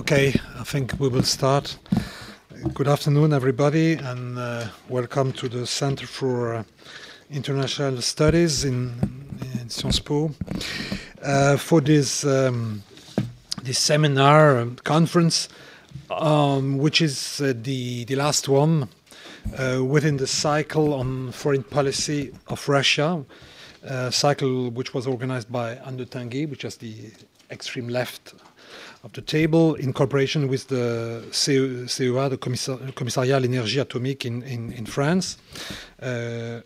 Okay, I think we will start. Good afternoon, everybody, and uh, welcome to the Center for uh, International Studies in, in Sciences Po. Uh, for this um, this seminar um, conference, um, which is uh, the the last one uh, within the cycle on foreign policy of Russia, uh, cycle which was organized by Anne Tinguy, which is the extreme left of the table in cooperation with the CEA, the Commissariat à l'énergie atomique in, in, in France, uh, uh,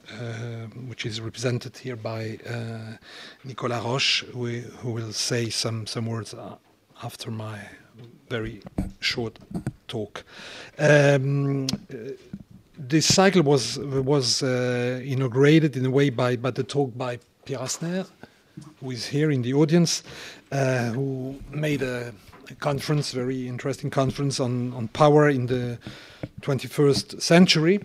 which is represented here by uh, Nicolas Roche, who, who, will say some, some words after my very short talk. Um, this cycle was was uh, inaugurated in a way by, by the talk by Pierre Hassner, who is here in the audience, uh, who made a, conference, very interesting conference on, on power in the 21st century.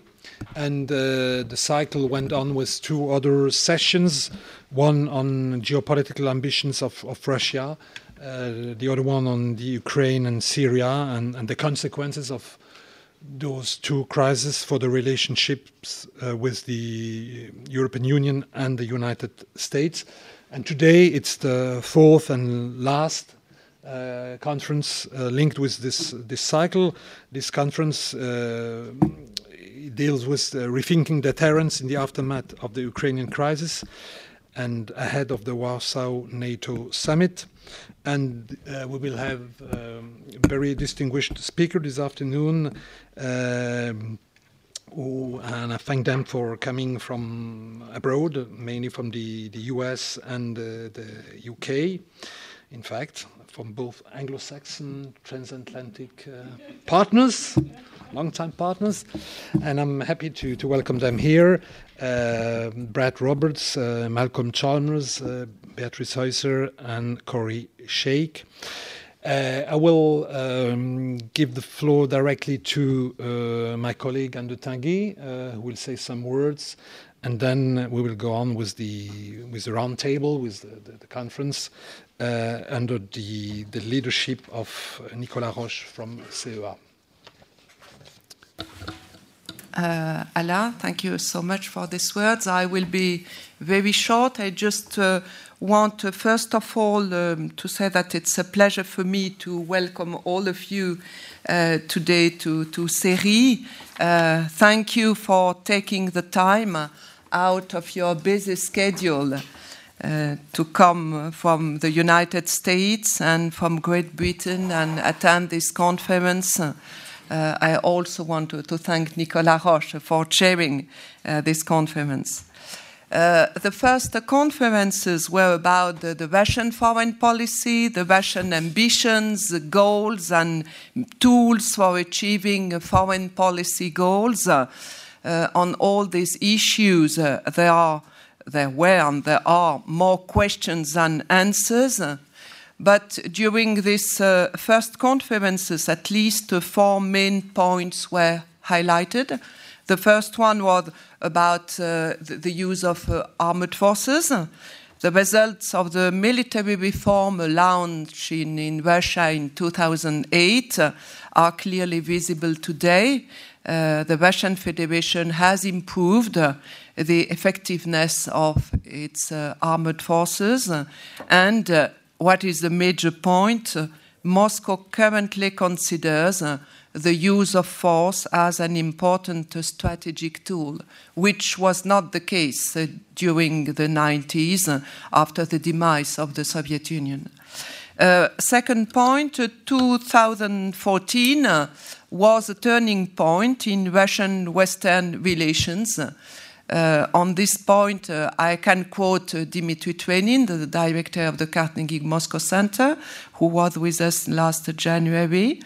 And uh, the cycle went on with two other sessions, one on geopolitical ambitions of, of Russia, uh, the other one on the Ukraine and Syria and, and the consequences of those two crises for the relationships uh, with the European Union and the United States. And today it's the fourth and last uh, conference uh, linked with this this cycle. This conference uh, deals with uh, rethinking deterrence in the aftermath of the Ukrainian crisis and ahead of the Warsaw NATO summit. And uh, we will have um, a very distinguished speaker this afternoon. Um, who, and I thank them for coming from abroad, mainly from the, the US and uh, the UK, in fact, from both Anglo Saxon, transatlantic uh, partners, long-time partners. And I'm happy to, to welcome them here uh, Brad Roberts, uh, Malcolm Chalmers, uh, Beatrice Heuser, and Kori Schake. Uh, I will um, give the floor directly to uh, my colleague Anne de Tinguy, who will say some words, and then we will go on with the with the roundtable, with the, the, the conference, uh, under the, the leadership of Nicolas Roche from CEA. Uh, Alain, thank you so much for these words. I will be very short. I just uh, want, uh, first of all, um, to say that it's a pleasure for me to welcome all of you uh, today to, to CERI. Uh, thank you for taking the time out of your busy schedule uh, to come from the United States and from Great Britain and attend this conference. Uh, I also want to, to, thank Nicolas Roche for chairing uh, this conference. Uh, the first conferences were about the, the, Russian foreign policy, the Russian ambitions, the goals, and tools for achieving foreign policy goals. Uh, on all these issues, uh, there are, there were, and there are more questions than answers. But during these uh, first conferences, at least uh, four main points were highlighted. The first one was about uh, the, the, use of uh, armored forces. The results of the military reform launched in, in Russia in 2008 uh, are clearly visible today. Uh, the Russian Federation has improved the effectiveness of its armored forces and what is the major point? Uh, Moscow currently considers uh, the use of force as an important uh, strategic tool, which was not the case uh, during the 90s uh, after the demise of the Soviet Union. Uh, second point 2014 was a turning point in Russian Western relations. Uh, on this point, uh, I can quote uh, Dmitry Trenin, the, the, director of the Carnegie Moscow Center, who was with us last January.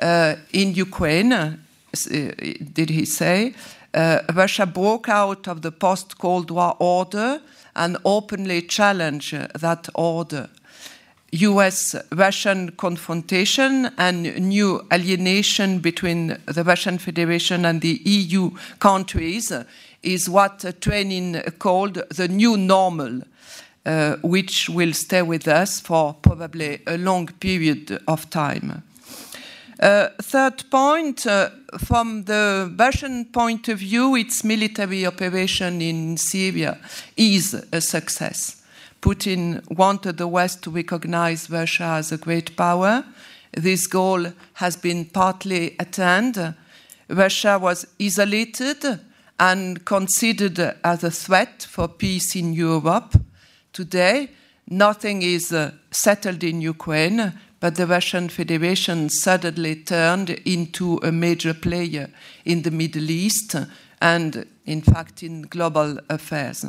Uh, in Ukraine, uh, did he say, uh, Russia broke out of the post Cold War order and openly challenged that order. US Russian confrontation and new alienation between the Russian Federation and the EU countries is what Trenin called the new normal, uh, which will stay with us for probably a long period of time. Uh, third point, uh, from the Russian point of view, its military operation in Syria is a success. Putin wanted the West to recognize Russia as a great power. This goal has been partly attained. Russia was isolated and considered as a threat for peace in Europe. Today, nothing is uh, settled in Ukraine, but the Russian Federation suddenly turned into a major player in the Middle East and, in fact, in global affairs.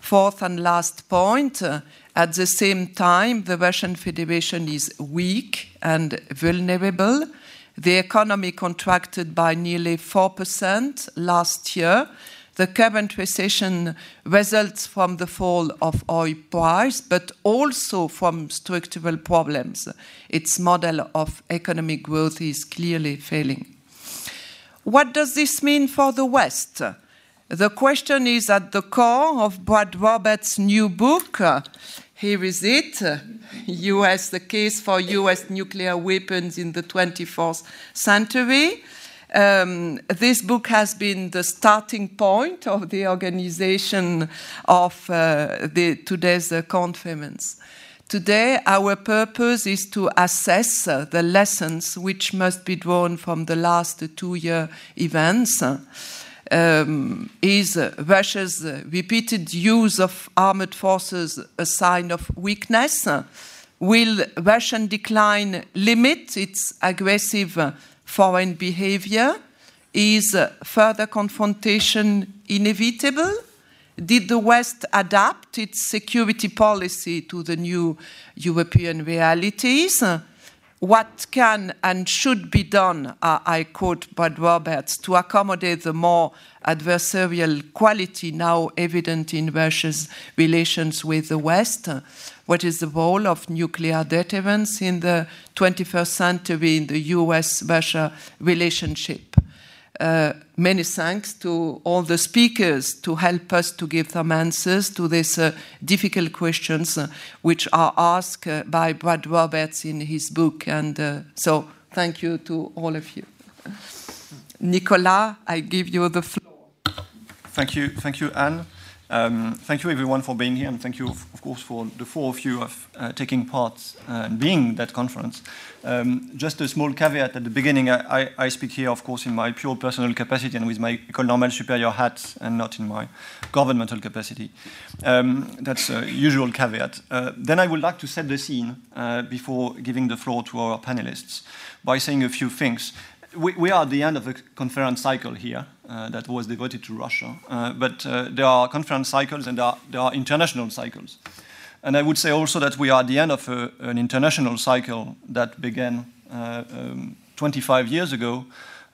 Fourth and last point uh, at the same time, the Russian Federation is weak and vulnerable. The economy contracted by nearly 4% last year. The current recession results from the fall of oil price, but also from structural problems. Its model of economic growth is clearly failing. What does this mean for the West? The question is at the core of Brad Roberts' new book. Here is it US, the case for US nuclear weapons in the 24th century. Um, this book has been the starting point of the organization of uh, the, today's uh, conference. Today, our purpose is to assess uh, the lessons which must be drawn from the last two year events um, is uh, Russia's uh, repeated use of armed forces a sign of weakness? Will Russian decline limit its aggressive uh, foreign behavior? Is further confrontation inevitable? Did the West adapt its security policy to the new European realities? What can and should be done, uh, I quote Brad Roberts, to accommodate the more adversarial quality now evident in Russia's relations with the West? What is the role of nuclear deterrence in the 21st century in the US Russia relationship? Uh, many thanks to all the speakers to help us to give some answers to these uh, difficult questions uh, which are asked uh, by Brad Roberts in his book. And uh, so, thank you to all of you. Nicolas, I give you the floor. Thank you, thank you, Anne. Um, thank you everyone for being here, and thank you, of, of course, for the four of you of uh, taking part and being that conference. Um, just a small caveat at the beginning. I, I, speak here, of course, in my pure personal capacity and with my École Normale Supérieure hat, and not in my governmental capacity. Um, that's a usual caveat. Uh, then I would like to set the scene uh, before giving the floor to our panelists by saying a few things. We, we are at the end of a conference cycle here uh, that was devoted to Russia, uh, but uh, there are conference cycles and there are, there are international cycles. And I would say also that we are at the end of a, an international cycle that began uh, um, 25 years ago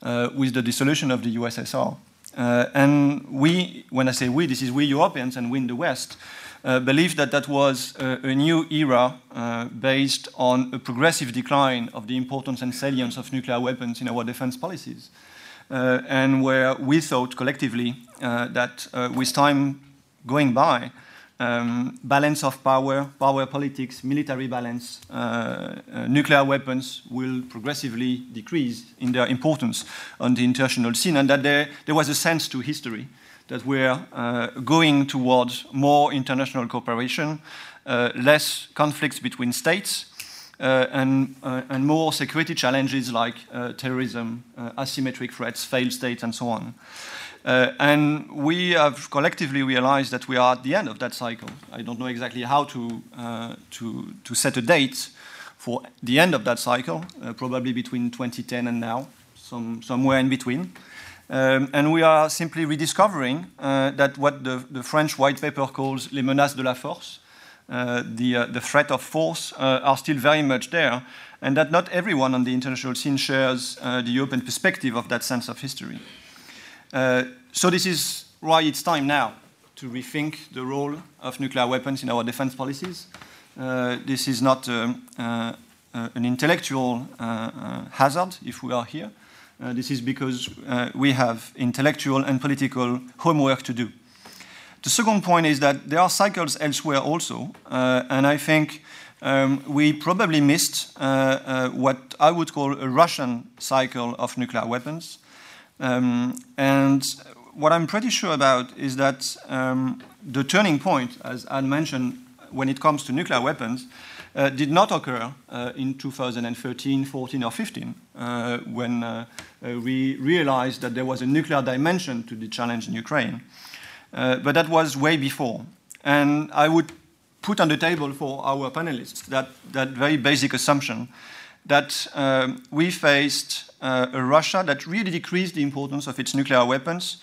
uh, with the dissolution of the USSR. Uh, and we, when I say we, this is we Europeans and we in the West, uh, believe that that was a, a new era uh, based on a progressive decline of the importance and salience of nuclear weapons in our defense policies. Uh, and where we thought collectively that with time going by, um, balance of power, power politics, military balance, uh, uh, nuclear weapons will progressively decrease in their importance on the international scene, and that there, there was a sense to history that we're uh, going towards more international cooperation, uh, less conflicts between states, uh, and, uh, and, more security challenges like terrorism, asymmetric threats, failed states, and so on. Uh, and we have collectively realized that we are at the end of that cycle. I don't know exactly how to, uh, to, to set a date for the end of that cycle, uh, probably between 2010 and now, some, somewhere in between. Um, and we are simply rediscovering uh, that what the, the, French white paper calls les menaces de la force, uh, the, uh, the threat of force, are still very much there, and that not everyone on the international scene shares the open perspective of that sense of history. So this is why it's time now to rethink the role of nuclear weapons in our defense policies. Uh, this is not um, uh, uh an intellectual hazard if we are here. This is because we have intellectual and political homework to do. The second point is that there are cycles elsewhere also, and I think um, we probably missed uh, uh, what I would call a Russian cycle of nuclear weapons. Um, and what I'm pretty sure about is that um, the turning point, as Anne mentioned, when it comes to nuclear weapons, uh, did not occur uh, in 2013, 14, or 15, uh, when uh, uh, we realized that there was a nuclear dimension to the challenge in Ukraine. Uh, but that was way before. And I would put on the table for our panelists that, that very basic assumption that um, we faced a Russia that really decreased the importance of its nuclear weapons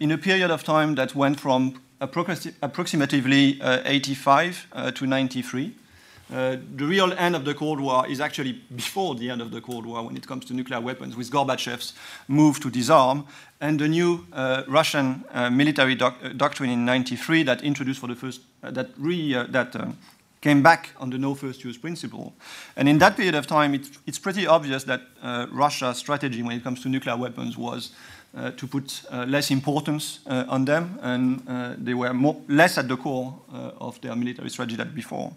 in a period of time that went from approximately 85 to 93. Uh, the real end of the Cold War is actually before the end of the Cold War when it comes to nuclear weapons, with Gorbachev's move to disarm and the new uh, Russian uh, military doc uh, doctrine in '93 that introduced for the first uh, that re, that um, came back on the no first use principle. And in that period of time, it, it's pretty obvious that Russia's strategy when it comes to nuclear weapons was. Uh, to put uh, less importance uh, on them, and they were more, less at the core of their military strategy than before.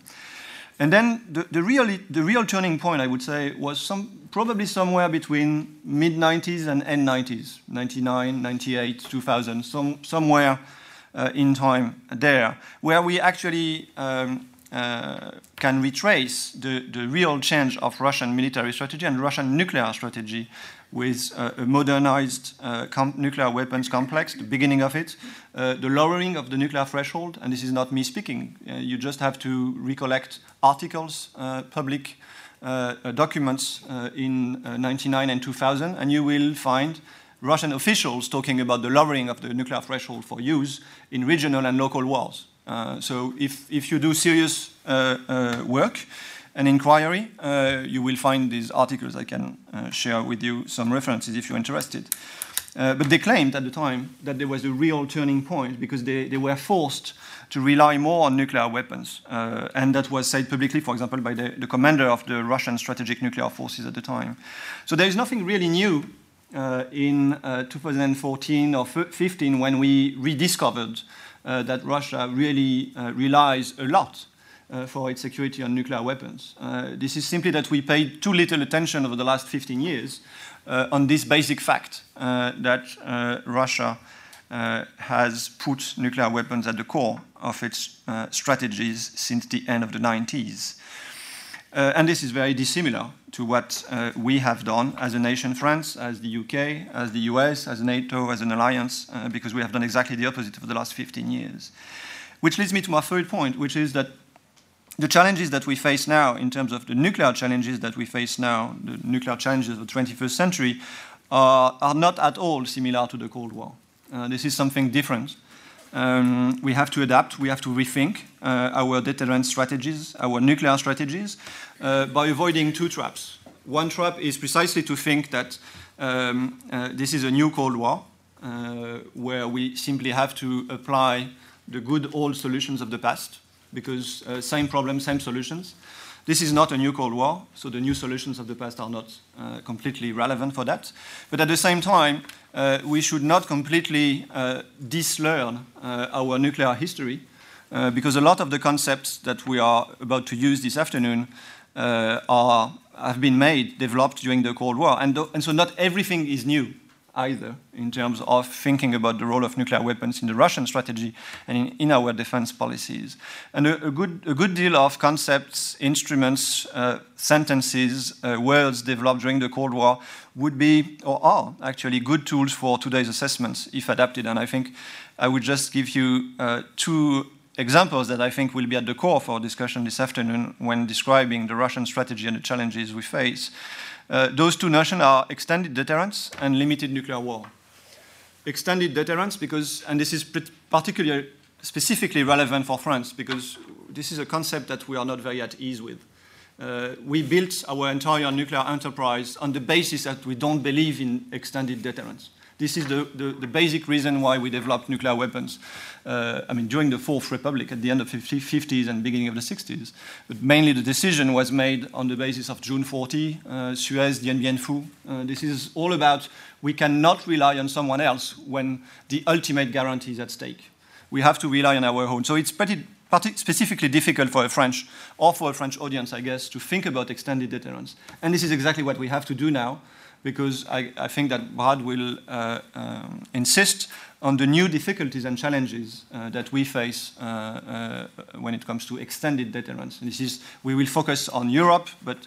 And then the, the, real, the real turning point, I would say, was some, probably somewhere between mid 90s and end 90s, 99, 98, 2000, some, somewhere uh, in time there, where we actually um, uh, can retrace the, the real change of Russian military strategy and Russian nuclear strategy with uh, a modernized uh, nuclear weapons complex, the beginning of it, uh, the lowering of the nuclear threshold, and this is not me speaking. Uh, you just have to recollect articles, uh, public uh, documents in 99 and 2000, and you will find Russian officials talking about the lowering of the nuclear threshold for use in regional and local wars. so if, if you do serious work, an inquiry, uh, you will find these articles. I can uh, share with you some references if you're interested. Uh, but they claimed at the time that there was a real turning point because they, they were forced to rely more on nuclear weapons. Uh, and that was said publicly, for example, by the, the, commander of the Russian strategic nuclear forces at the time. So there is nothing really new uh, in uh, 2014 or 15 when we rediscovered that Russia really relies a lot uh, for its security on nuclear weapons. Uh, this is simply that we paid too little attention over the last 15 years uh, on this basic fact uh, that uh, Russia uh, has put nuclear weapons at the core of its strategies since the end of the 90s. and this is very dissimilar to what we have done as a nation, France, as the UK, as the US, as NATO, as an alliance, because we have done exactly the opposite for the last 15 years. Which leads me to my third point, which is that the challenges that we face now, in terms of the nuclear challenges that we face now, the nuclear challenges of the 21st century, are, are not at all similar to the Cold War. Uh, this is something different. Um, we have to adapt, we have to rethink uh, our deterrent strategies, our nuclear strategies, uh, by avoiding two traps. One trap is precisely to think that um, uh, this is a new Cold War, uh, where we simply have to apply the good old solutions of the past because uh, same problem, same solutions. This is not a new Cold War, so the new solutions of the past are not uh, completely relevant for that. But at the same time, uh, we should not completely uh, dislearn uh, our nuclear history, uh, because a lot of the concepts that we are about to use this afternoon are, have been made, developed during the Cold War. And, and so not everything is new either in terms of thinking about the role of nuclear weapons in the Russian strategy and in, in our defense policies. And a, a, good, a good deal of concepts, instruments, uh, sentences, uh, words developed during the Cold War would be, or are actually, good tools for today's assessments if adapted. And I think I would just give you uh, two examples that I think will be at the core of our discussion this afternoon when describing the Russian strategy and the challenges we face. Uh, those two notions are extended deterrence and limited nuclear war. Extended deterrence, because, and this is particularly specifically relevant for France, because this is a concept that we are not very at ease with. Uh, we built our entire nuclear enterprise on the basis that we don't believe in extended deterrence. This is the, the, the basic reason why we developed nuclear weapons. Uh, I mean, during the Fourth Republic, at the end of the 50s and beginning of the 60s. But mainly the decision was made on the basis of June 40, uh, Suez, Dien Bien Phu. Uh, this is all about we cannot rely on someone else when the ultimate guarantee is at stake. We have to rely on our own. So it's pretty specifically difficult for a French or for a French audience, I guess, to think about extended deterrence. And this is exactly what we have to do now, because I, I think that Brad will uh, um, insist on the new difficulties and challenges uh, that we face uh, uh, when it comes to extended deterrence. This is, we will focus on Europe, but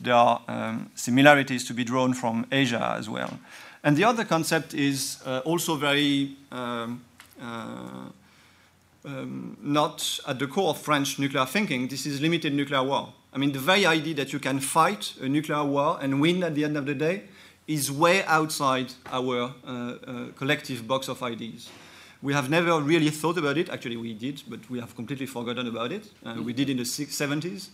there are um, similarities to be drawn from Asia as well. And the other concept is uh, also very um, uh, um, not at the core of French nuclear thinking. This is limited nuclear war. I mean, the very idea that you can fight a nuclear war and win at the end of the day is way outside our uh, uh, collective box of ideas. We have never really thought about it. Actually, we did, but we have completely forgotten about it. Uh, we did in the 70s,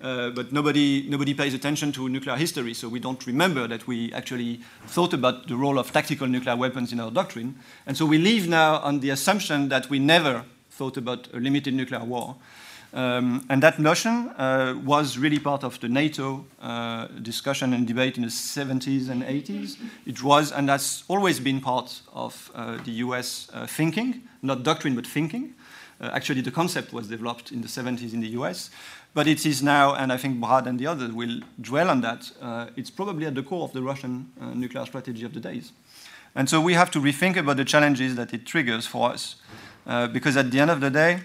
uh, but nobody, nobody pays attention to nuclear history, so we don't remember that we actually thought about the role of tactical nuclear weapons in our doctrine. And so we live now on the assumption that we never thought about a limited nuclear war. Um, and that notion uh, was really part of the NATO uh, discussion and debate in the 70s and 80s. It was, and that's always been part of uh, the US uh, thinking, not doctrine, but thinking. Uh, actually, the concept was developed in the 70s in the US. But it is now, and I think Brad and the others will dwell on that, uh, it's probably at the core of the Russian nuclear strategy of the days. And so we have to rethink about the challenges that it triggers for us. because at the end of the day,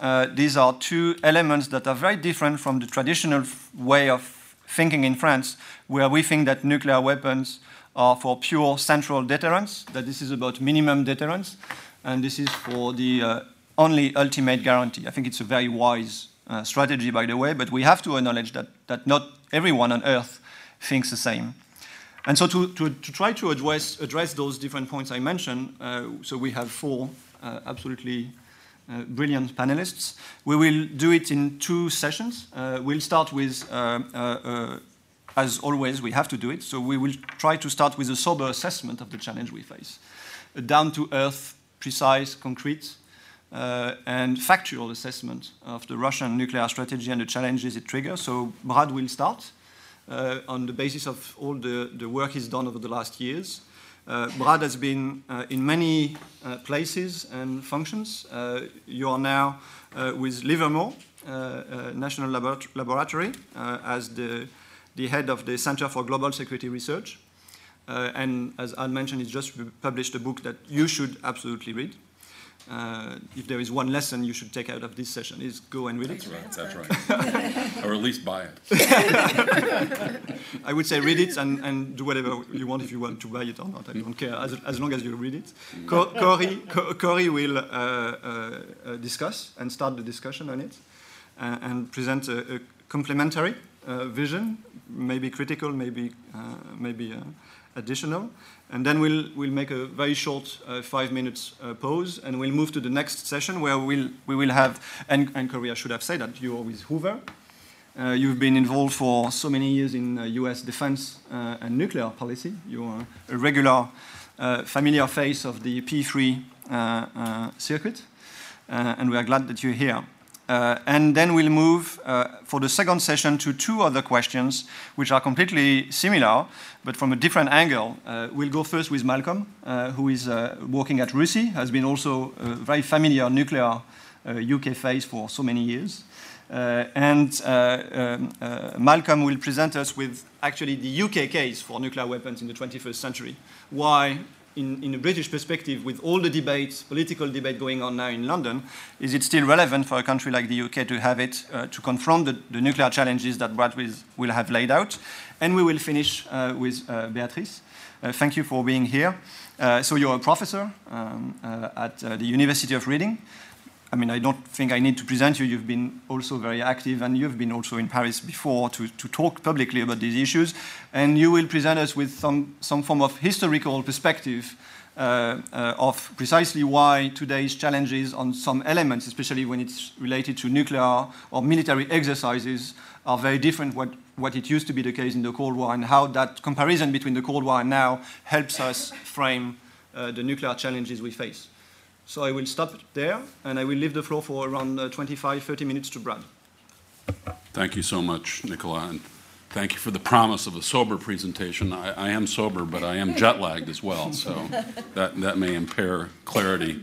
uh, these are two elements that are very different from the traditional way of thinking in France, where we think that nuclear weapons are for pure central deterrence, that this is about minimum deterrence, and this is for the uh, only ultimate guarantee. I think it's a very wise uh, strategy, by the way, but we have to acknowledge that, that not everyone on Earth thinks the same. And so, to, to, to try to address, address those different points I mentioned, uh, so we have four uh, absolutely uh, brilliant panelists. We will do it in two sessions. Uh, we'll start with, uh, as always, we have to do it. So we will try to start with a sober assessment of the challenge we face, a down to earth, precise, concrete, uh, and factual assessment of the Russian nuclear strategy and the challenges it triggers. So Brad will start uh, on the basis of all the, the work he's done over the last years. Uh, Brad has been uh, in many uh, places and functions. You are now with Livermore National Labor Laboratory as the, the head of the Center for Global Security Research. and as I mentioned, he's just published a book that you should absolutely read. Uh, if there is one lesson you should take out of this session is go and read that's it. Right, that's right. or at least buy it. I would say read it and, and do whatever you want if you want to buy it or not. I don't care as, as long as you read it. Kori, Kori will uh, uh, uh, discuss and start the discussion on it uh, and present a, a complementary uh, vision, maybe critical, maybe, maybe additional. And then we'll, we'll make a very short uh, five minutes uh, pause and we'll move to the next session where we'll, we will have, and, and Korea should have said that you are with Hoover. Uh, you've been involved for so many years in US uh, defense uh, and nuclear policy. You're a regular uh, familiar face of the P3 circuit, and we are glad that you're here. Uh, and then we'll move uh, for the second session to two other questions, which are completely similar, but from a different angle. Uh, we'll go first with Malcolm, uh, who is uh, working at RUSI, has been also a very familiar nuclear UK uh, face for so many years. and Malcolm will present us with actually the UK case for nuclear weapons in the 21st century. Why in, in, a British perspective, with all the debates, political debate going on now in London, is it still relevant for a country like the UK to have it, uh, to confront the, the, nuclear challenges that Brad will, have laid out? And we will finish uh, with uh, Beatrice. Uh, thank you for being here. Uh, so you're a professor um, uh, at the University of Reading. I mean, I don't think I need to present you. You've been also very active, and you've been also in Paris before to, to talk publicly about these issues. And you will present us with some, some form of historical perspective uh, uh, of precisely why today's challenges on some elements, especially when it's related to nuclear or military exercises, are very different what, what it used to be the case in the Cold War, and how that comparison between the Cold War and now helps us frame uh, the nuclear challenges we face. So I will stop there, and I will leave the floor for around uh, 25, 30 minutes to Brad. Thank you so much, Nicola, and thank you for the promise of a sober presentation. I, I am sober, but I am jet lagged as well, so that, that may impair clarity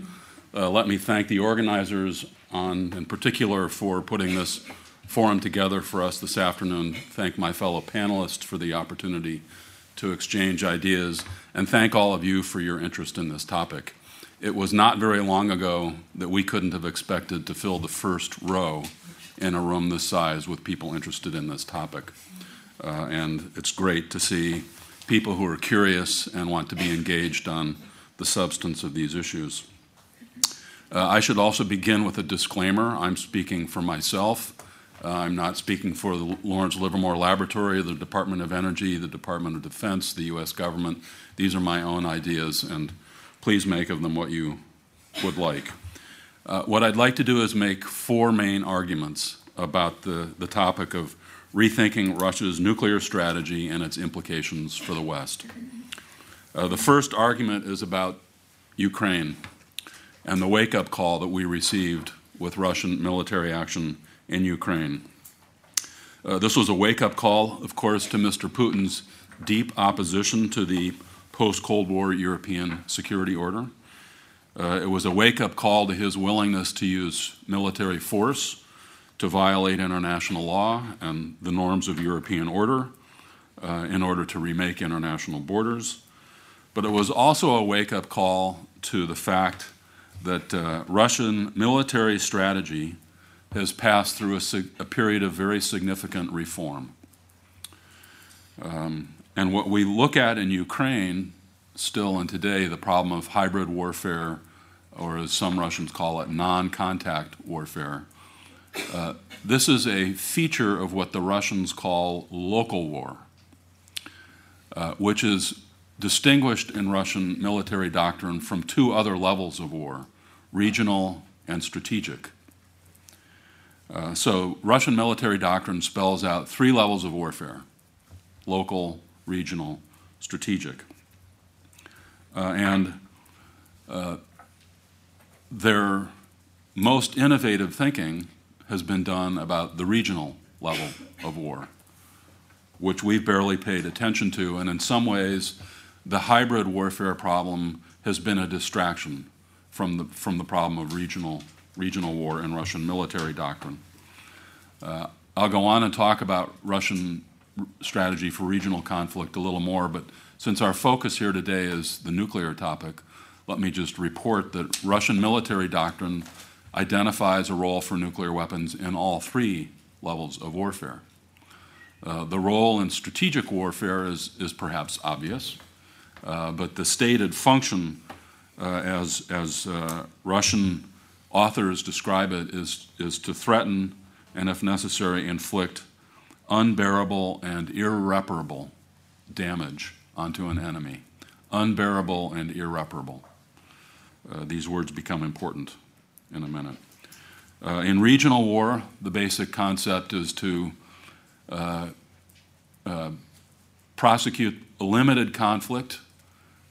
Uh, let me thank the organizers on, in particular, for putting this forum together for us this afternoon. Thank my fellow panelists for the opportunity to exchange ideas, and thank all of you for your interest in this topic. It was not very long ago that we couldn't have expected to fill the first row in a room this size with people interested in this topic. Uh, and it's great to see people who are curious and want to be engaged on the substance of these issues. Uh, I should also begin with a disclaimer. I'm speaking for myself. Uh, I'm not speaking for the Lawrence Livermore Laboratory, the Department of Energy, the Department of Defense, the U.S. government. These are my own ideas, and please make of them what you would like. Uh, what I'd like to do is make four main arguments about the, the topic of rethinking Russia's nuclear strategy and its implications for the West. Uh, the first argument is about Ukraine and the wake up call that we received with Russian military action in Ukraine. Uh, this was a wake up call, of course, to Mr. Putin's deep opposition to the post Cold War European security order. Uh, it was a wake up call to his willingness to use military force to violate international law and the norms of European order uh, in order to remake international borders. But it was also a wake up call to the fact that uh, Russian military strategy has passed through a, a period of very significant reform. Um, and what we look at in Ukraine still and today, the problem of hybrid warfare, or as some Russians call it, non contact warfare, uh, this is a feature of what the Russians call local war, uh, which is distinguished in Russian military doctrine from two other levels of war regional and strategic. Uh, so, Russian military doctrine spells out three levels of warfare local, regional, strategic. Uh, and uh, their most innovative thinking has been done about the regional level of war, which we've barely paid attention to. And in some ways, the hybrid warfare problem has been a distraction from the, from the problem of regional, regional war and Russian military doctrine. Uh, I'll go on and talk about Russian strategy for regional conflict a little more, but since our focus here today is the nuclear topic, let me just report that Russian military doctrine identifies a role for nuclear weapons in all three levels of warfare. Uh, the role in strategic warfare is, is perhaps obvious, uh, but the stated function, uh, as, as uh, Russian authors describe it, is, is to threaten and, if necessary, inflict unbearable and irreparable damage onto an enemy. Unbearable and irreparable. Uh, these words become important in a minute. Uh, in regional war, the basic concept is to uh, uh, prosecute a limited conflict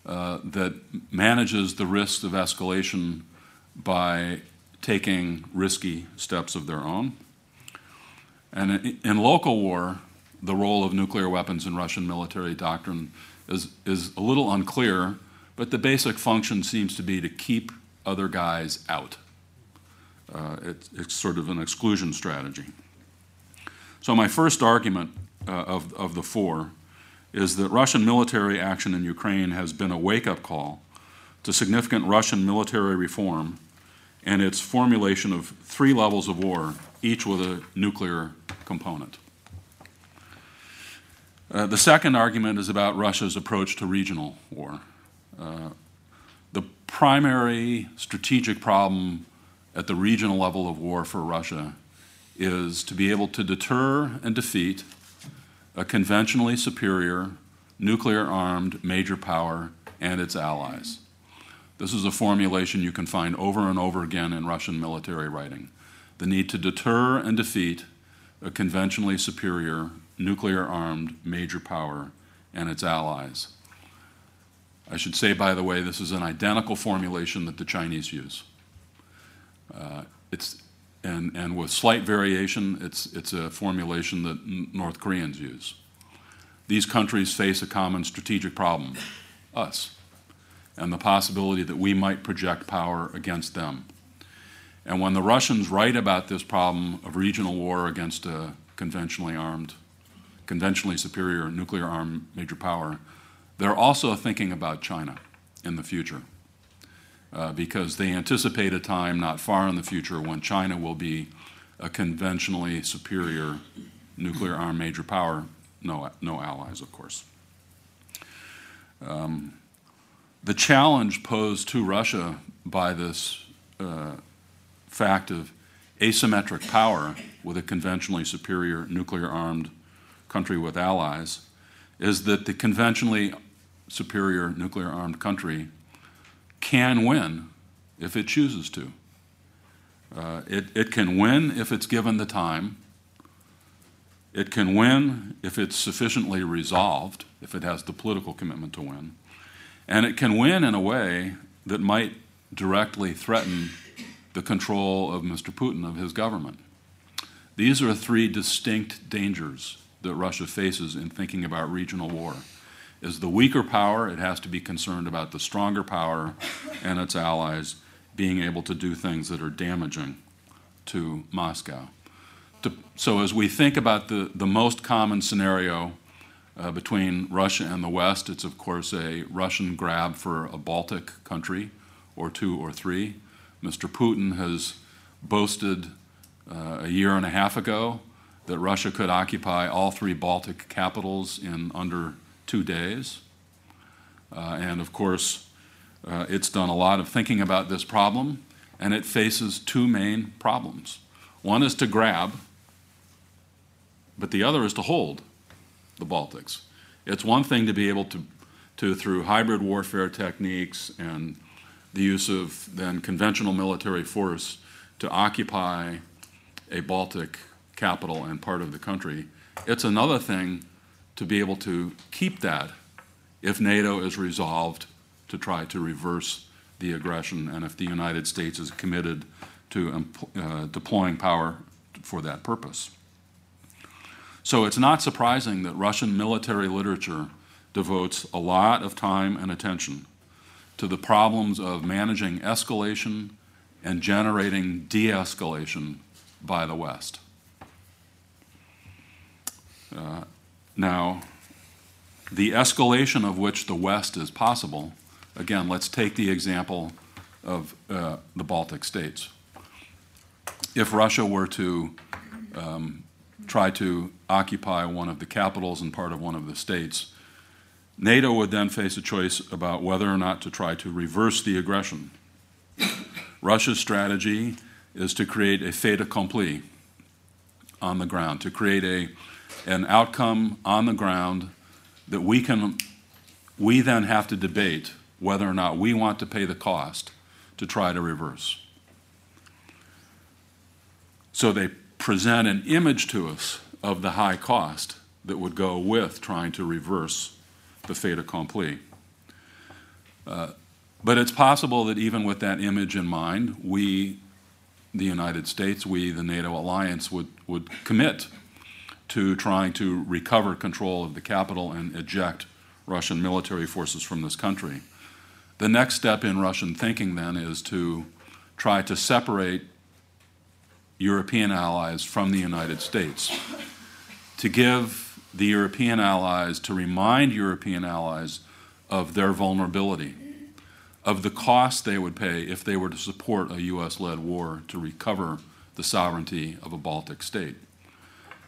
uh, that manages the risks of escalation by taking risky steps of their own. And in, local war, the role of nuclear weapons in Russian military doctrine is, is a little unclear, but the basic function seems to be to keep other guys out. Uh, it, it's sort of an exclusion strategy. So, my first argument uh, of, of the four is that Russian military action in Ukraine has been a wake up call to significant Russian military reform and its formulation of three levels of war, each with a nuclear component. Uh, the second argument is about Russia's approach to regional war. Uh, the primary strategic problem at the regional level of war for Russia is to be able to deter and defeat a conventionally superior nuclear armed major power and its allies. This is a formulation you can find over and over again in Russian military writing. The need to deter and defeat a conventionally superior nuclear armed major power and its allies. I should say, by the way, this is an identical formulation that the Chinese use. Uh, it's, and, and with slight variation, it's, it's a formulation that North Koreans use. These countries face a common strategic problem us. And the possibility that we might project power against them. And when the Russians write about this problem of regional war against a conventionally armed, conventionally superior nuclear armed major power, they're also thinking about China in the future. Uh, because they anticipate a time not far in the future when China will be a conventionally superior nuclear armed major power, no, no allies, of course. Um, the challenge posed to Russia by this uh, fact of asymmetric power with a conventionally superior nuclear armed country with allies is that the conventionally superior nuclear armed country can win if it chooses to. Uh, it, it can win if it's given the time. It can win if it's sufficiently resolved, if it has the political commitment to win. And it can win in a way that might directly threaten the control of Mr. Putin, of his government. These are three distinct dangers that Russia faces in thinking about regional war. As the weaker power, it has to be concerned about the stronger power and its allies being able to do things that are damaging to Moscow. To, so, as we think about the, the most common scenario uh, between Russia and the West, it's of course a Russian grab for a Baltic country or two or three. Mr. Putin has boasted uh, a year and a half ago that Russia could occupy all three Baltic capitals in under two days. Uh, and of course, uh, it's done a lot of thinking about this problem, and it faces two main problems. One is to grab, but the other is to hold the Baltics. It's one thing to be able to, to through hybrid warfare techniques and the use of then conventional military force, to occupy a Baltic capital and part of the country. It's another thing to be able to keep that if NATO is resolved to try to reverse the aggression and if the United States is committed to uh, deploying power for that purpose. So it's not surprising that Russian military literature devotes a lot of time and attention to the problems of managing escalation and generating de escalation by the West. Uh, now, the escalation of which the West is possible, again, let's take the example of uh, the Baltic states. If Russia were to um, try to occupy one of the capitals and part of one of the states, NATO would then face a choice about whether or not to try to reverse the aggression. Russia's strategy is to create a fait accompli on the ground, to create a, an outcome on the ground that we can we then have to debate whether or not we want to pay the cost to try to reverse. So they present an image to us of the high cost that would go with trying to reverse the fait accompli. Uh, but it's possible that even with that image in mind, we, the United States, we, the NATO alliance, would, would commit to trying to recover control of the capital and eject Russian military forces from this country. The next step in Russian thinking then is to try to separate European allies from the United States, to give the European allies, to remind European allies of their vulnerability, of the cost they would pay if they were to support a US led war to recover the sovereignty of a Baltic state.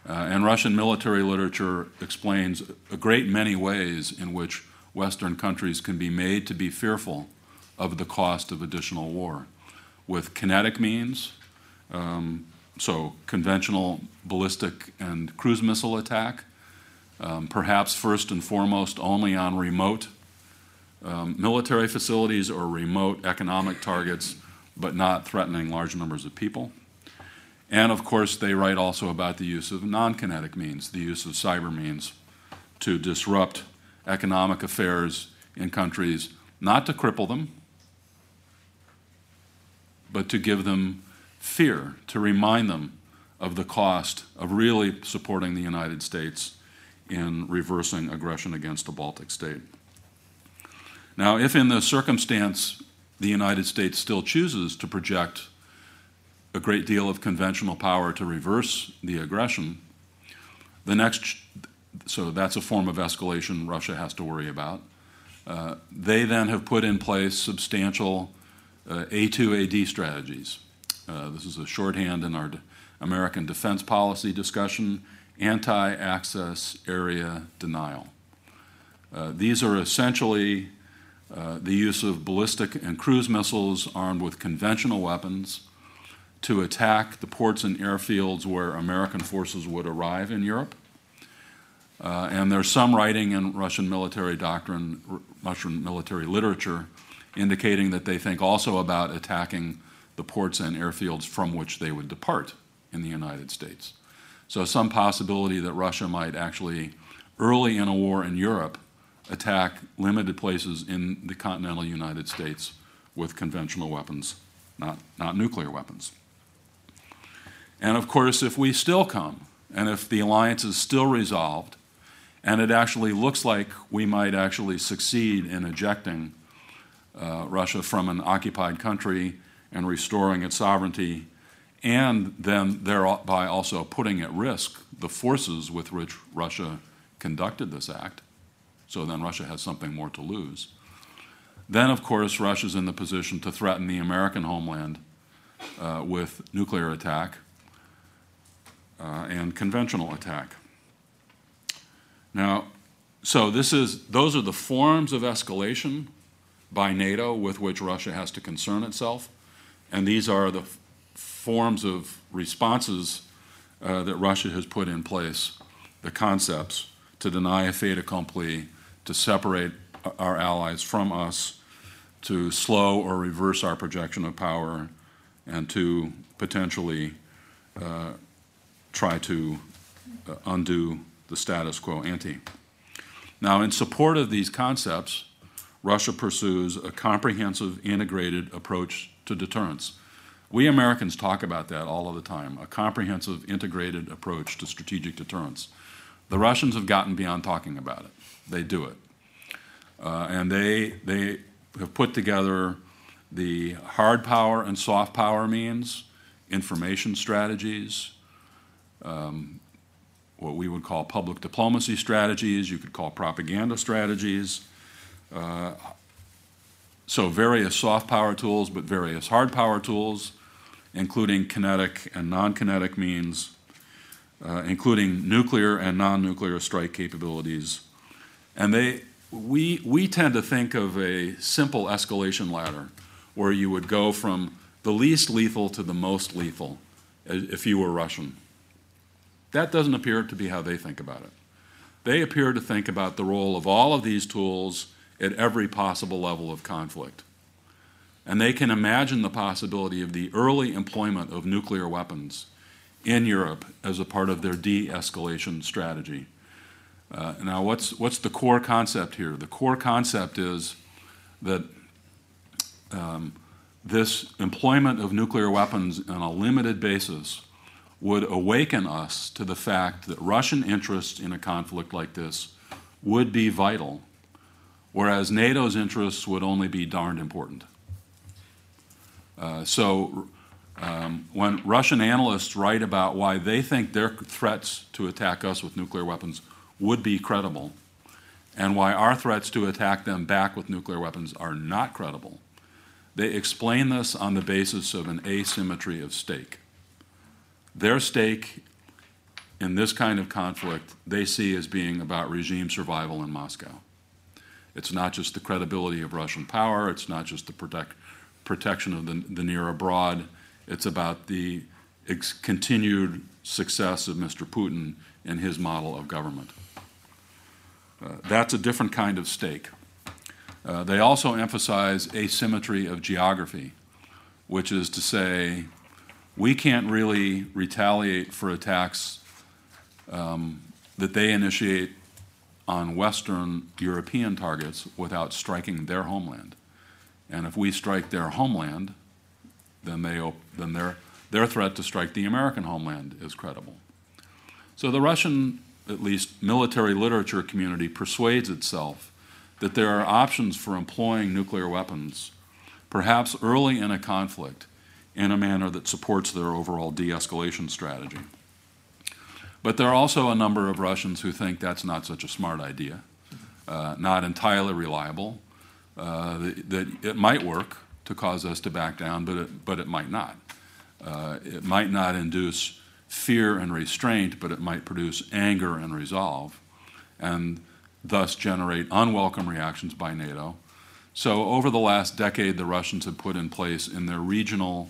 Uh, and Russian military literature explains a great many ways in which Western countries can be made to be fearful of the cost of additional war with kinetic means, um, so conventional ballistic and cruise missile attack, um, perhaps first and foremost only on remote um, military facilities or remote economic targets, but not threatening large numbers of people. And of course, they write also about the use of non kinetic means, the use of cyber means to disrupt economic affairs in countries, not to cripple them, but to give them fear, to remind them of the cost of really supporting the United States in reversing aggression against a Baltic state. Now, if in the circumstance the United States still chooses to project a great deal of conventional power to reverse the aggression, the next, so that's a form of escalation Russia has to worry about. Uh, they then have put in place substantial uh, A2AD strategies. Uh, this is a shorthand in our de- American defense policy discussion anti access area denial. Uh, these are essentially uh, the use of ballistic and cruise missiles armed with conventional weapons to attack the ports and airfields where American forces would arrive in Europe. Uh, and there's some writing in Russian military doctrine, Russian military literature, indicating that they think also about attacking the ports and airfields from which they would depart in the United States. So, some possibility that Russia might actually, early in a war in Europe, attack limited places in the continental United States with conventional weapons, not, not nuclear weapons. And of course, if we still come, and if the alliance is still resolved, and it actually looks like we might actually succeed in ejecting uh, Russia from an occupied country and restoring its sovereignty, and then thereby also putting at risk the forces with which Russia conducted this act. So then Russia has something more to lose. Then, of course, Russia's in the position to threaten the American homeland uh, with nuclear attack uh, and conventional attack. Now, so this is those are the forms of escalation by NATO with which Russia has to concern itself, and these are the forms of responses uh, that Russia has put in place, the concepts to deny a fait accompli, to separate our allies from us, to slow or reverse our projection of power, and to potentially uh, try to uh, undo the status quo ante. Now, in support of these concepts, Russia pursues a comprehensive, integrated approach to deterrence. We Americans talk about that all of the time a comprehensive, integrated approach to strategic deterrence. The Russians have gotten beyond talking about it, they do it. Uh, and they, they have put together the hard power and soft power means, information strategies, um, what we would call public diplomacy strategies, you could call propaganda strategies. Uh, so, various soft power tools, but various hard power tools, including kinetic and non kinetic means, uh, including nuclear and non nuclear strike capabilities. And they, we, we tend to think of a simple escalation ladder where you would go from the least lethal to the most lethal if you were Russian. That doesn't appear to be how they think about it. They appear to think about the role of all of these tools at every possible level of conflict. And they can imagine the possibility of the early employment of nuclear weapons in Europe as a part of their de escalation strategy. Uh, now, what's, what's the core concept here? The core concept is that um, this employment of nuclear weapons on a limited basis would awaken us to the fact that Russian interests in a conflict like this would be vital, whereas NATO's interests would only be darned important. Uh, so, um, when Russian analysts write about why they think their threats to attack us with nuclear weapons would be credible, and why our threats to attack them back with nuclear weapons are not credible, they explain this on the basis of an asymmetry of stake. Their stake in this kind of conflict they see as being about regime survival in Moscow. It's not just the credibility of Russian power, it's not just the protect, protection of the, the near abroad, it's about the ex- continued success of Mr. Putin and his model of government. Uh, that's a different kind of stake. Uh, they also emphasize asymmetry of geography, which is to say, we can't really retaliate for attacks um, that they initiate on Western European targets without striking their homeland. And if we strike their homeland, then, they, then their, their threat to strike the American homeland is credible. So the Russian, at least military literature community, persuades itself that there are options for employing nuclear weapons, perhaps early in a conflict, in a manner that supports their overall de escalation strategy. But there are also a number of Russians who think that's not such a smart idea, uh, not entirely reliable, uh, that, that, it might work to cause us to back down, but it, but it might not. Uh, it might not induce fear and restraint, but it might produce anger and resolve, and thus generate unwelcome reactions by NATO. So, over the last decade, the Russians have put in place in their regional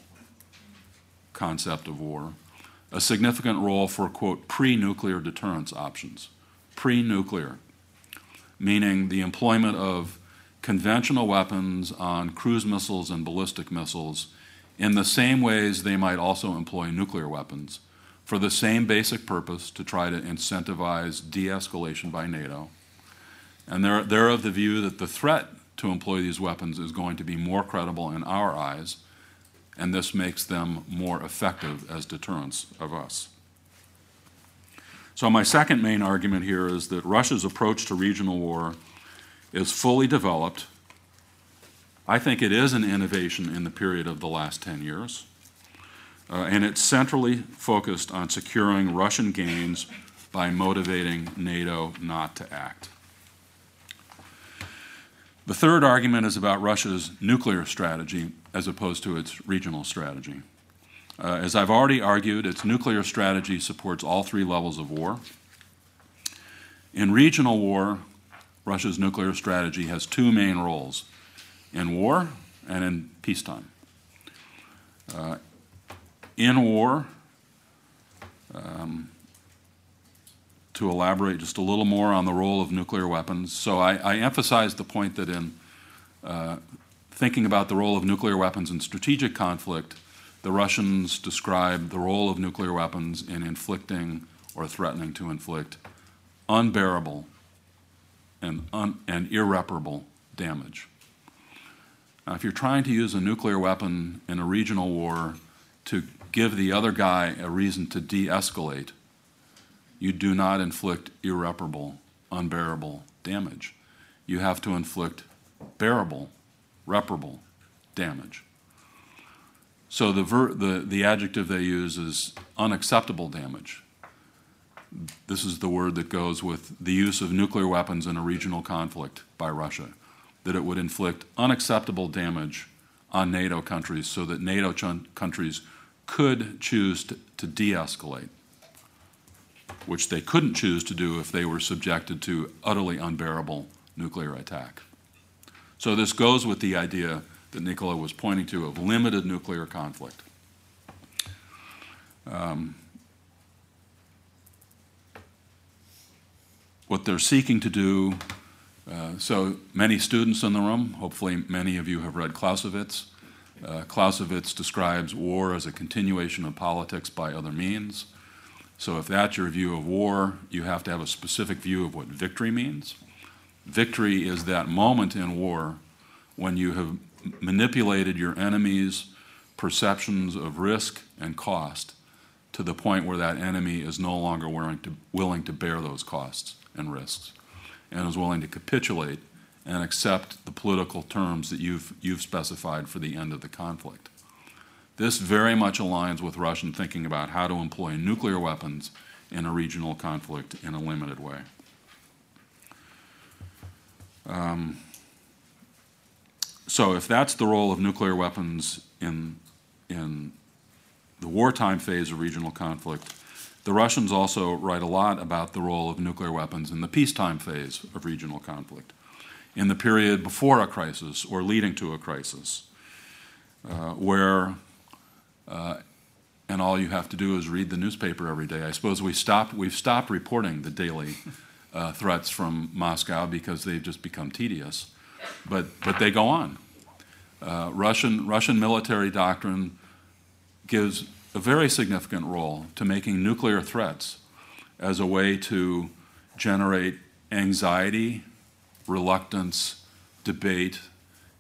concept of war a significant role for, quote, pre nuclear deterrence options. Pre nuclear, meaning the employment of conventional weapons on cruise missiles and ballistic missiles in the same ways they might also employ nuclear weapons for the same basic purpose to try to incentivize de escalation by NATO. And they're, they're of the view that the threat to employ these weapons is going to be more credible in our eyes and this makes them more effective as deterrents of us. So, my second main argument here is that Russia's approach to regional war is fully developed. I think it is an innovation in the period of the last 10 years, uh, and it's centrally focused on securing Russian gains by motivating NATO not to act. The third argument is about Russia's nuclear strategy as opposed to its regional strategy. Uh, as I've already argued, its nuclear strategy supports all three levels of war. In regional war, Russia's nuclear strategy has two main roles in war and in peacetime. Uh, in war, um, to elaborate just a little more on the role of nuclear weapons, so I, I emphasized the point that in uh, thinking about the role of nuclear weapons in strategic conflict, the Russians describe the role of nuclear weapons in inflicting or threatening to inflict unbearable and, un- and irreparable damage. Now, if you're trying to use a nuclear weapon in a regional war to give the other guy a reason to de escalate, you do not inflict irreparable, unbearable damage. You have to inflict bearable reparable damage. So the, ver- the, the adjective they use is unacceptable damage. This is the word that goes with the use of nuclear weapons in a regional conflict by Russia, that it would inflict unacceptable damage on NATO countries so that NATO ch- countries could choose to, to de escalate, which they couldn't choose to do if they were subjected to utterly unbearable nuclear attack. So this goes with the idea that Nicola was pointing to of limited nuclear conflict. Um, what they're seeking to do, uh, so many students in the room, hopefully many of you have read Clausewitz. Uh, Clausewitz describes war as a continuation of politics by other means. So if that's your view of war, you have to have a specific view of what victory means. Victory is that moment in war when you have manipulated your enemy's perceptions of risk and cost to the point where that enemy is no longer willing to, willing to bear those costs and risks and is willing to capitulate and accept the political terms that you've, you've specified for the end of the conflict. This very much aligns with Russian thinking about how to employ nuclear weapons in a regional conflict in a limited way. Um, so, if that's the role of nuclear weapons in, in the wartime phase of regional conflict, the Russians also write a lot about the role of nuclear weapons in the peacetime phase of regional conflict, in the period before a crisis or leading to a crisis, uh, where uh, and all you have to do is read the newspaper every day. I suppose we stopped, we've stopped reporting the daily uh, threats from Moscow because they've just become tedious. But, but they go on. Uh, Russian, Russian military doctrine gives a very significant role to making nuclear threats as a way to generate anxiety, reluctance, debate,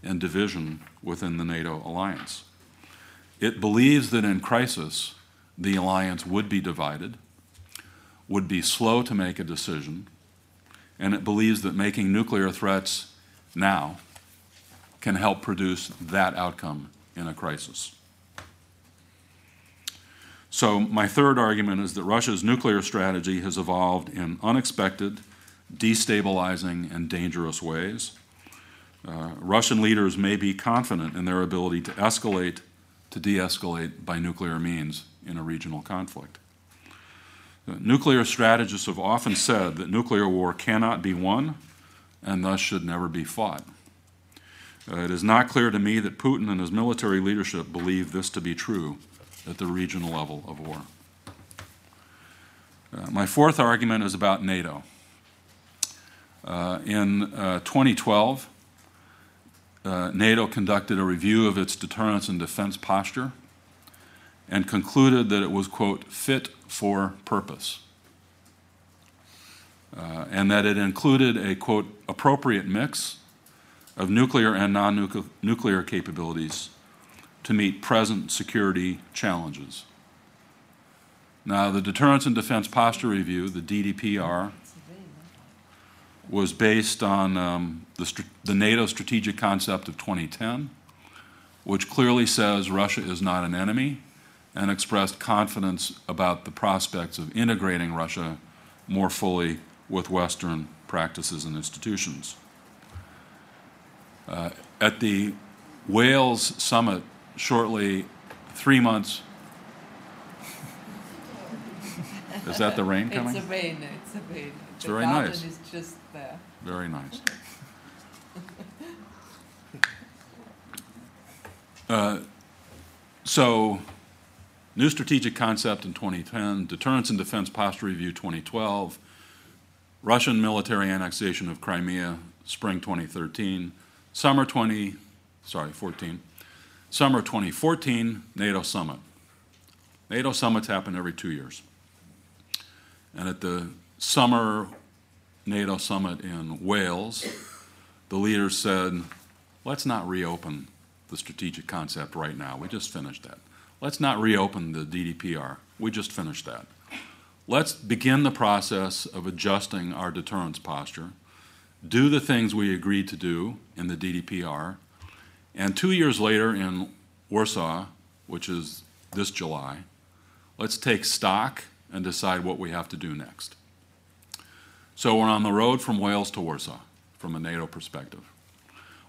and division within the NATO alliance. It believes that in crisis, the alliance would be divided, would be slow to make a decision, and it believes that making nuclear threats now can help produce that outcome in a crisis. So, my third argument is that Russia's nuclear strategy has evolved in unexpected, destabilizing, and dangerous ways. Uh, Russian leaders may be confident in their ability to escalate, to de escalate by nuclear means in a regional conflict. Nuclear strategists have often said that nuclear war cannot be won and thus should never be fought. Uh, it is not clear to me that Putin and his military leadership believe this to be true at the regional level of war. Uh, my fourth argument is about NATO. Uh, in uh, 2012, uh, NATO conducted a review of its deterrence and defense posture and concluded that it was, quote, fit for purpose. Uh, and that it included a, quote, appropriate mix of nuclear and non nuclear capabilities to meet present security challenges. Now, the Deterrence and Defense Posture Review, the DDPR, was based on um, the, the, NATO strategic concept of 2010, which clearly says Russia is not an enemy and expressed confidence about the prospects of integrating Russia more fully with Western practices and institutions. Uh, at the Wales summit shortly, three months. Is that the rain coming? It's a rain. It's a rain. It's the very nice. is just there. Very nice. Uh, so, new strategic concept in 2010, deterrence and defense posture review 2012, Russian military annexation of Crimea, spring 2013, summer 20, sorry, 14, summer 2014, NATO summit. NATO summits happen every two years. And at the summer NATO summit in Wales, the leaders said, let's not reopen the strategic concept right now. We just finished that. Let's not reopen the DDPR. We just finished that. Let's begin the process of adjusting our deterrence posture, do the things we agreed to do in the DDPR, and two years later in Warsaw, which is this July, let's take stock and decide what we have to do next. So we're on the road from Wales to Warsaw from a NATO perspective.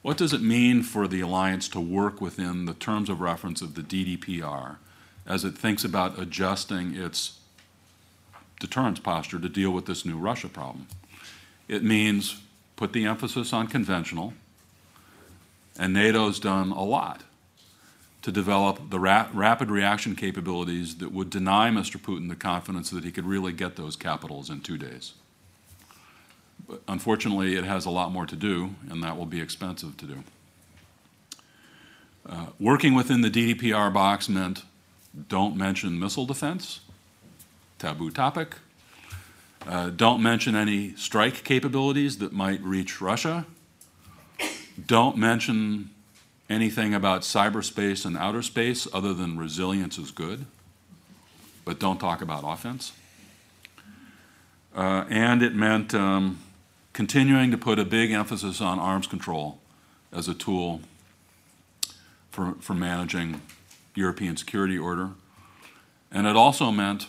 What does it mean for the alliance to work within the terms of reference of the DDPR as it thinks about adjusting its deterrence posture to deal with this new Russia problem? It means put the emphasis on conventional, and NATO's done a lot to develop the ra- rapid reaction capabilities that would deny Mr. Putin the confidence that he could really get those capitals in two days. Unfortunately, it has a lot more to do, and that will be expensive to do. Uh, working within the DDPR box meant don't mention missile defense, taboo topic. Uh, don't mention any strike capabilities that might reach Russia. Don't mention anything about cyberspace and outer space other than resilience is good, but don't talk about offense. Uh, and it meant um, continuing to put a big emphasis on arms control as a tool for, for managing European security order. And it also meant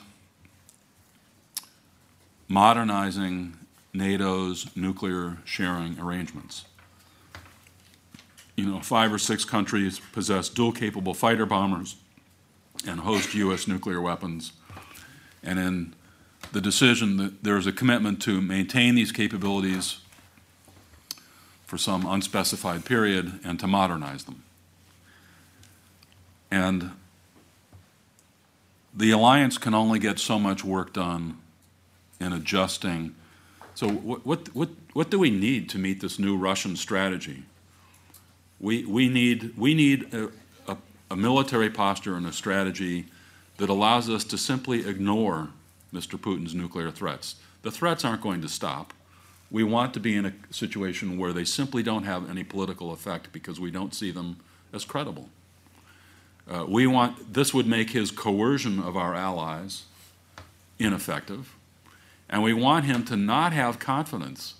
modernizing NATO's nuclear sharing arrangements. You know, five or six countries possess dual capable fighter bombers and host U.S. nuclear weapons. And in the decision that there is a commitment to maintain these capabilities for some unspecified period and to modernize them. And the alliance can only get so much work done in adjusting. So, what, what, what, what do we need to meet this new Russian strategy? We, we need, we need a, a, a military posture and a strategy that allows us to simply ignore Mr. Putin's nuclear threats. The threats aren't going to stop. We want to be in a situation where they simply don't have any political effect because we don't see them as credible. Uh, we want this would make his coercion of our allies ineffective, and we want him to not have confidence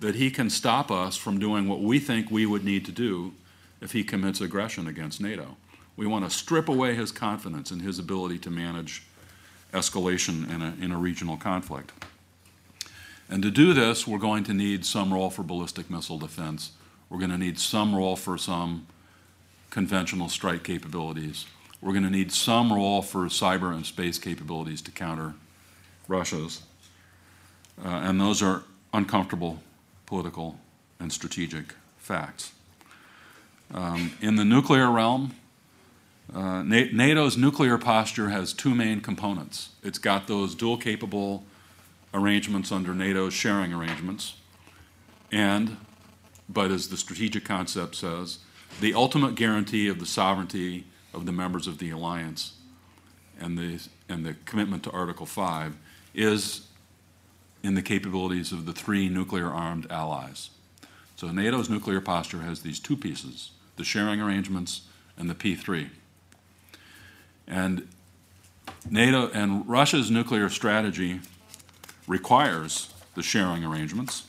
that he can stop us from doing what we think we would need to do if he commits aggression against NATO. We want to strip away his confidence in his ability to manage escalation in a, in a regional conflict. And to do this, we're going to need some role for ballistic missile defense. We're going to need some role for some conventional strike capabilities. We're going to need some role for cyber and space capabilities to counter Russia's. Uh, and those are uncomfortable political and strategic facts. Um, in the nuclear realm, uh, NATO's nuclear posture has two main components. It's got those dual capable arrangements under NATO's sharing arrangements, and, but as the strategic concept says, the ultimate guarantee of the sovereignty of the members of the alliance and the, and the commitment to Article 5 is in the capabilities of the three nuclear armed allies. So NATO's nuclear posture has these two pieces the sharing arrangements and the P3. And NATO and Russia's nuclear strategy requires the sharing arrangements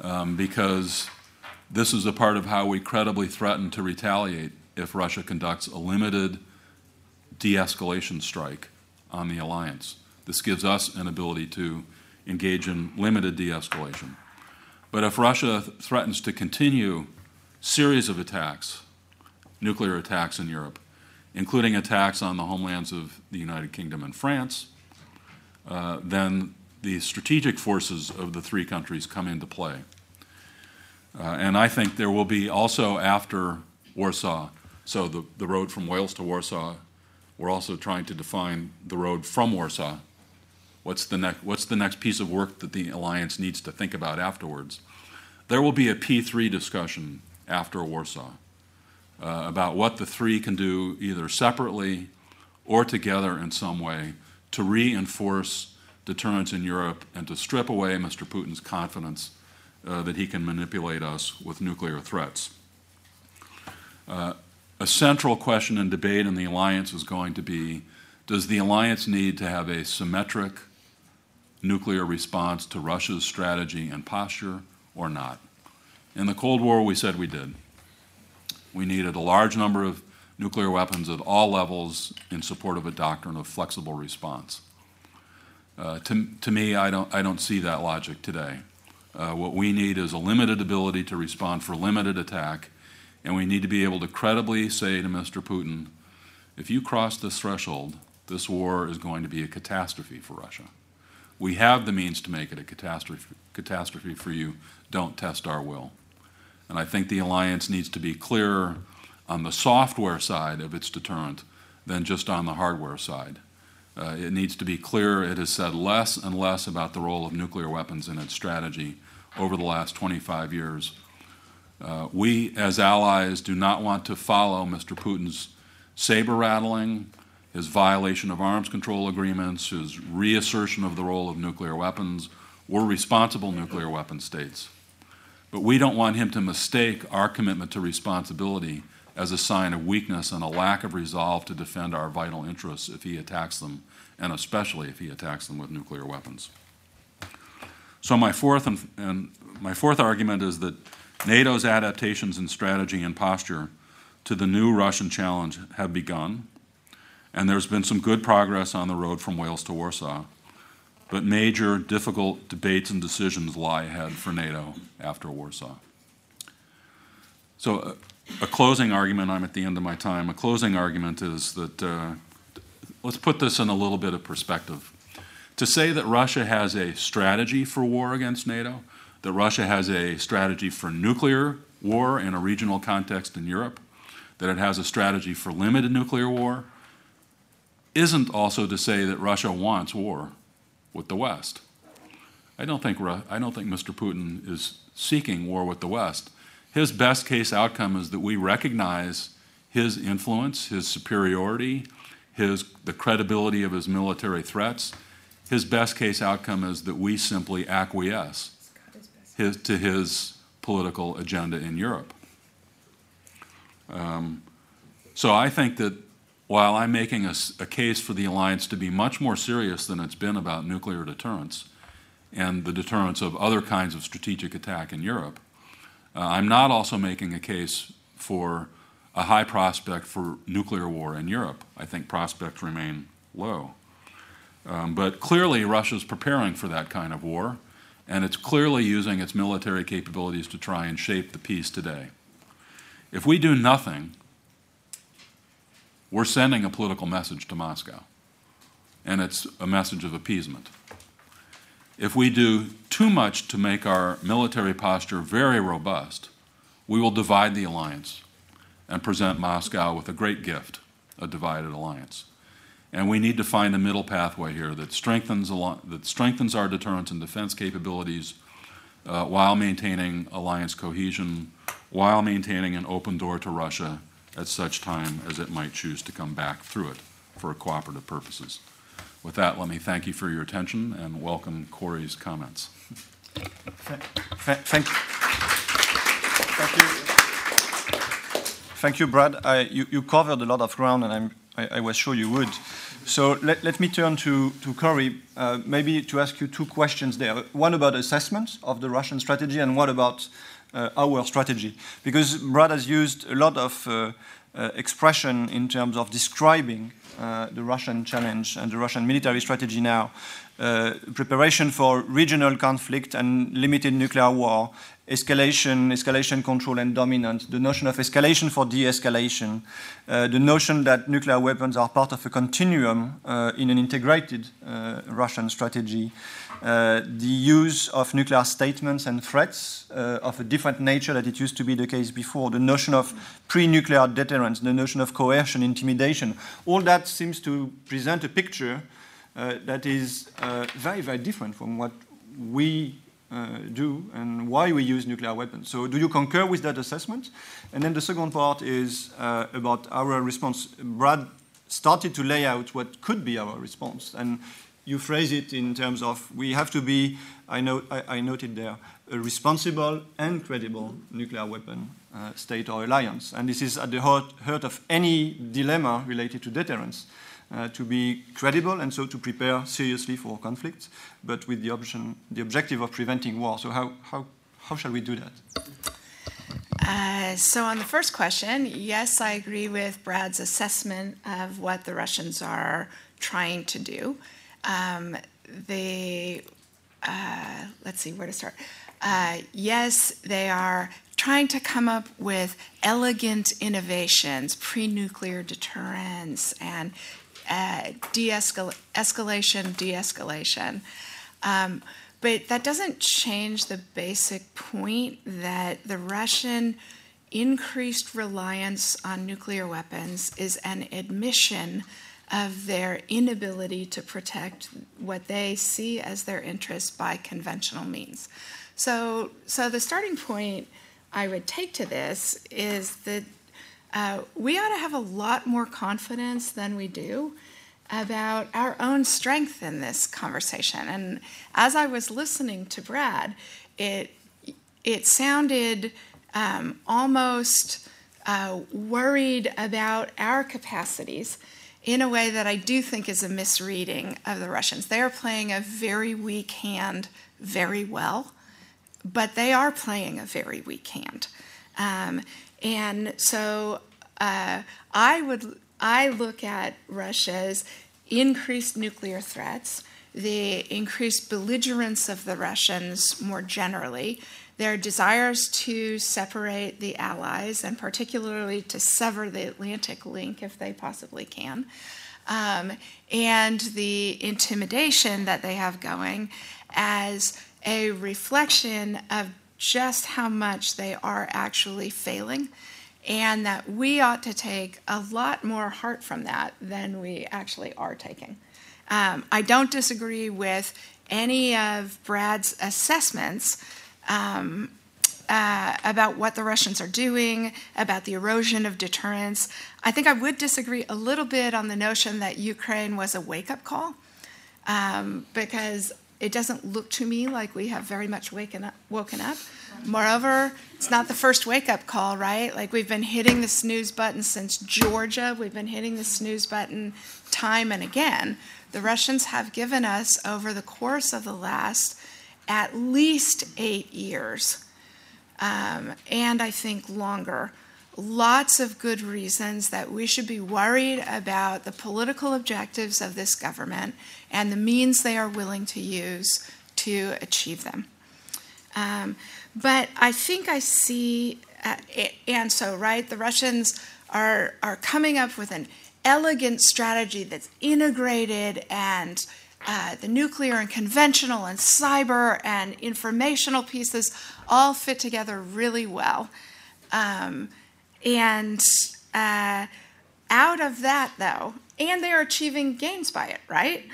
um, because this is a part of how we credibly threaten to retaliate if Russia conducts a limited de escalation strike on the alliance. This gives us an ability to engage in limited de escalation. But if Russia th- threatens to continue series of attacks, nuclear attacks in Europe, including attacks on the homelands of the United Kingdom and France, uh, then the strategic forces of the three countries come into play. Uh, and I think there will be also after Warsaw, so the, the road from Wales to Warsaw, we're also trying to define the road from Warsaw. What's the, ne- what's the next piece of work that the alliance needs to think about afterwards? There will be a P3 discussion after Warsaw uh, about what the three can do either separately or together in some way to reinforce deterrence in Europe and to strip away Mr. Putin's confidence uh, that he can manipulate us with nuclear threats. Uh, a central question and debate in the alliance is going to be does the alliance need to have a symmetric nuclear response to Russia's strategy and posture or not? In the Cold War, we said we did. We needed a large number of nuclear weapons at all levels in support of a doctrine of flexible response. Uh, to, to me, I don't, I don't see that logic today. Uh, what we need is a limited ability to respond for limited attack, and we need to be able to credibly say to Mr. Putin, if you cross this threshold, this war is going to be a catastrophe for Russia. We have the means to make it a catastrophe, catastrophe for you. Don't test our will. And I think the alliance needs to be clearer on the software side of its deterrent than just on the hardware side. Uh, it needs to be clear it has said less and less about the role of nuclear weapons in its strategy over the last 25 years. Uh, we, as allies, do not want to follow Mr. Putin's saber rattling, his violation of arms control agreements, his reassertion of the role of nuclear weapons. We're responsible nuclear weapon states. But we don't want him to mistake our commitment to responsibility as a sign of weakness and a lack of resolve to defend our vital interests if he attacks them, and especially if he attacks them with nuclear weapons. So, my fourth, and, and my fourth argument is that NATO's adaptations in strategy and posture to the new Russian challenge have begun, and there's been some good progress on the road from Wales to Warsaw. But major, difficult debates and decisions lie ahead for NATO after Warsaw. So, uh, a closing argument, I'm at the end of my time. A closing argument is that uh, let's put this in a little bit of perspective. To say that Russia has a strategy for war against NATO, that Russia has a strategy for nuclear war in a regional context in Europe, that it has a strategy for limited nuclear war, isn't also to say that Russia wants war with the West. I don't think, I don't think Mr. Putin is seeking war with the West his best case outcome is that we recognize his influence, his superiority, his, the credibility of his military threats. His best case outcome is that we simply acquiesce his, to his political agenda in Europe. Um, so I think that while I'm making a, a, case for the alliance to be much more serious than it's been about nuclear deterrence, and the deterrence of other kinds of strategic attack in Europe. Uh, I'm not also making a case for a high prospect for nuclear war in Europe. I think prospects remain low. Um, but clearly, Russia's preparing for that kind of war, and it's clearly using its military capabilities to try and shape the peace today. If we do nothing, we're sending a political message to Moscow, and it's a message of appeasement. If we do too much to make our military posture very robust, we will divide the alliance and present Moscow with a great gift a divided alliance. And we need to find a middle pathway here that strengthens, that strengthens our deterrence and defense capabilities uh, while maintaining alliance cohesion, while maintaining an open door to Russia at such time as it might choose to come back through it for cooperative purposes. With that, let me thank you for your attention and welcome Kori's comments. Thank, you. thank you. Thank you, Brad. I, you, you, covered a lot of ground, and I, I was sure you would. So let, let me turn to, to Kori, uh, maybe to ask you two questions there. One about assessment of the Russian strategy, and one about our strategy. Because Brad has used a lot of uh, uh expression in terms of describing uh, the Russian challenge and the Russian military strategy now. Uh, preparation for regional conflict and limited nuclear war, escalation, escalation control and dominance, the notion of escalation for de-escalation, uh, the notion that nuclear weapons are part of a continuum uh, in an integrated uh, Russian strategy, uh, the use of nuclear statements and threats uh, of a different nature that it used to be the case before, the notion of pre-nuclear deterrence, the notion of coercion, intimidation, all that seems to present a picture uh, that is uh, very, very different from what we uh, do and why we use nuclear weapons. So do you concur with that assessment? And then the second part is uh, about our response. Brad started to lay out what could be our response. And you phrase it in terms of we have to be, I, know, I, I noted there, a responsible and credible nuclear weapon uh, state or alliance. And this is at the heart, heart of any dilemma related to deterrence. Uh, to be credible and so to prepare seriously for conflict, but with the, option, the objective of preventing war. So, how, how, how shall we do that? Uh, so, on the first question, yes, I agree with Brad's assessment of what the Russians are trying to do. Um, they, uh, let's see where to start. Uh, yes, they are trying to come up with elegant innovations, pre nuclear deterrence, and uh, de-escalation, de-escalation. Um, but that doesn't change the basic point that the Russian increased reliance on nuclear weapons is an admission of their inability to protect what they see as their interests by conventional means. So, so the starting point I would take to this is that uh, we ought to have a lot more confidence than we do about our own strength in this conversation. And as I was listening to Brad, it it sounded um, almost uh, worried about our capacities in a way that I do think is a misreading of the Russians. They are playing a very weak hand very well, but they are playing a very weak hand. Um, and so uh, I would I look at Russia's increased nuclear threats, the increased belligerence of the Russians more generally, their desires to separate the Allies, and particularly to sever the Atlantic link if they possibly can, um, and the intimidation that they have going as a reflection of just how much they are actually failing and that we ought to take a lot more heart from that than we actually are taking. Um, I don't disagree with any of Brad's assessments um, uh, about what the Russians are doing, about the erosion of deterrence. I think I would disagree a little bit on the notion that Ukraine was a wake up call, um, because it doesn't look to me like we have very much waken up, woken up. Moreover, it's not the first wake up call, right? Like we've been hitting the snooze button since Georgia, we've been hitting the snooze button time and again. The Russians have given us, over the course of the last at least eight years, um, and I think longer. Lots of good reasons that we should be worried about the political objectives of this government and the means they are willing to use to achieve them. Um, but I think I see, uh, and so, right, the Russians are, are coming up with an elegant strategy that's integrated and uh, the nuclear and conventional and cyber and informational pieces all fit together really well. Um, and uh, out of that, though, and they are achieving gains by it, right?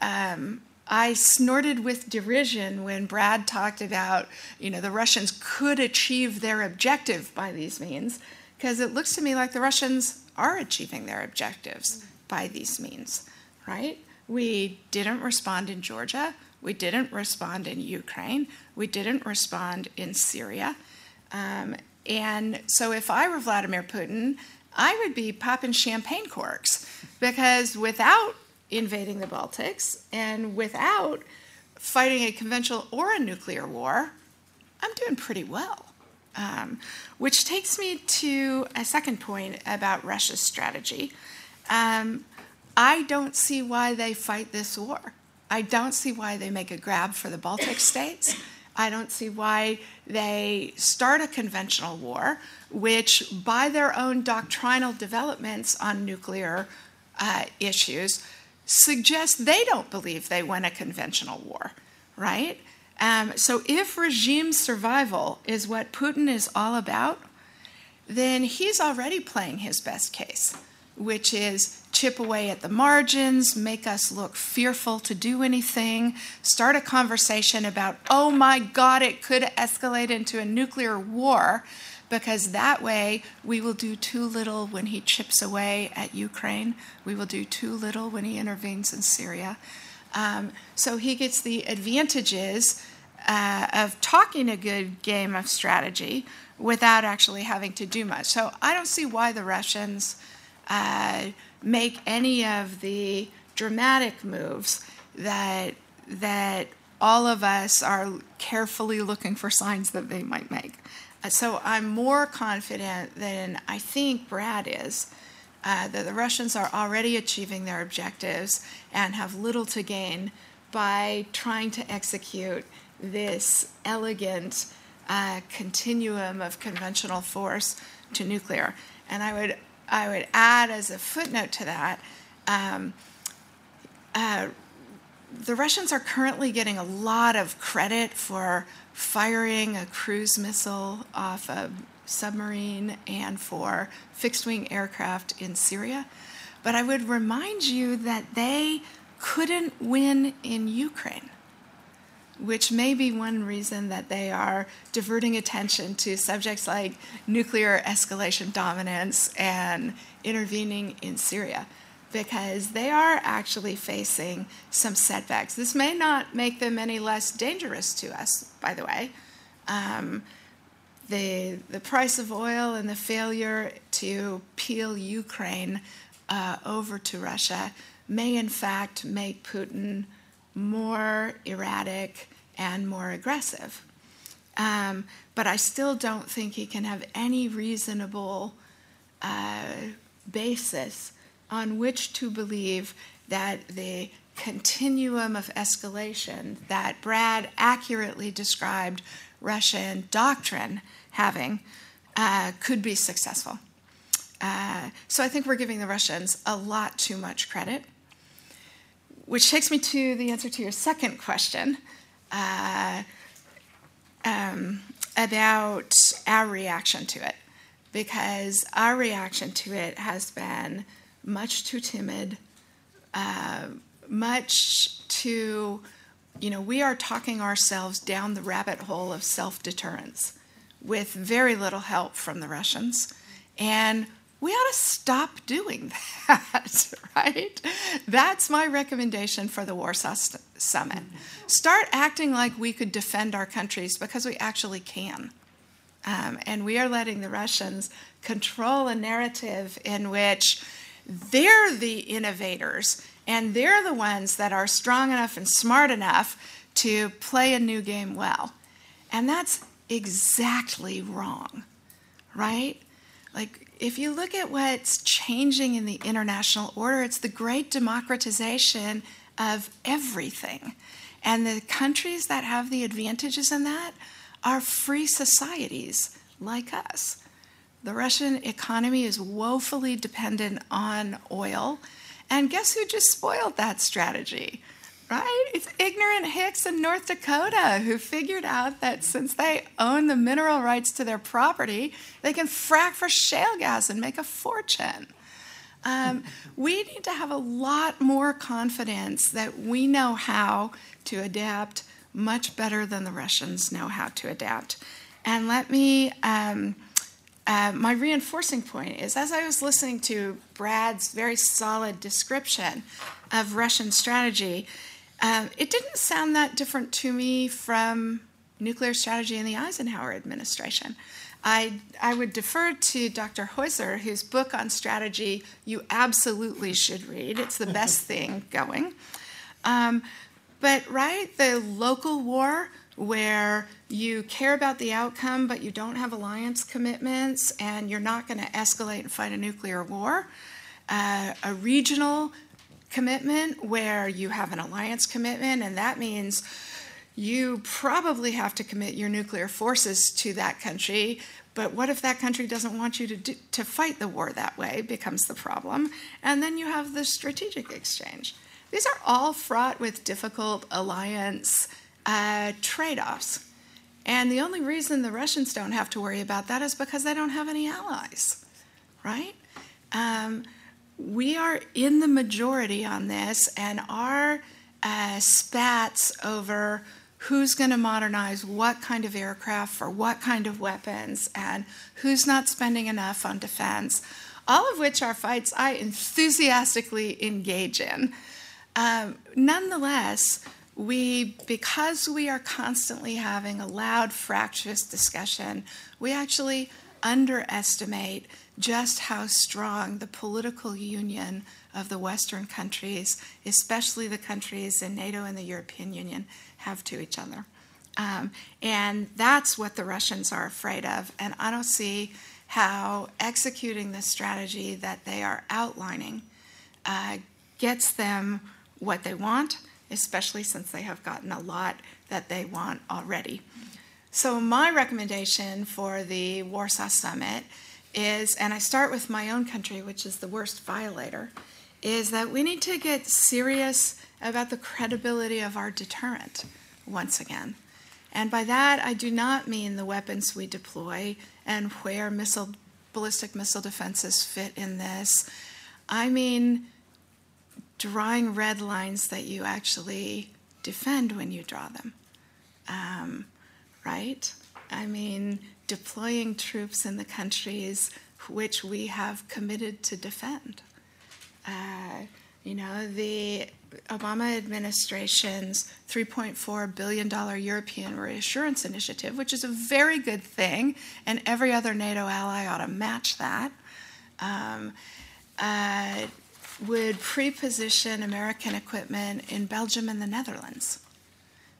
Um, I snorted with derision when Brad talked about, you know, the Russians could achieve their objective by these means, because it looks to me like the Russians are achieving their objectives by these means, right? We didn't respond in Georgia. We didn't respond in Ukraine. We didn't respond in Syria. Um, and so if I were Vladimir Putin, I would be popping champagne corks because without invading the Baltics and without fighting a conventional or a nuclear war, I'm doing pretty well. Um, which takes me to a second point about Russia's strategy. Um, I don't see why they fight this war. I don't see why they make a grab for the Baltic states. I don't see why they start a conventional war, which, by their own doctrinal developments on nuclear uh, issues, suggest they don't believe they win a conventional war, right? Um, so, if regime survival is what Putin is all about, then he's already playing his best case, which is chip away at the margins, make us look fearful to do anything, start a conversation about, oh my God, it could escalate into a nuclear war, because that way we will do too little when he chips away at Ukraine, we will do too little when he intervenes in Syria. Um, so he gets the advantages uh, of talking a good game of strategy without actually having to do much. So I don't see why the Russians uh, make any of the dramatic moves that that all of us are carefully looking for signs that they might make. Uh, so I'm more confident than I think Brad is uh, that the Russians are already achieving their objectives and have little to gain by trying to execute this elegant uh, continuum of conventional force to nuclear. And I would, I would add as a footnote to that. Um, uh, the Russians are currently getting a lot of credit for firing a cruise missile off a submarine and for fixed wing aircraft in Syria. But I would remind you that they couldn't win in Ukraine, which may be one reason that they are diverting attention to subjects like nuclear escalation dominance and intervening in Syria. Because they are actually facing some setbacks. This may not make them any less dangerous to us, by the way. Um, the, the price of oil and the failure to peel Ukraine uh, over to Russia may, in fact, make Putin more erratic and more aggressive. Um, but I still don't think he can have any reasonable uh, basis on which to believe that the continuum of escalation that Brad accurately described Russian doctrine having uh, could be successful. Uh, so I think we're giving the Russians a lot too much credit, which takes me to the answer to your second question uh, um, about our reaction to it. Because our reaction to it has been much too timid, uh, much too, you know, we are talking ourselves down the rabbit hole of self deterrence with very little help from the Russians. And we ought to stop doing that, right? That's my recommendation for the Warsaw Summit. Start acting like we could defend our countries because we actually can. Um, and we are letting the Russians control a narrative in which they're the innovators and they're the ones that are strong enough and smart enough to play a new game well. And that's exactly wrong, right? Like, if you look at what's changing in the international order, it's the great democratization of everything. And the countries that have the advantages in that are free societies like us. The Russian economy is woefully dependent on oil. And guess who just spoiled that strategy? Right? It's ignorant Hicks in North Dakota who figured out that since they own the mineral rights to their property, they can frack for shale gas and make a fortune. Um, we need to have a lot more confidence that we know how to adapt much better than the Russians know how to adapt. And let me, um, uh, my reinforcing point is as I was listening to Brad's very solid description of Russian strategy, uh, it didn't sound that different to me from nuclear strategy in the Eisenhower administration. I, I would defer to Dr. Heuser, whose book on strategy you absolutely should read. It's the best thing going. Um, but, right, the local war where you care about the outcome, but you don't have alliance commitments and you're not going to escalate and fight a nuclear war. Uh, a regional commitment where you have an alliance commitment, and that means you probably have to commit your nuclear forces to that country. But what if that country doesn't want you to, do, to fight the war that way? Becomes the problem. And then you have the strategic exchange. These are all fraught with difficult alliance uh, trade offs. And the only reason the Russians don't have to worry about that is because they don't have any allies, right? Um, we are in the majority on this, and our uh, spats over who's going to modernize what kind of aircraft for what kind of weapons and who's not spending enough on defense, all of which are fights I enthusiastically engage in. Um, nonetheless, we, because we are constantly having a loud, fractious discussion, we actually underestimate just how strong the political union of the Western countries, especially the countries in NATO and the European Union, have to each other. Um, and that's what the Russians are afraid of. And I don't see how executing the strategy that they are outlining uh, gets them what they want, especially since they have gotten a lot that they want already. So, my recommendation for the Warsaw Summit is, and I start with my own country, which is the worst violator, is that we need to get serious about the credibility of our deterrent once again. And by that, I do not mean the weapons we deploy and where missile, ballistic missile defenses fit in this. I mean drawing red lines that you actually defend when you draw them. Um, right? I mean, deploying troops in the countries which we have committed to defend. Uh, you know, the Obama administration's $3.4 billion European Reassurance Initiative, which is a very good thing, and every other NATO ally ought to match that, um, uh, would pre-position American equipment in Belgium and the Netherlands,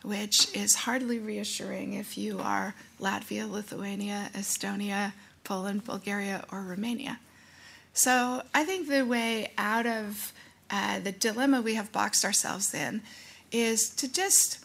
which is hardly reassuring if you are Latvia, Lithuania, Estonia, Poland, Bulgaria, or Romania. So I think the way out of uh, the dilemma we have boxed ourselves in is to just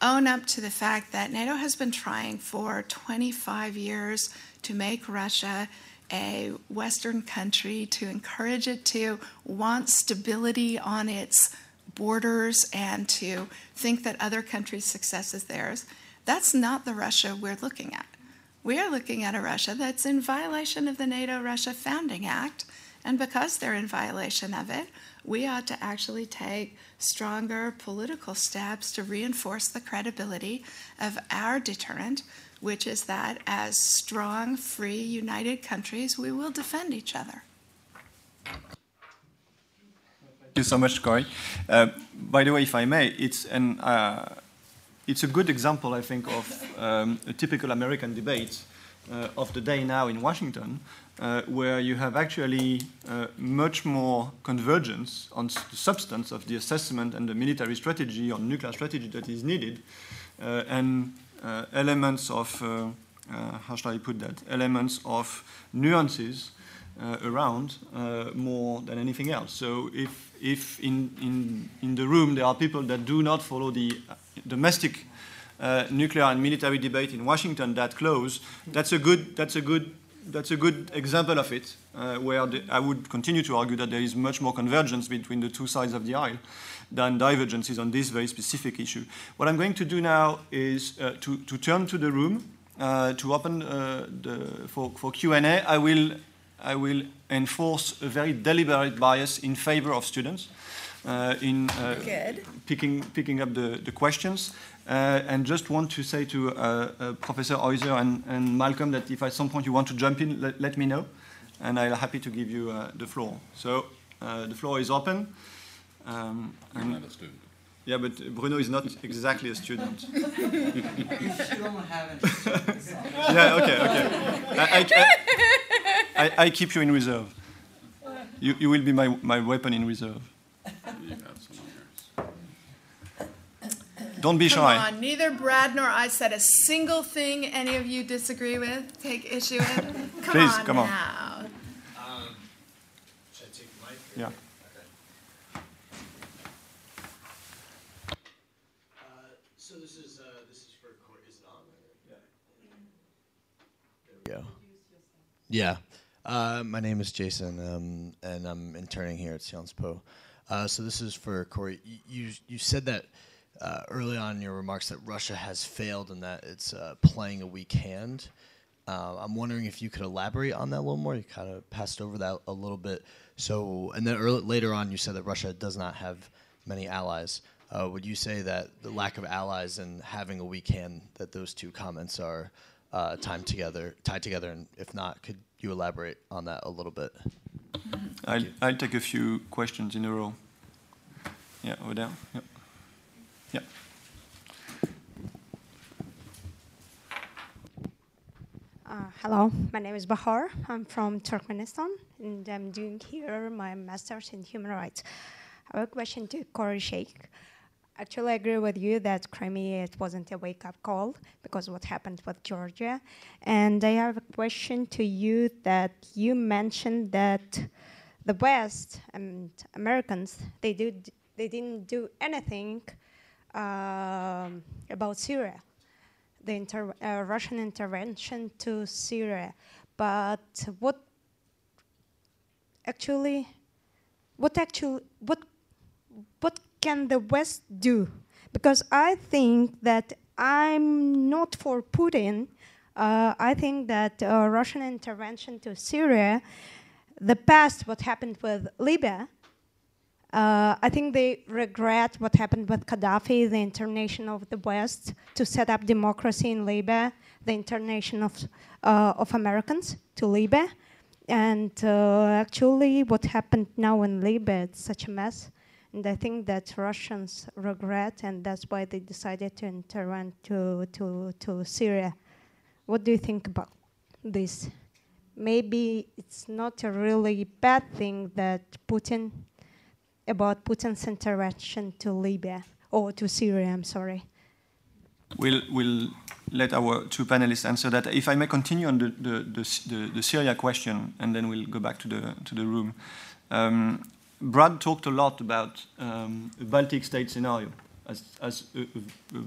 own up to the fact that NATO has been trying for 25 years to make Russia a Western country, to encourage it to want stability on its borders and to think that other countries' success is theirs. That's not the Russia we're looking at. We are looking at a Russia that's in violation of the NATO Russia Founding Act, and because they're in violation of it, we ought to actually take stronger political steps to reinforce the credibility of our deterrent which is that as strong, free, united countries, we will defend each other. Thank you so much, Kori. Uh, by the way, if I may, it's an uh, it's a good example, I think, of um, a typical American debate uh, of the day now in Washington, uh, where you have actually uh, much more convergence on the substance of the assessment and the military strategy or nuclear strategy that is needed, uh, and elements of, how shall I put that, elements of nuances around more than anything else. So if, if in, in, in the room there are people that do not follow the domestic uh, nuclear and military debate in Washington that close, that's a good, that's a good, that's a good example of it, uh, where the, I would continue to argue that there is much more convergence between the two sides of the aisle than divergences on this very specific issue. What I'm going to do now is uh, to, to turn to the room uh, to open uh, the, for, for Q&A. I will, I will enforce a very deliberate bias in favor of students. Uh, in uh, picking, picking up the, the questions. Uh, and just want to say to Professor Heuser and, and, Malcolm that if at some point you want to jump in, let, let me know. And I'm happy to give you the floor. So the floor is open. Um, I'm not a student. Yeah, but Bruno is not exactly a student. you don't have any Yeah, okay, okay. I, I, I, I, keep you in reserve. You, you will be my, my weapon in reserve. Don't be Come shy. On. Neither Brad nor I said a single thing any of you disagree with, take issue with. Come Please, on come now. on. Um, yeah. Yeah. Uh, my name is Jason, um, and I'm interning here at Sciences Po. Uh, so this is for Kori. You you said that uh, early on in your remarks that Russia has failed and that it's uh, playing a weak hand. Uh, I'm wondering if you could elaborate on that a little more. You kind of passed over that a little bit. So, and then early, later on, you said that Russia does not have many allies. Uh, would you say that the lack of allies and having a weak hand, that those two comments are tied together, tied together? And if not, could you elaborate on that a little bit? I'll, I'll take a few questions in a row. Yeah, over there. Yeah. yeah. Uh, hello, my name is Bahar. I'm from Turkmenistan, and I'm doing here my master's in human rights. I have a question to Kori Schake. Actually, I agree with you that Crimea it wasn't a wake-up call because what happened with Georgia. And I have a question to you that you mentioned that the West and Americans they did they didn't do anything um, about Syria, the inter uh, Russian intervention to Syria. But what actually, what actually, what what can the West do? Because I think that I'm not for Putin. Uh, I think that uh, Russian intervention to Syria the past, what happened with Libya, uh, I think they regret what happened with Gaddafi, the internation of the West to set up democracy in Libya, the internation of, uh, of Americans to Libya. And uh, actually, what happened now in Libya, it's such a mess. And I think that Russians regret, and that's why they decided to intervene to, to, to Syria. What do you think about this? maybe it's not a really bad thing that Putin, about Putin's intervention to Libya, or to Syria, I'm sorry. We'll, we'll let our two panelists answer that. If I may continue on the, the, the, the, the Syria question, and then we'll go back to the, to the room. Um, Brad talked a lot about um, a Baltic state scenario as, as a, a, a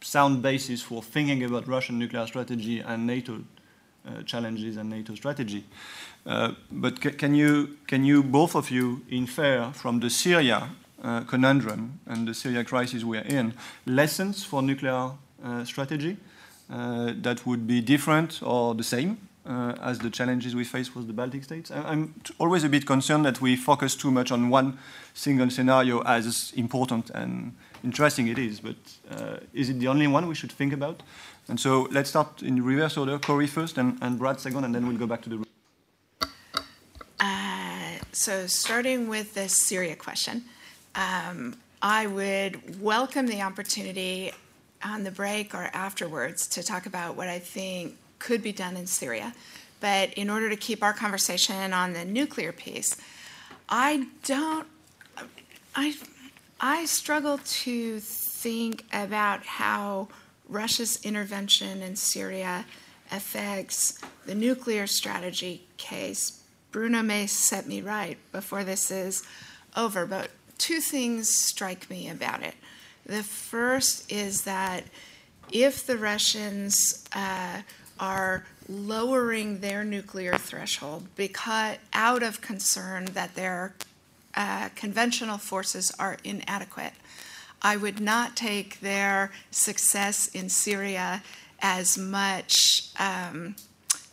sound basis for thinking about Russian nuclear strategy and NATO uh, challenges and NATO strategy. Uh, but can you, can you, both of you, infer from the Syria uh, conundrum and the Syria crisis we are in, lessons for nuclear strategy that would be different or the same uh, as the challenges we face with the Baltic states. I'm always a bit concerned that we focus too much on one single scenario, as important and interesting it is, but uh, is it the only one we should think about? And so let's start in reverse order. Kori first and, and Brad second, and then we'll go back to the. Uh, so starting with the Syria question, um, I would welcome the opportunity on the break or afterwards to talk about what I think could be done in Syria. But in order to keep our conversation on the nuclear piece, I don't, I, I struggle to think about how Russia's intervention in Syria affects the nuclear strategy case. Bruno may set me right before this is over, but two things strike me about it. The first is that if the Russians uh, are lowering their nuclear threshold because out of concern that their uh, conventional forces are inadequate, I would not take their success in Syria as much um,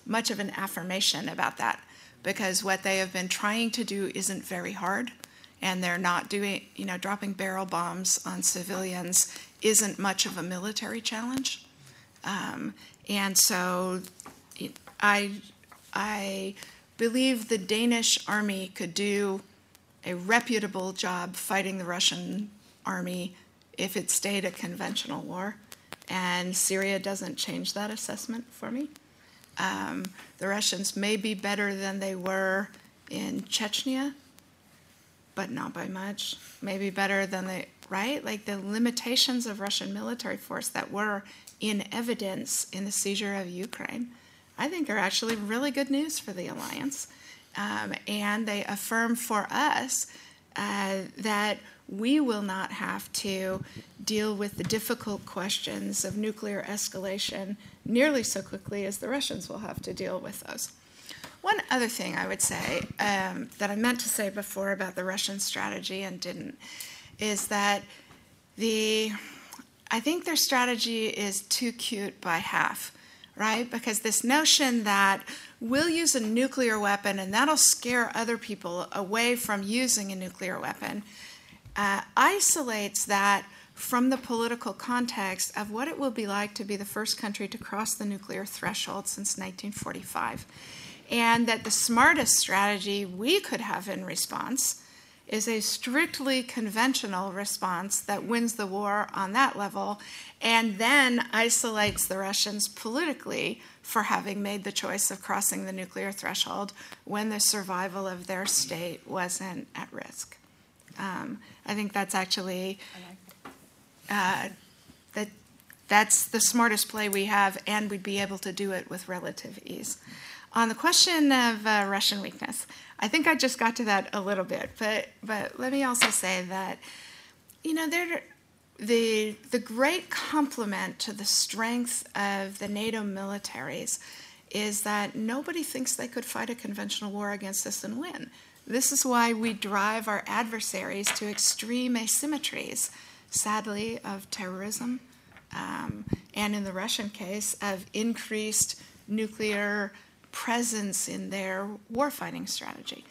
much of an affirmation about that because what they have been trying to do isn't very hard and they're not doing you know dropping barrel bombs on civilians isn't much of a military challenge. Um, and so I, I believe the Danish army could do a reputable job fighting the Russian army if it stayed a conventional war. And Syria doesn't change that assessment for me. Um, the Russians may be better than they were in Chechnya, but not by much. Maybe better than they, right? Like the limitations of Russian military force that were in evidence in the seizure of Ukraine, I think are actually really good news for the alliance. Um, and they affirm for us uh, that we will not have to deal with the difficult questions of nuclear escalation nearly so quickly as the Russians will have to deal with those. One other thing I would say um, that I meant to say before about the Russian strategy and didn't is that the I think their strategy is too cute by half, right? Because this notion that we'll use a nuclear weapon and that'll scare other people away from using a nuclear weapon uh, isolates that from the political context of what it will be like to be the first country to cross the nuclear threshold since 1945. And that the smartest strategy we could have in response is a strictly conventional response that wins the war on that level and then isolates the Russians politically for having made the choice of crossing the nuclear threshold when the survival of their state wasn't at risk. Um, I think that's actually uh, that that's the smartest play we have, and we'd be able to do it with relative ease. On the question of uh, Russian weakness, I think I just got to that a little bit, but but let me also say that you know there the the great complement to the strength of the NATO militaries is that nobody thinks they could fight a conventional war against us and win. This is why we drive our adversaries to extreme asymmetries, sadly, of terrorism, um, and in the Russian case, of increased nuclear presence in their warfighting strategy.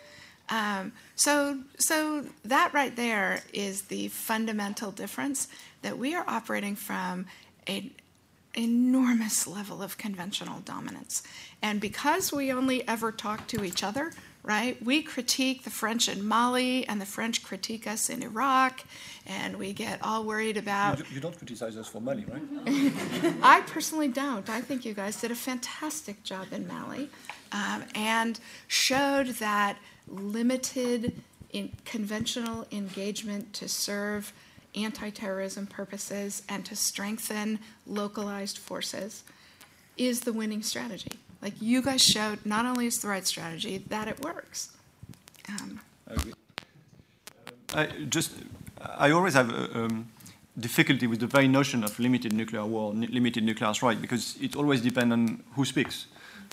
Um, so, so that right there is the fundamental difference that we are operating from an enormous level of conventional dominance. And because we only ever talk to each other, right? We critique the French in Mali, and the French critique us in Iraq, and we get all worried about. You, you don't criticize us for Mali, right? I personally don't. I think you guys did a fantastic job in Mali, um, and showed that limited in conventional engagement to serve anti-terrorism purposes and to strengthen localized forces is the winning strategy. Like you guys showed, not only is the right strategy, that it works. Um, I just, I always have a, um, difficulty with the very notion of limited nuclear war, limited nuclear strike, because it always depends on who speaks,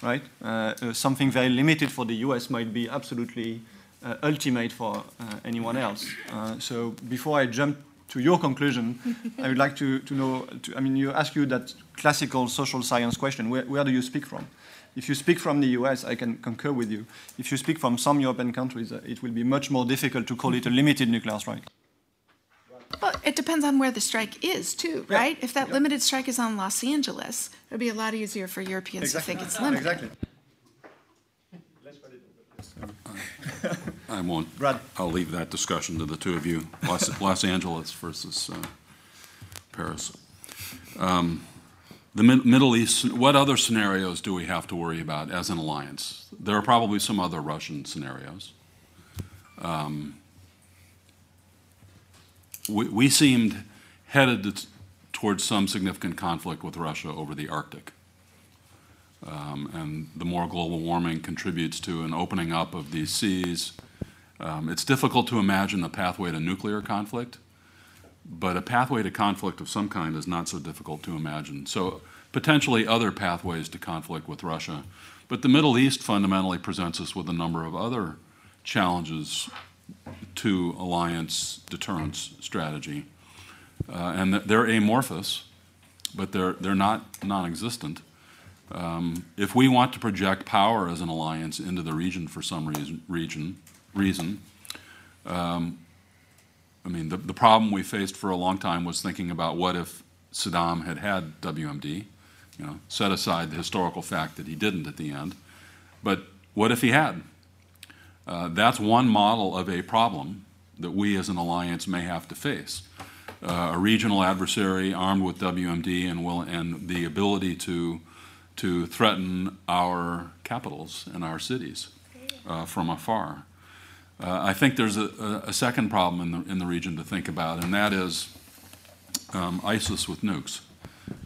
right? Uh, uh, something very limited for the US might be absolutely uh, ultimate for uh, anyone else. Uh, so before I jump to your conclusion, I would like to, to know, to, I mean, you ask you that classical social science question, where, where do you speak from? If you speak from the US, I can concur with you. If you speak from some European countries, uh, it will be much more difficult to call it a limited nuclear strike. Well, it depends on where the strike is, too, Yeah. right? If that Yeah. limited strike is on Los Angeles, it would be a lot easier for Europeans to think it's limited. Exactly. I won't, Brad. I'll leave that discussion to the two of you, Los, Los Angeles versus uh, Paris. Um, the Middle East, what other scenarios do we have to worry about as an alliance? There are probably some other Russian scenarios. Um, we, we, seemed headed towards some significant conflict with Russia over the Arctic. Um, and the more global warming contributes to an opening up of these seas. Um, it's difficult to imagine a pathway to nuclear conflict, but a pathway to conflict of some kind is not so difficult to imagine. So, potentially other pathways to conflict with Russia. But the Middle East fundamentally presents us with a number of other challenges to alliance deterrence strategy. Uh, and they're amorphous, but they're, they're not non existent. Um, if we want to project power as an alliance into the region for some reason, region, reason um, I mean, the, the problem we faced for a long time was thinking about what if Saddam had had WMD, you know, set aside the historical fact that he didn't at the end, but what if he had? Uh, that's one model of a problem that we as an alliance may have to face. Uh, a regional adversary armed with WMD and, will, and the ability to, to threaten our capitals and our cities uh, from afar. Uh, I think there's a, a, second problem in the, in the region to think about, and that is um, ISIS with nukes,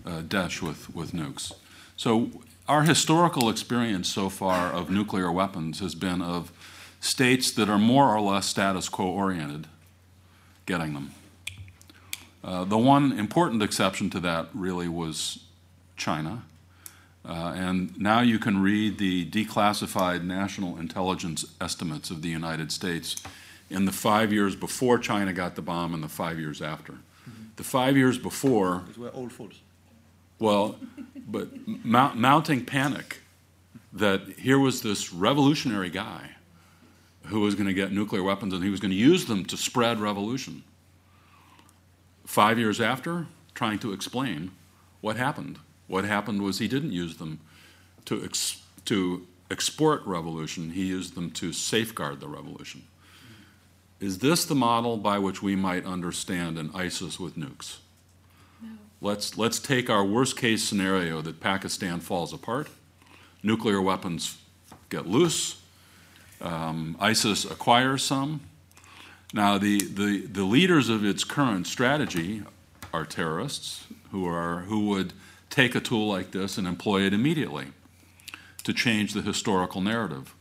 uh, Daesh with, with nukes. So, our historical experience so far of nuclear weapons has been of states that are more or less status quo oriented getting them. Uh, the one important exception to that really was China. Uh, and now you can read the declassified national intelligence estimates of the United States in the five years before China got the bomb and the five years after. Mm-hmm. The five years before. Those were old fools. Well, but mount, mounting panic that here was this revolutionary guy who was going to get nuclear weapons and he was going to use them to spread revolution. Five years after, trying to explain what happened what happened was he didn't use them to, ex- to export revolution, he used them to safeguard the revolution. Is this the model by which we might understand an ISIS with nukes? No. Let's, let's take our worst case scenario that Pakistan falls apart, nuclear weapons get loose, um, ISIS acquires some. Now, the, the, the leaders of its current strategy are terrorists who, are, who would take a tool like this and employ it immediately to change the historical narrative.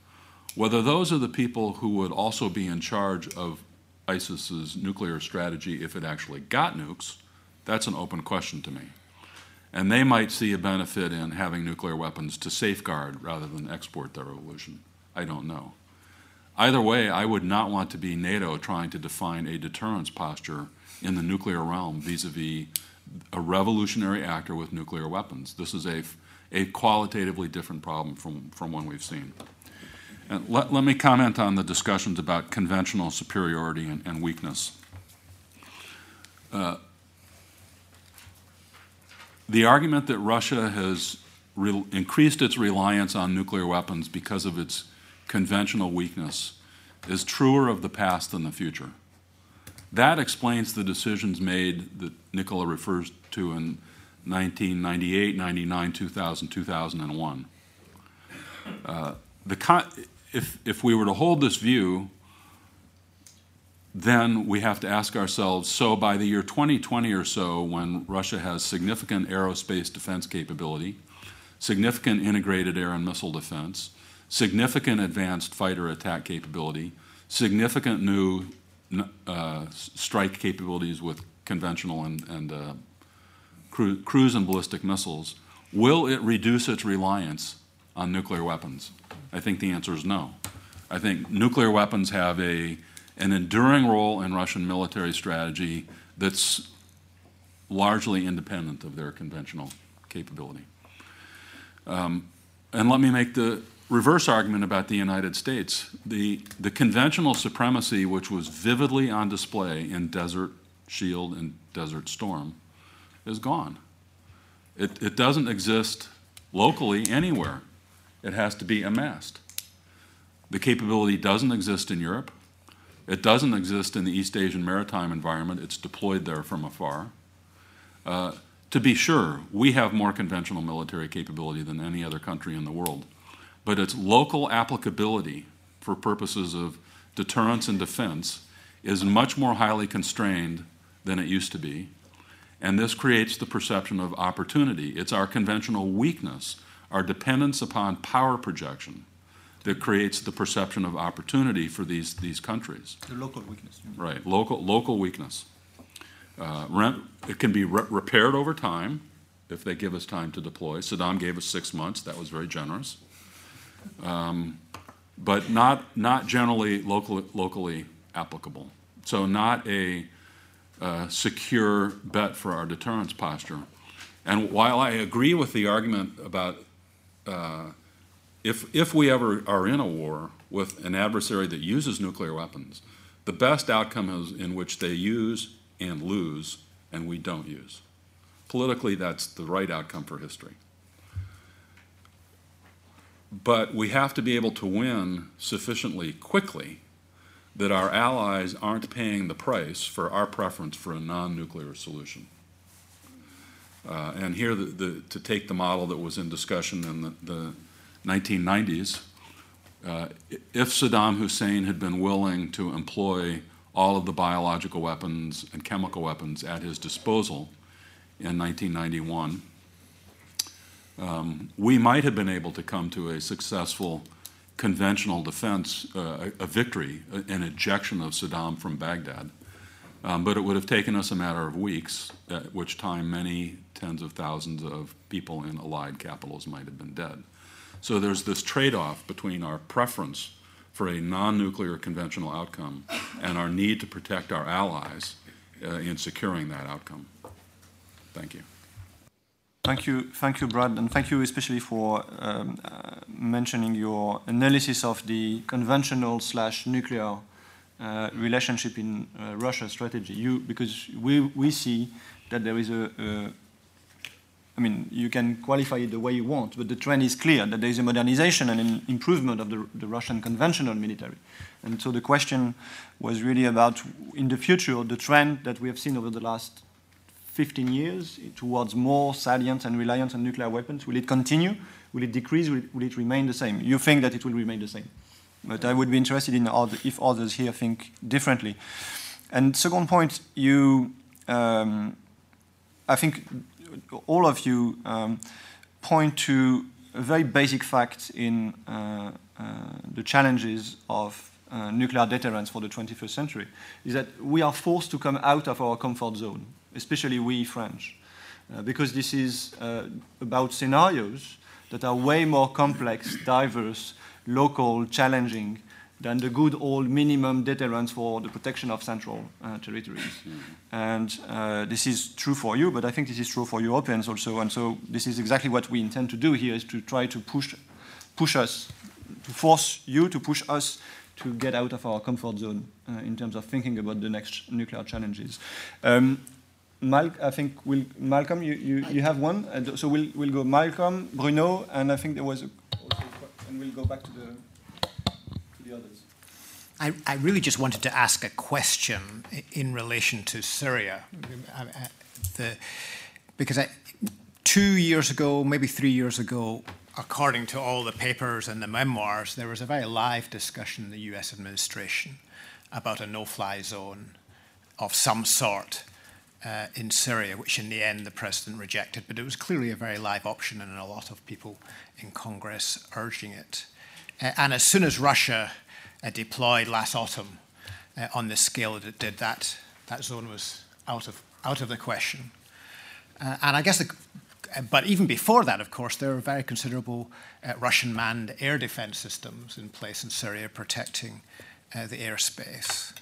Whether those are the people who would also be in charge of ISIS's nuclear strategy if it actually got nukes, that's an open question to me. And they might see a benefit in having nuclear weapons to safeguard rather than export their revolution. I don't know. Either way, I would not want to be NATO trying to define a deterrence posture in the nuclear realm vis a vis a revolutionary actor with nuclear weapons. This is a, a qualitatively different problem from, from one we've seen. And let, let me comment on the discussions about conventional superiority and, and weakness. Uh, the argument that Russia has re- increased its reliance on nuclear weapons because of its conventional weakness is truer of the past than the future. That explains the decisions made that Nicola refers to in 1998, 99, 2000, 2001. Uh, the if, if we were to hold this view, then we have to ask ourselves so by the year 2020 or so, when Russia has significant aerospace defense capability, significant integrated air and missile defense, significant advanced fighter attack capability, significant new uh, strike capabilities with conventional and, and uh, cru- cruise and ballistic missiles, will it reduce its reliance on nuclear weapons? I think the answer is no. I think nuclear weapons have a, an enduring role in Russian military strategy that's largely independent of their conventional capability. Um, and let me make the reverse argument about the United States. The, the conventional supremacy, which was vividly on display in Desert Shield and Desert Storm, is gone. It, it doesn't exist locally anywhere, it has to be amassed. The capability doesn't exist in Europe. It doesn't exist in the East Asian maritime environment. It's deployed there from afar. Uh, to be sure, we have more conventional military capability than any other country in the world, but its local applicability for purposes of deterrence and defense is much more highly constrained than it used to be. And this creates the perception of opportunity. It's our conventional weakness, our dependence upon power projection, that creates the perception of opportunity for these, these countries. The local weakness. Right, local, local weakness. Uh, rent, it can be re- repaired over time if they give us time to deploy. Saddam gave us six months, that was very generous. Um, but not, not generally local, locally applicable. So, not a uh, secure bet for our deterrence posture. And while I agree with the argument about uh, if, if we ever are in a war with an adversary that uses nuclear weapons, the best outcome is in which they use and lose and we don't use. Politically, that's the right outcome for history. But we have to be able to win sufficiently quickly that our allies aren't paying the price for our preference for a non nuclear solution. Uh, and here, the, the, to take the model that was in discussion in the, the 1990s, uh, if Saddam Hussein had been willing to employ all of the biological weapons and chemical weapons at his disposal in 1991, um, we might have been able to come to a successful conventional defense, uh, a, a, victory, an ejection of Saddam from Baghdad. Um, but it would have taken us a matter of weeks, at which time many tens of thousands of people in allied capitals might have been dead. So there's this trade off between our preference for a non nuclear conventional outcome and our need to protect our allies uh, in securing that outcome. Thank you. Thank you, thank you, Brad, and thank you especially for um, uh, mentioning your analysis of the conventional slash nuclear uh, relationship in uh, Russia strategy. You, because we we see that there is a, a I mean, you can qualify it the way you want, but the trend is clear that there is a modernization and an improvement of the, the, Russian conventional military. And so the question was really about, in the future, the trend that we have seen over the last 15 years towards more salient and reliance on nuclear weapons. Will it continue? Will it decrease? Will it, will it remain the same? You think that it will remain the same. But I would be interested in other, if others here think differently. And second point, you, um, I think all of you um, point to a very basic fact in uh, uh, the challenges of uh, nuclear deterrence for the 21st century is that we are forced to come out of our comfort zone, especially we French, uh, because this is uh, about scenarios that are way more complex, diverse, local, challenging, than the good old minimum deterrence for the protection of central uh, territories. And uh, this is true for you, but I think this is true for Europeans also. And so this is exactly what we intend to do here: is to try to push, push us, to force you to push us to get out of our comfort zone uh, in terms of thinking about the next nuclear challenges. Um, Mal- I think we'll, Malcolm, you, you, you have one. so we'll, we'll go Malcolm, Bruno, and I think there was a, and we'll go back to the to the others. I, I, really just wanted to ask a question in relation to Syria. The, because I, two years ago, maybe three years ago, according to all the papers and the memoirs, there was a very live discussion in the US administration about a no fly zone of some sort uh, in Syria, which in the end the president rejected. But it was clearly a very live option, and a lot of people in Congress urging it. Uh, and as soon as Russia uh, deployed last autumn uh, on the scale that it did, that, that zone was out of, out of the question. Uh, and I guess, the, but even before that, of course, there were very considerable uh, Russian manned air defense systems in place in Syria protecting uh, the airspace.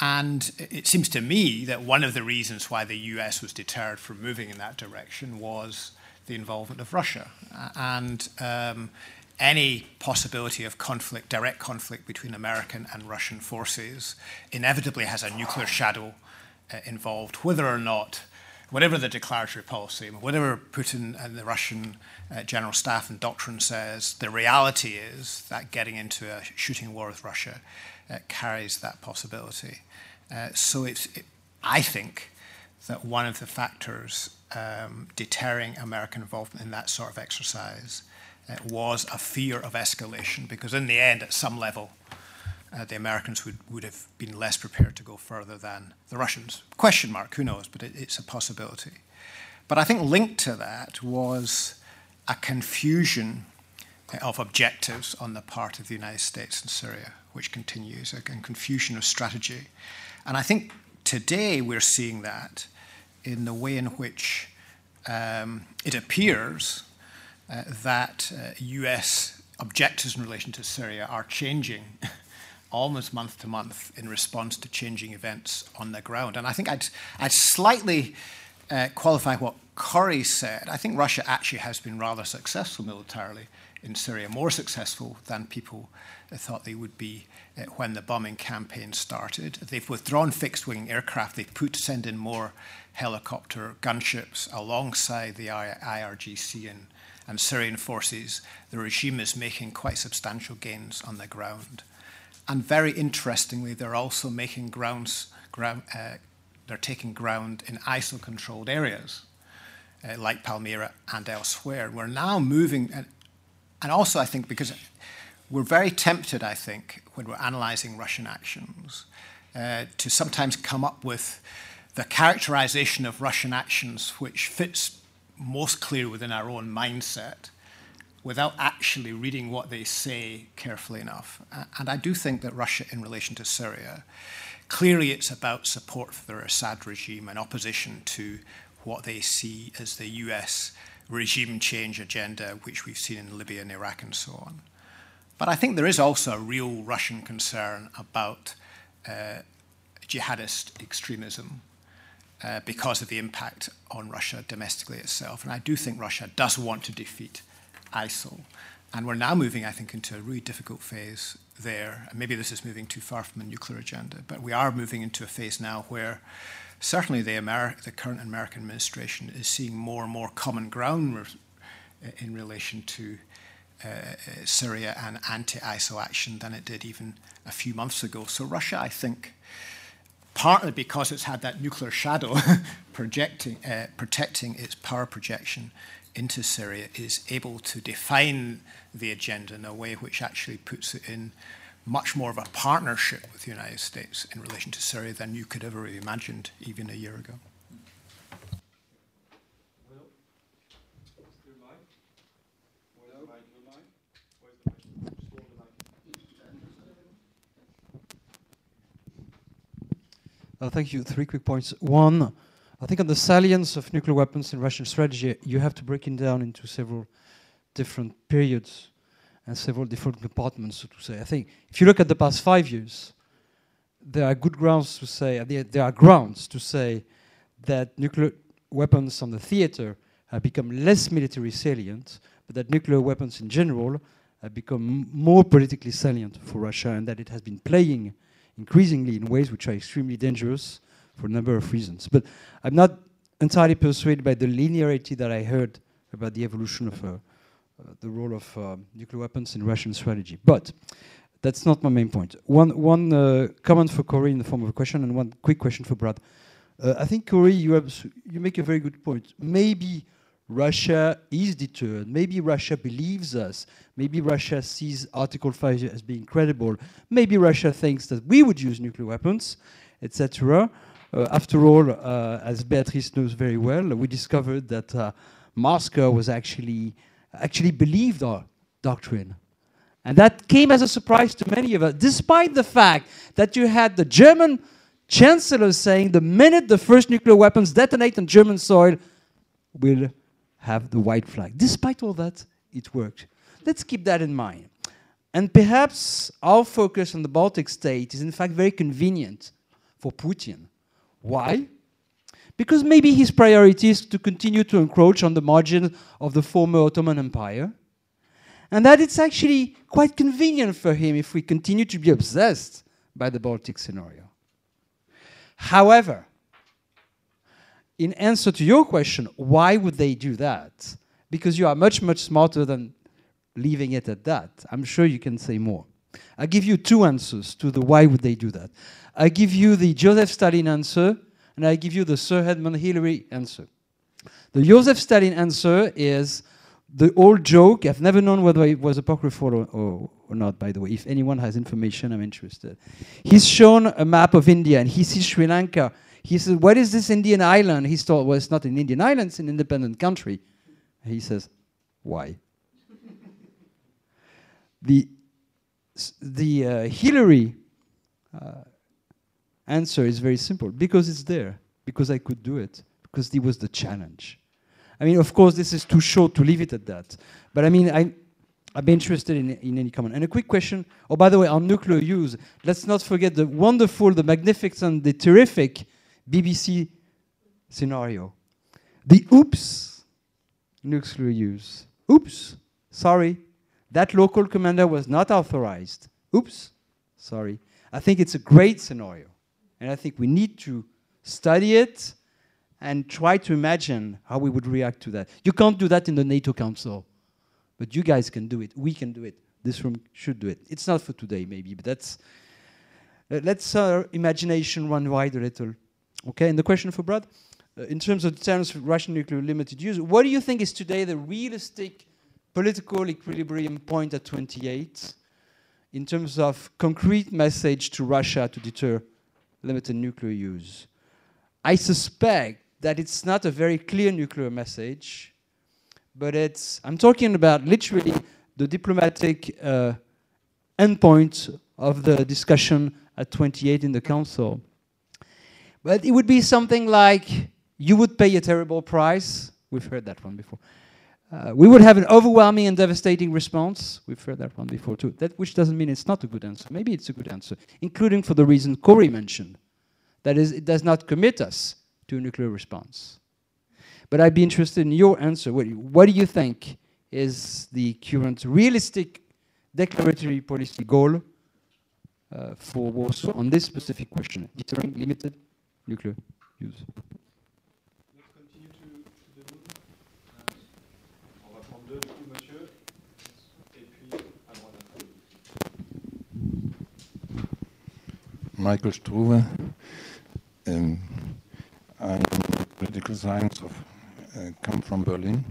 And it seems to me that one of the reasons why the US was deterred from moving in that direction was the involvement of Russia. and um, any possibility of conflict, direct conflict between American and Russian forces, inevitably has a nuclear shadow uh, involved, whether or not, whatever the declaratory policy, whatever Putin and the Russian uh, general staff and doctrine says, the reality is that getting into a shooting war with Russia uh, carries that possibility. Uh, so it's, it, I think that one of the factors um, deterring American involvement in that sort of exercise uh, was a fear of escalation, because in the end, at some level, uh, the Americans would, would have been less prepared to go further than the Russians. Question mark, who knows, but it, it's a possibility. But I think linked to that was a confusion of objectives on the part of the United States and Syria, which continues, a confusion of strategy. And I think today we're seeing that in the way in which um, it appears uh, that uh, US objectives in relation to Syria are changing almost month to month in response to changing events on the ground. And I think I'd, I'd slightly uh, qualify what Kori said. I think Russia actually has been rather successful militarily in Syria, more successful than people thought they would be uh, when the bombing campaign started. They've withdrawn fixed wing aircraft, they've put send in more helicopter gunships alongside the IRGC and, and Syrian forces. The regime is making quite substantial gains on the ground. And very interestingly, they're also making grounds, ground, uh, they're taking ground in ISIL controlled areas uh, like Palmyra and elsewhere. We're now moving, and, and also I think because we're very tempted, I think, when we're analyzing Russian actions, uh, to sometimes come up with the characterization of Russian actions which fits most clear within our own mindset without actually reading what they say carefully enough. And I do think that Russia, in relation to Syria, clearly it's about support for the Assad regime and opposition to what they see as the US regime change agenda, which we've seen in Libya and Iraq and so on. But I think there is also a real Russian concern about uh, jihadist extremism uh, because of the impact on Russia domestically itself. And I do think Russia does want to defeat ISIL. And we're now moving, I think, into a really difficult phase there. And maybe this is moving too far from a nuclear agenda, but we are moving into a phase now where certainly the, the current American administration is seeing more and more common ground re- in relation to uh, Syria and anti ISIL action than it did even a few months ago. So, Russia, I think, partly because it's had that nuclear shadow projecting, uh, protecting its power projection into Syria is able to define the agenda in a way which actually puts it in much more of a partnership with the United States in relation to Syria than you could ever have imagined even a year ago. Uh, thank you. Three quick points. One, I think on the salience of nuclear weapons in Russian strategy, you have to break it down into several different periods and several different compartments, so to say. I think if you look at the past five years, there are good grounds to say, uh, there, are grounds to say that nuclear weapons on the theater have become less military salient, but that nuclear weapons in general have become more politically salient for Russia, and that it has been playing increasingly in ways which are extremely dangerous for a number of reasons. But I'm not entirely persuaded by the linearity that I heard about the evolution of uh, the role of uh, nuclear weapons in Russian strategy. But that's not my main point. One, one uh, comment for Kori in the form of a question and one quick question for Brad. Uh, I think, Kori, you, you make a very good point. Maybe Russia is deterred. Maybe Russia believes us. Maybe Russia sees Article 5 as being credible. Maybe Russia thinks that we would use nuclear weapons, etc. Uh, after all, uh, as Beatrice knows very well, we discovered that uh, Moscow was actually actually believed our doctrine. And that came as a surprise to many of us, despite the fact that you had the German chancellor saying the minute the first nuclear weapons detonate on German soil, we'll have the white flag. Despite all that, it worked. Let's keep that in mind. And perhaps our focus on the Baltic state is in fact very convenient for Putin why? Because maybe his priority is to continue to encroach on the margin of the former Ottoman Empire, and that it's actually quite convenient for him if we continue to be obsessed by the Baltic scenario. However, in answer to your question, why would they do that? Because you are much, much smarter than leaving it at that. I'm sure you can say more. I'll give you two answers to the why would they do that. I give you the Joseph Stalin answer, and I give you the Sir Edmund Hillary answer. The Joseph Stalin answer is the old joke. I've never known whether it was apocryphal or, or, or, not, by the way. If anyone has information, I'm interested. He's shown a map of India and he sees Sri Lanka. He says, What is this Indian island? He thought, Well, it's not an Indian island, it's an independent country. He says, Why? the the uh, Hillary uh, answer is very simple because it's there, because I could do it, because it was the challenge. I mean, of course, this is too short to leave it at that. But I mean, I, I'd be interested in, in any comment. And a quick question. Oh, by the way, on nuclear use, let's not forget the wonderful, the magnificent, the terrific BBC scenario. The oops nuclear use. Oops, sorry, that local commander was not authorized. Oops, sorry. I think it's a great scenario. And I think we need to study it and try to imagine how we would react to that. You can't do that in the NATO Council, but you guys can do it. We can do it. This room should do it. It's not for today, maybe, but that's. Uh, let's our imagination run wide a little. Okay, and the question for Brad? Uh, in terms of deterrence of Russian nuclear limited use, what do you think is today the realistic political equilibrium point at 28 in terms of concrete message to Russia to deter limited nuclear use? I suspect that it's not a very clear nuclear message, but it's, I'm talking about literally the diplomatic uh, endpoint of the discussion at 28 in the Council. But it would be something like you would pay a terrible price. We've heard that one before. Uh, we would have an overwhelming and devastating response. We've heard that one before too. That which doesn't mean it's not a good answer. Maybe it's a good answer, including for the reason Kori mentioned. That is, it does not commit us to a nuclear response. But I'd be interested in your answer. What, what do you think is the current realistic declaratory policy goal uh, for Warsaw on this specific question, deterring limited nuclear use? Michael Struve. Um, I'm political science of, uh, come from Berlin,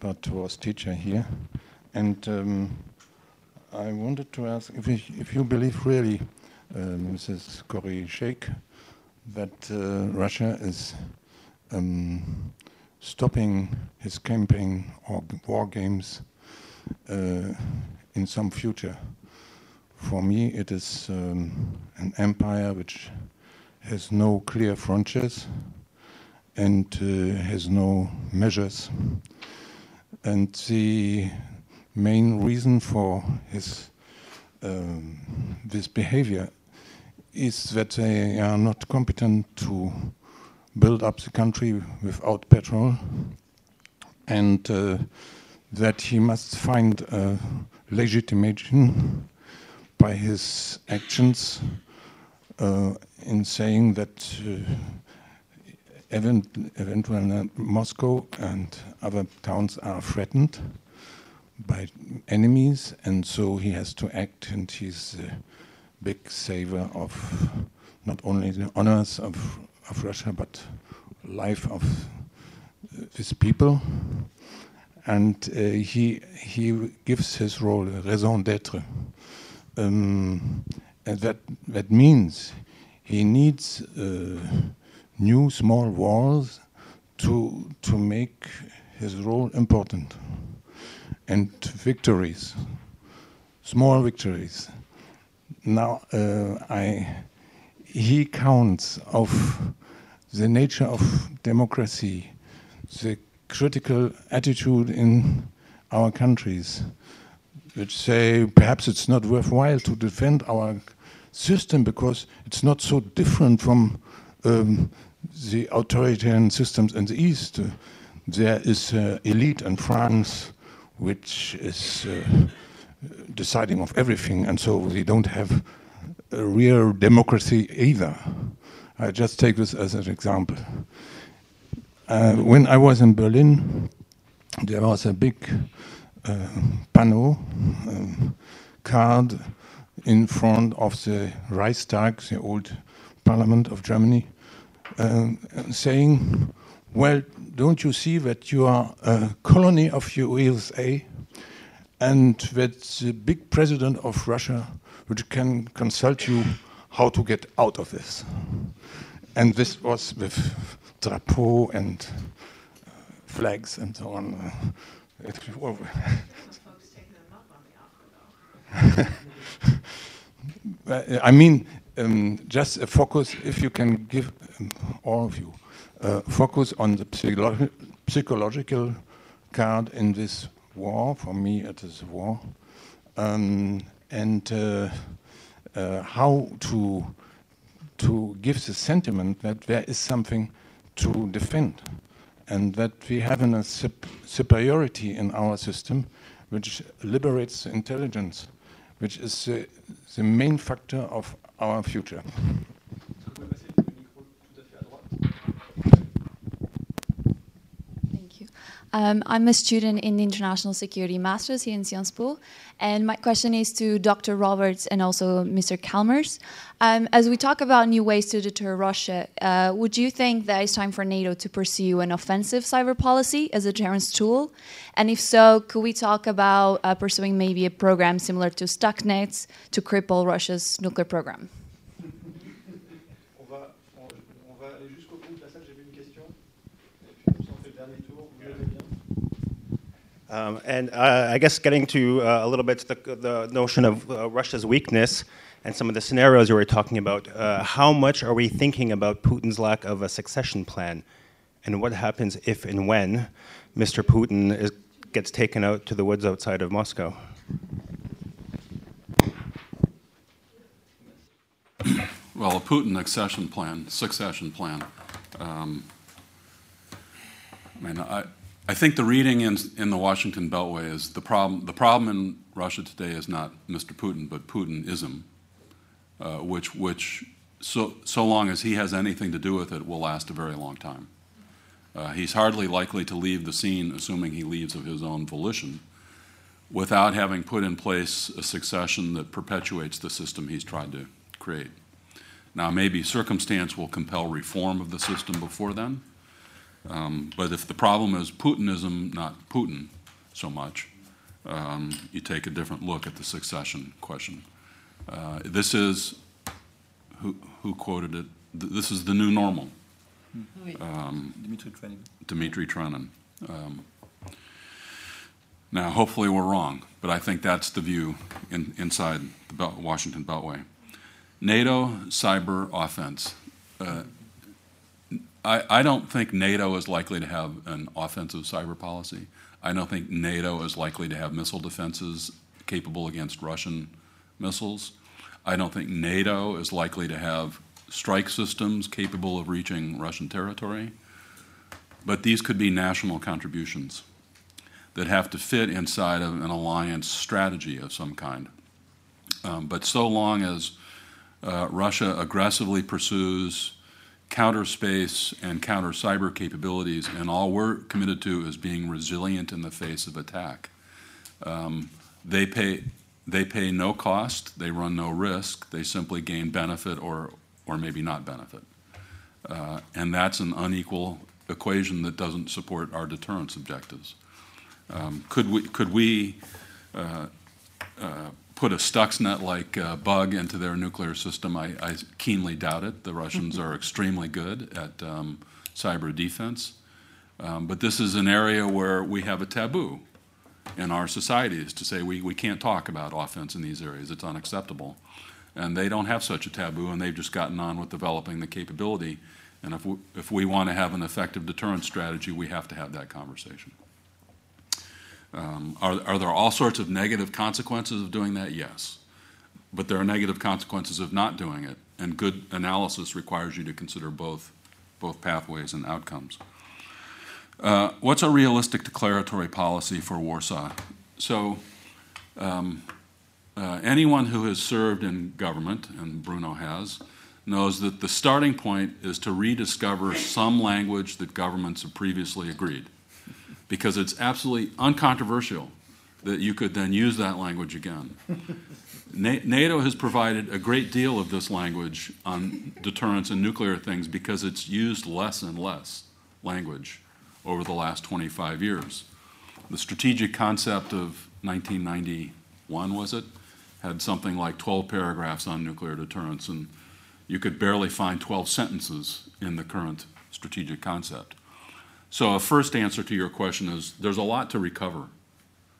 but was teacher here. And um, I wanted to ask if, if you believe really, uh, Mrs. Kori Schake, that uh, Russia is um, stopping his campaign or war games uh, in some future. For me, it is um, an empire which has no clear frontiers and uh, has no measures. And the main reason for his um, this behavior is that they are not competent to build up the country without petrol, and uh, that he must find a legitimation by his actions uh, in saying that uh, event, eventually Moscow and other towns are threatened by enemies, and so he has to act, and he's a big saver of not only the honors of, of Russia, but life of his people. And uh, he, he gives his role a raison d'etre um, and that that means he needs uh, new small walls to to make his role important and victories, small victories. Now uh, I he counts of the nature of democracy, the critical attitude in our countries which say perhaps it's not worthwhile to defend our system because it's not so different from um, the authoritarian systems in the East. Uh, there is uh, elite in France which is uh, deciding of everything, and so they don't have a real democracy either. I just take this as an example. Uh, when I was in Berlin, there was a big panel um, card in front of the Reichstag, the old parliament of Germany, um, saying, well, don't you see that you are a colony of USA and that the big president of Russia which can consult you how to get out of this? And this was with drapeau and uh, flags and so on. I mean, um, just a focus, if you can give um, all of you, uh, focus on the psycholo psychological card in this war. For me, it is war. Um, and uh, uh, how to, to give the sentiment that there is something to defend and that we have a superiority in our system which liberates intelligence, which is the, the main factor of our future. Um, I'm a student in the International Security Masters here in Sciences Po, and my question is to Dr. Roberts and also Mr. Chalmers. Um, as we talk about new ways to deter Russia, uh, would you think that it's time for NATO to pursue an offensive cyber policy as a deterrence tool? And if so, could we talk about uh, pursuing maybe a program similar to Stuxnet to cripple Russia's nuclear program? Um, and uh, I guess getting to uh, a little bit the, the notion of uh, Russia's weakness and some of the scenarios you were talking about, uh, how much are we thinking about Putin's lack of a succession plan? And what happens if and when Mr. Putin is, gets taken out to the woods outside of Moscow? Well, a Putin accession plan, succession plan. Um, I mean, I, I think the reading in, in the Washington Beltway is the problem. The problem in Russia today is not Mr. Putin, but Putinism, uh, which, which so, so long as he has anything to do with it, will last a very long time. Uh, he's hardly likely to leave the scene, assuming he leaves of his own volition, without having put in place a succession that perpetuates the system he's tried to create. Now, maybe circumstance will compel reform of the system before then, um, but if the problem is Putinism, not Putin so much, um, you take a different look at the succession question. Uh, this is, who, who quoted it? Th this is the new normal. Um, Dimitri Trenin. Dimitri Trenin. Um, now, hopefully we're wrong, but I think that's the view in, inside the Bel Washington Beltway. NATO cyber offense. Uh, I, I don't think NATO is likely to have an offensive cyber policy. I don't think NATO is likely to have missile defenses capable against Russian missiles. I don't think NATO is likely to have strike systems capable of reaching Russian territory. But these could be national contributions that have to fit inside of an alliance strategy of some kind. Um, but so long as uh, Russia aggressively pursues counter space and counter cyber capabilities, and all we're committed to is being resilient in the face of attack. Um, they pay they pay no cost, they run no risk, they simply gain benefit or or maybe not benefit, uh, and that's an unequal equation that doesn't support our deterrence objectives. Um, could we could we uh, uh, put a Stuxnet-like uh, bug into their nuclear system, I, I, keenly doubt it. The Russians are extremely good at um, cyber defense. Um, but this is an area where we have a taboo in our societies to say we, we can't talk about offense in these areas. It's unacceptable. And they don't have such a taboo, and they've just gotten on with developing the capability. And if we, if we want to have an effective deterrence strategy, we have to have that conversation. Um, are, are there all sorts of negative consequences of doing that? Yes. But there are negative consequences of not doing it, and good analysis requires you to consider both, both pathways and outcomes. Uh, what's a realistic declaratory policy for Warsaw? So, um, uh, anyone who has served in government, and Bruno has, knows that the starting point is to rediscover some language that governments have previously agreed because it's absolutely uncontroversial that you could then use that language again. NATO has provided a great deal of this language on deterrence and nuclear things because it's used less and less language over the last 25 years. The strategic concept of 1991, was it? Had something like 12 paragraphs on nuclear deterrence, and you could barely find 12 sentences in the current strategic concept. So, a first answer to your question is there's a lot to recover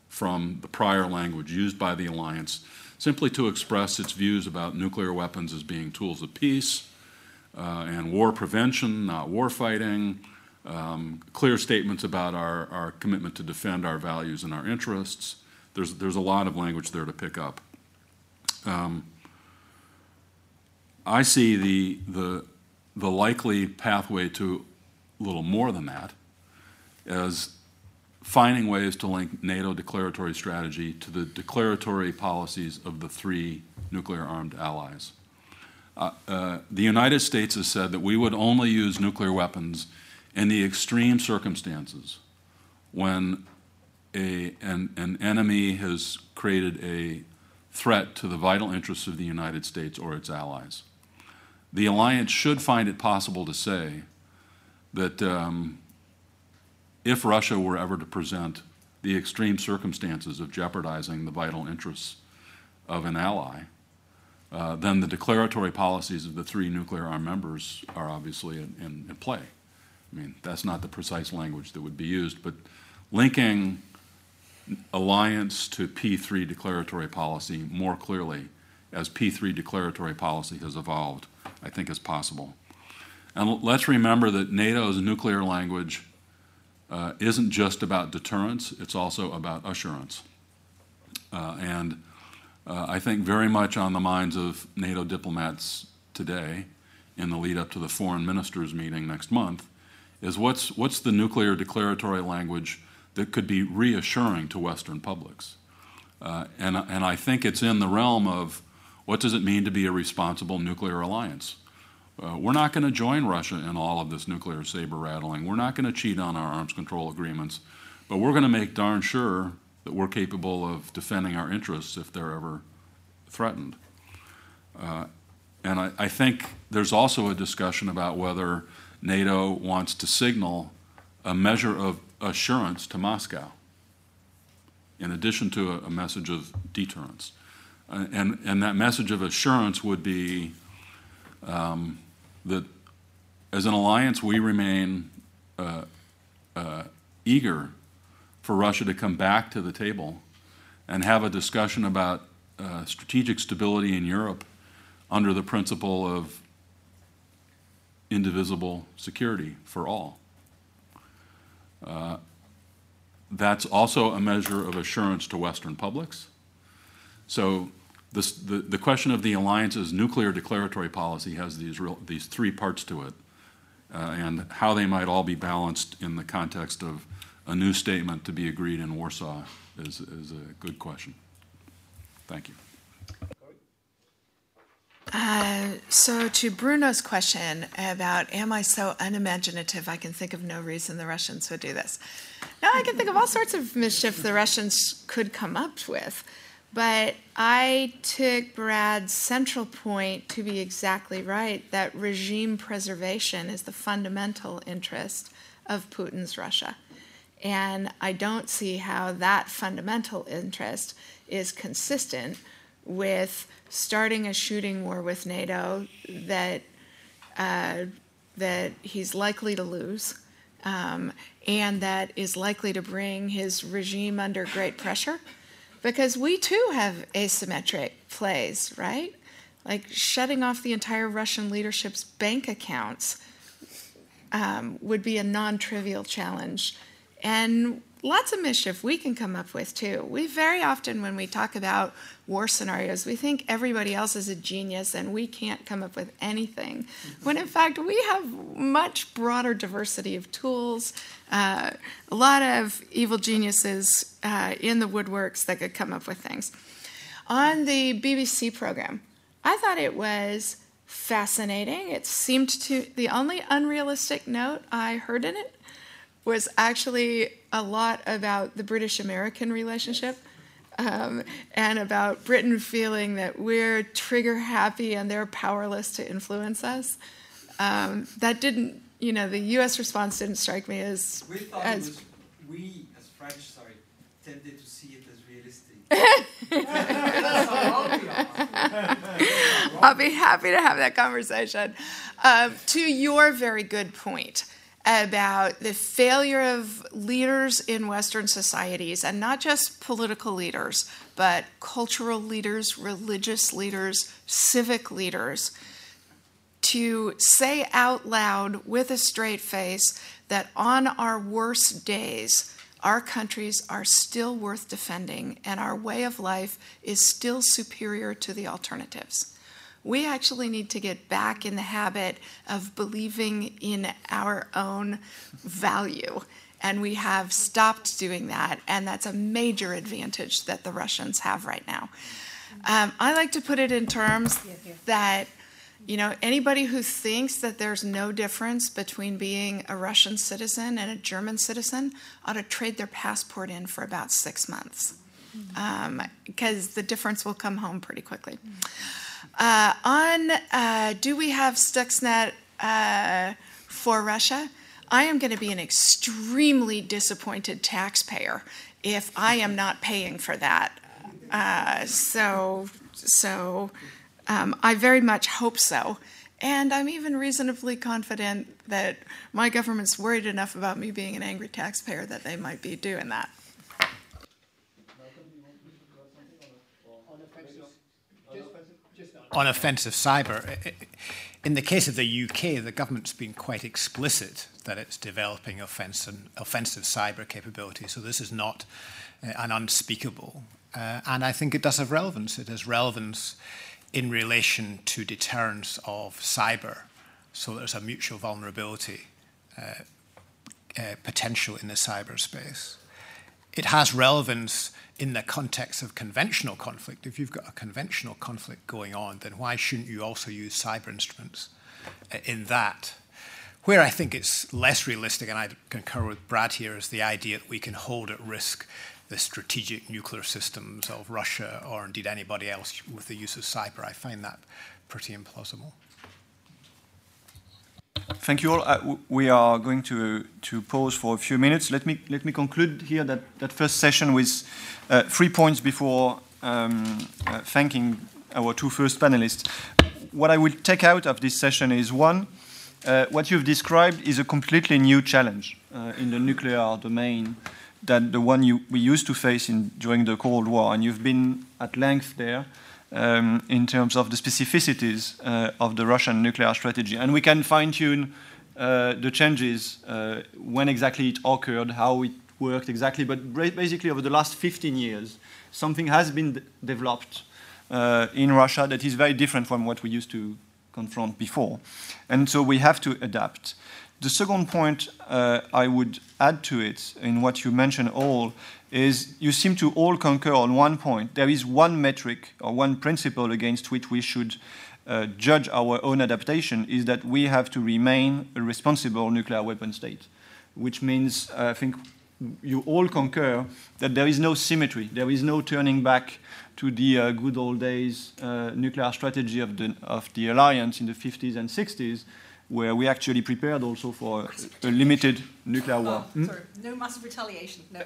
from the prior language used by the alliance simply to express its views about nuclear weapons as being tools of peace uh, and war prevention, not war fighting, um, clear statements about our, our commitment to defend our values and our interests. There's, there's a lot of language there to pick up. Um, I see the, the, the likely pathway to a little more than that as finding ways to link NATO declaratory strategy to the declaratory policies of the three nuclear armed allies. Uh, uh, the United States has said that we would only use nuclear weapons in the extreme circumstances when a, an, an enemy has created a threat to the vital interests of the United States or its allies. The alliance should find it possible to say that um, if Russia were ever to present the extreme circumstances of jeopardizing the vital interests of an ally, uh, then the declaratory policies of the three nuclear armed members are obviously in, in, in, play. I mean, that's not the precise language that would be used, but linking alliance to P3 declaratory policy more clearly as P3 declaratory policy has evolved, I think is possible. And let's remember that NATO's nuclear language uh, isn't just about deterrence, it's also about assurance. Uh, and uh, I think very much on the minds of NATO diplomats today, in the lead up to the foreign ministers meeting next month, is what's, what's the nuclear declaratory language that could be reassuring to Western publics? Uh, and, and I think it's in the realm of what does it mean to be a responsible nuclear alliance? Uh, we're not going to join Russia in all of this nuclear saber rattling. We're not going to cheat on our arms control agreements, but we're going to make darn sure that we're capable of defending our interests if they're ever threatened. Uh, and I, I, think there's also a discussion about whether NATO wants to signal a measure of assurance to Moscow, in addition to a, a message of deterrence. Uh, and, and that message of assurance would be um, that as an alliance, we remain uh, uh, eager for Russia to come back to the table and have a discussion about uh, strategic stability in Europe under the principle of indivisible security for all. Uh, that's also a measure of assurance to Western publics. So this, the, the question of the alliance's nuclear declaratory policy has these, real, these three parts to it, uh, and how they might all be balanced in the context of a new statement to be agreed in Warsaw is, is a good question. Thank you. Uh, so, to Bruno's question about, am I so unimaginative I can think of no reason the Russians would do this? Now, I can think of all sorts of mischief the Russians could come up with. But I took Brad's central point to be exactly right that regime preservation is the fundamental interest of Putin's Russia. And I don't see how that fundamental interest is consistent with starting a shooting war with NATO that, uh, that he's likely to lose um, and that is likely to bring his regime under great pressure because we too have asymmetric plays, right? Like shutting off the entire Russian leadership's bank accounts um, would be a non trivial challenge. And lots of mischief we can come up with too. We very often, when we talk about war scenarios, we think everybody else is a genius and we can't come up with anything. When in fact, we have much broader diversity of tools, uh, a lot of evil geniuses uh, in the woodworks that could come up with things. On the BBC program, I thought it was fascinating. It seemed to, the only unrealistic note I heard in it was actually a lot about the British American relationship. um, and about Britain feeling that we're trigger happy and they're powerless to influence us. Um, that didn't, you know, the U.S. response didn't strike me as. We thought as, it was, we, as French, sorry, tended to see it as realistic. I'll be happy to have that conversation. Uh, to your very good point about the failure of leaders in Western societies, and not just political leaders, but cultural leaders, religious leaders, civic leaders, to say out loud with a straight face that on our worst days, our countries are still worth defending and our way of life is still superior to the alternatives. We actually need to get back in the habit of believing in our own value. And we have stopped doing that, and that's a major advantage that the Russians have right now. Um, I like to put it in terms that you know, anybody who thinks that there's no difference between being a Russian citizen and a German citizen ought to trade their passport in for about six months because um, the difference will come home pretty quickly. Uh, on uh, do we have Stuxnet uh, for Russia? I am going to be an extremely disappointed taxpayer if I am not paying for that. Uh, so, so um, I very much hope so. And I'm even reasonably confident that my government's worried enough about me being an angry taxpayer that they might be doing that. On offensive cyber, in the case of the UK, the government's been quite explicit that it's developing offensive, offensive cyber capability. So this is not uh, an unspeakable. Uh, and I think it does have relevance. It has relevance in relation to deterrence of cyber. So there's a mutual vulnerability uh, uh, potential in the cyberspace. It has relevance in the context of conventional conflict. If you've got a conventional conflict going on, then why shouldn't you also use cyber instruments uh, in that? Where I think it's less realistic, and I concur with Brad here, is the idea that we can hold at risk the strategic nuclear systems of Russia or indeed anybody else with the use of cyber. I find that pretty implausible. Thank you all. Uh, we are going to, to pause for a few minutes. Let me, let me conclude here that, that first session with uh, three points before um, uh, thanking our two first panelists. What I will take out of this session is one, uh, what you've described is a completely new challenge uh, in the nuclear domain than the one you, we used to face in, during the Cold War. And you've been at length there um, in terms of the specificities uh, of the Russian nuclear strategy. And we can fine tune uh, the changes, uh, when exactly it occurred, how it worked exactly. But basically, over the last 15 years, something has been developed uh, in Russia that is very different from what we used to confront before. And so we have to adapt. The second point uh, I would add to it, in what you mentioned all, is you seem to all concur on one point. There is one metric or one principle against which we should uh, judge our own adaptation is that we have to remain a responsible nuclear weapon state, which means uh, I think you all concur that there is no symmetry, there is no turning back to the uh, good old days uh, nuclear strategy of the, of the alliance in the 50s and 60s where we actually prepared also for a, a limited nuclear war. Oh? Sorry, no massive retaliation. No.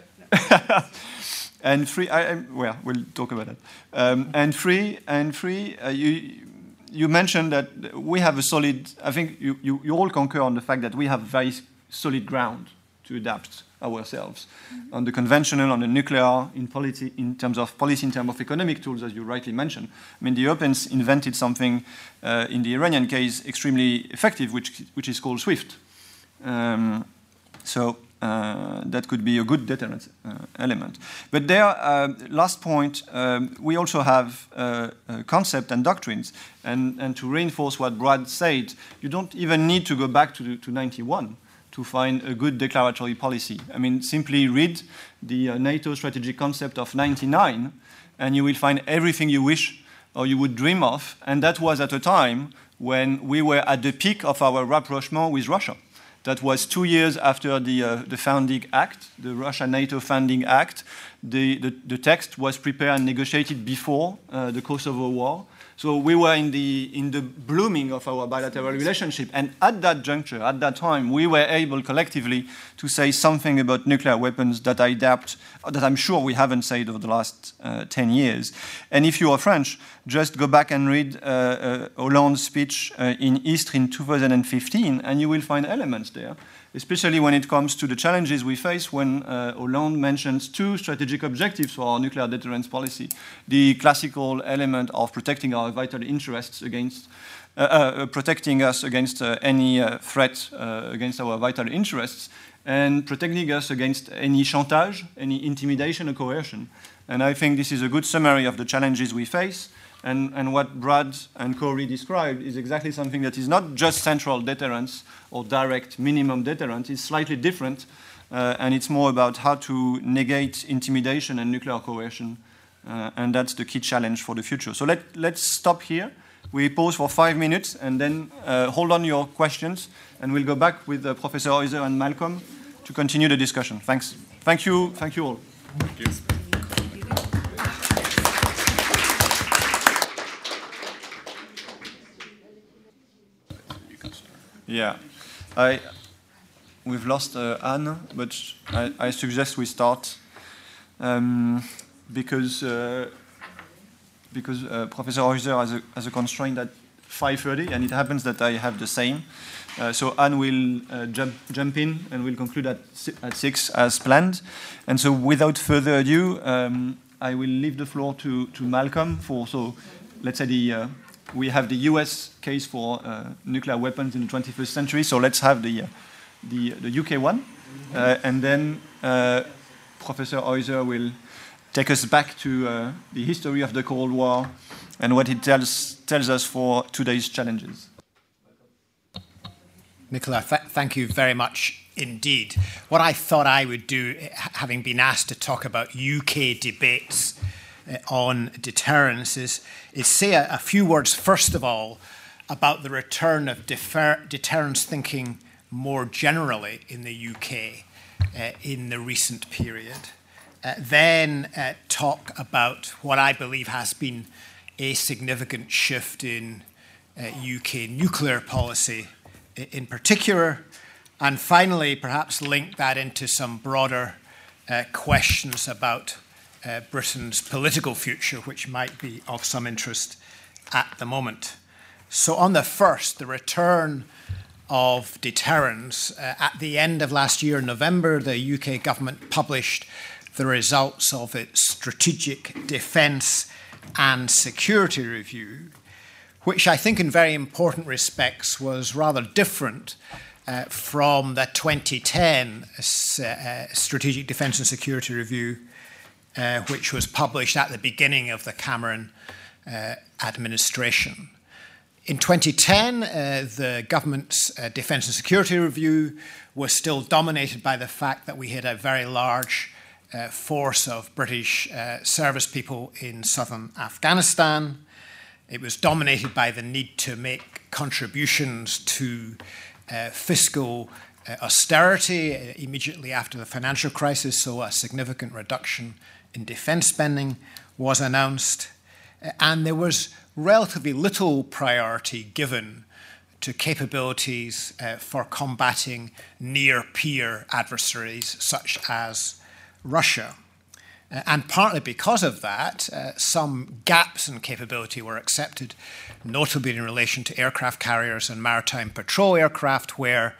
no. and three, I, I, well, we'll talk about that. Um, and three, and three, uh, you you mentioned that we have a solid. I think you, you, you all concur on the fact that we have very solid ground to adapt ourselves mm-hmm. on the conventional, on the nuclear, in, policy, in terms of policy, in terms of economic tools, as you rightly mentioned. I mean, the Europeans invented something uh, in the Iranian case extremely effective, which, which is called SWIFT. Um, so uh, that could be a good deterrent uh, element. But there, uh, last point, um, we also have uh, uh, concept and doctrines. And, and to reinforce what Brad said, you don't even need to go back to, to 91 to find a good declaratory policy. I mean, simply read the uh, NATO strategic concept of 99, and you will find everything you wish or you would dream of. And that was at a time when we were at the peak of our rapprochement with Russia. That was two years after the, uh, the founding act, the Russia NATO founding act. the, the, the text was prepared and negotiated before uh, the Kosovo War. So we were in the, in the blooming of our bilateral relationship. And at that juncture, at that time, we were able collectively to say something about nuclear weapons that I doubt, that I'm sure we haven't said over the last uh, 10 years. And if you are French, just go back and read uh, uh, Hollande's speech uh, in Istres in 2015, and you will find elements there especially when it comes to the challenges we face when uh, Hollande mentions two strategic objectives for our nuclear deterrence policy. The classical element of protecting our vital interests against, uh, uh, protecting us against uh, any uh, threat uh, against our vital interests, and protecting us against any chantage, any intimidation or coercion. And I think this is a good summary of the challenges we face. And, and, what Brad and Kori described is exactly something that is not just central deterrence or direct minimum deterrence, it's slightly different, uh, and it's more about how to negate intimidation and nuclear coercion. Uh, and that's the key challenge for the future. So let, let's stop here. We pause for five minutes and then uh, hold on your questions, and we'll go back with uh, Professor Heuser and Malcolm to continue the discussion. Thanks. Thank you. Thank you all. Thank you. Yeah, I, we've lost uh, Anne, but I, I, suggest we start um, because uh, because uh, Professor Heuser has a, has a constraint at 5:30, and it happens that I have the same. Uh, so Anne will uh, jump jump in, and we'll conclude at at six as planned. And so, without further ado, um, I will leave the floor to to Malcolm for so let's say the uh, we have the US case for uh, nuclear weapons in the 21st century, so let's have the, uh, the, the, UK one. Uh, and then Professor Heuser will take us back to uh, the history of the Cold War and what it tells, tells us for today's challenges. Nicola, th thank you very much indeed. What I thought I would do, having been asked to talk about UK debates uh, on deterrence is, is say a, a, few words, first of all, about the return of defer, deterrence thinking more generally in the UK uh, in the recent period. Uh, then uh, talk about what I believe has been a significant shift in UK uh, nuclear policy in particular. And finally, perhaps link that into some broader uh, questions about uh, Britain's political future, which might be of some interest at the moment. So, on the first, the return of deterrence, uh, at the end of last year, in November, the UK government published the results of its Strategic Defence and Security Review, which I think, in very important respects, was rather different uh, from the 2010 uh, Strategic Defence and Security Review uh, which was published at the beginning of the Cameron uh, administration. In 2010, uh, the government's uh, Defence and Security Review was still dominated by the fact that we had a very large uh, force of British uh, service people in southern Afghanistan. It was dominated by the need to make contributions to fiscal austerity immediately after the financial crisis, so a significant reduction in defence spending was announced, and there was relatively little priority given to capabilities uh, for combating near peer adversaries such as Russia. Uh, and partly because of that, uh, some gaps in capability were accepted, notably in relation to aircraft carriers and maritime patrol aircraft, where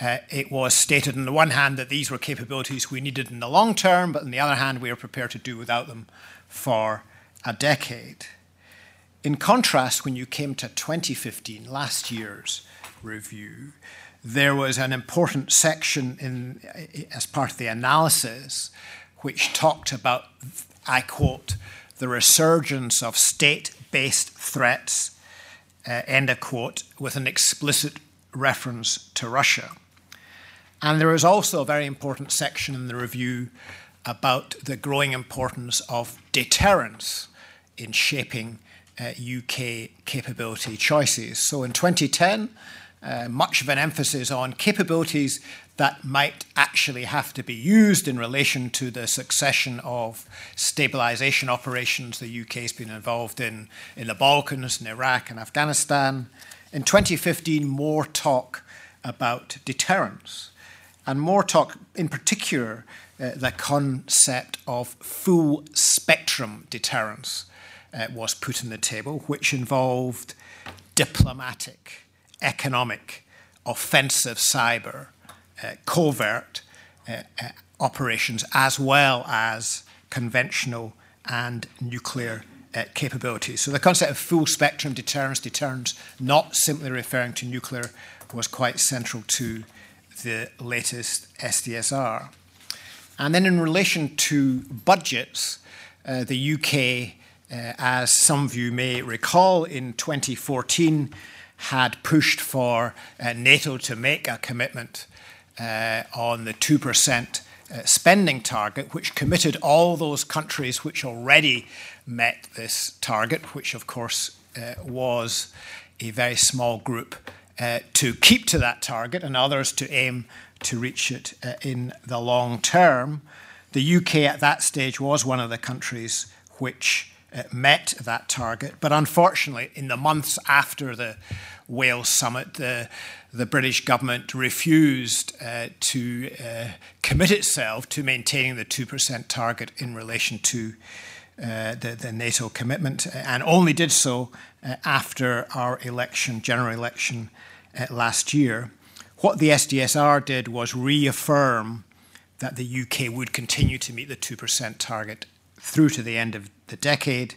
uh, it was stated, on the one hand, that these were capabilities we needed in the long term, but on the other hand, we were prepared to do without them for a decade. In contrast, when you came to 2015, last year's review, there was an important section in, as part of the analysis which talked about, I quote, the resurgence of state based threats, uh, end of quote, with an explicit reference to Russia. And there is also a very important section in the review about the growing importance of deterrence in shaping uh, UK capability choices. So in 2010, uh, much of an emphasis on capabilities that might actually have to be used in relation to the succession of stabilization operations the UK has been involved in in the Balkans, in Iraq, and Afghanistan. In 2015, more talk about deterrence, and more talk in particular uh, the concept of full spectrum deterrence uh, was put on the table, which involved diplomatic, economic, offensive cyber, uh, covert uh, uh, operations, as well as conventional and nuclear uh, capabilities. So the concept of full spectrum deterrence, deterrence not simply referring to nuclear, was quite central to the latest SDSR. And then in relation to budgets, uh, the UK, uh, as some of you may recall, in 2014 had pushed for uh, NATO to make a commitment uh, on the 2% uh, spending target, which committed all those countries which already met this target, which of course uh, was a very small group, to keep to that target and others to aim to reach it uh, in the long term. The UK at that stage was one of the countries which uh, met that target, but unfortunately, in the months after the Wales summit, the, the British government refused uh, to uh, commit itself to maintaining the 2% target in relation to uh, the, the NATO commitment uh, and only did so uh, after our election, general election uh, last year. What the SDSR did was reaffirm that the UK would continue to meet the 2% target through to the end of the decade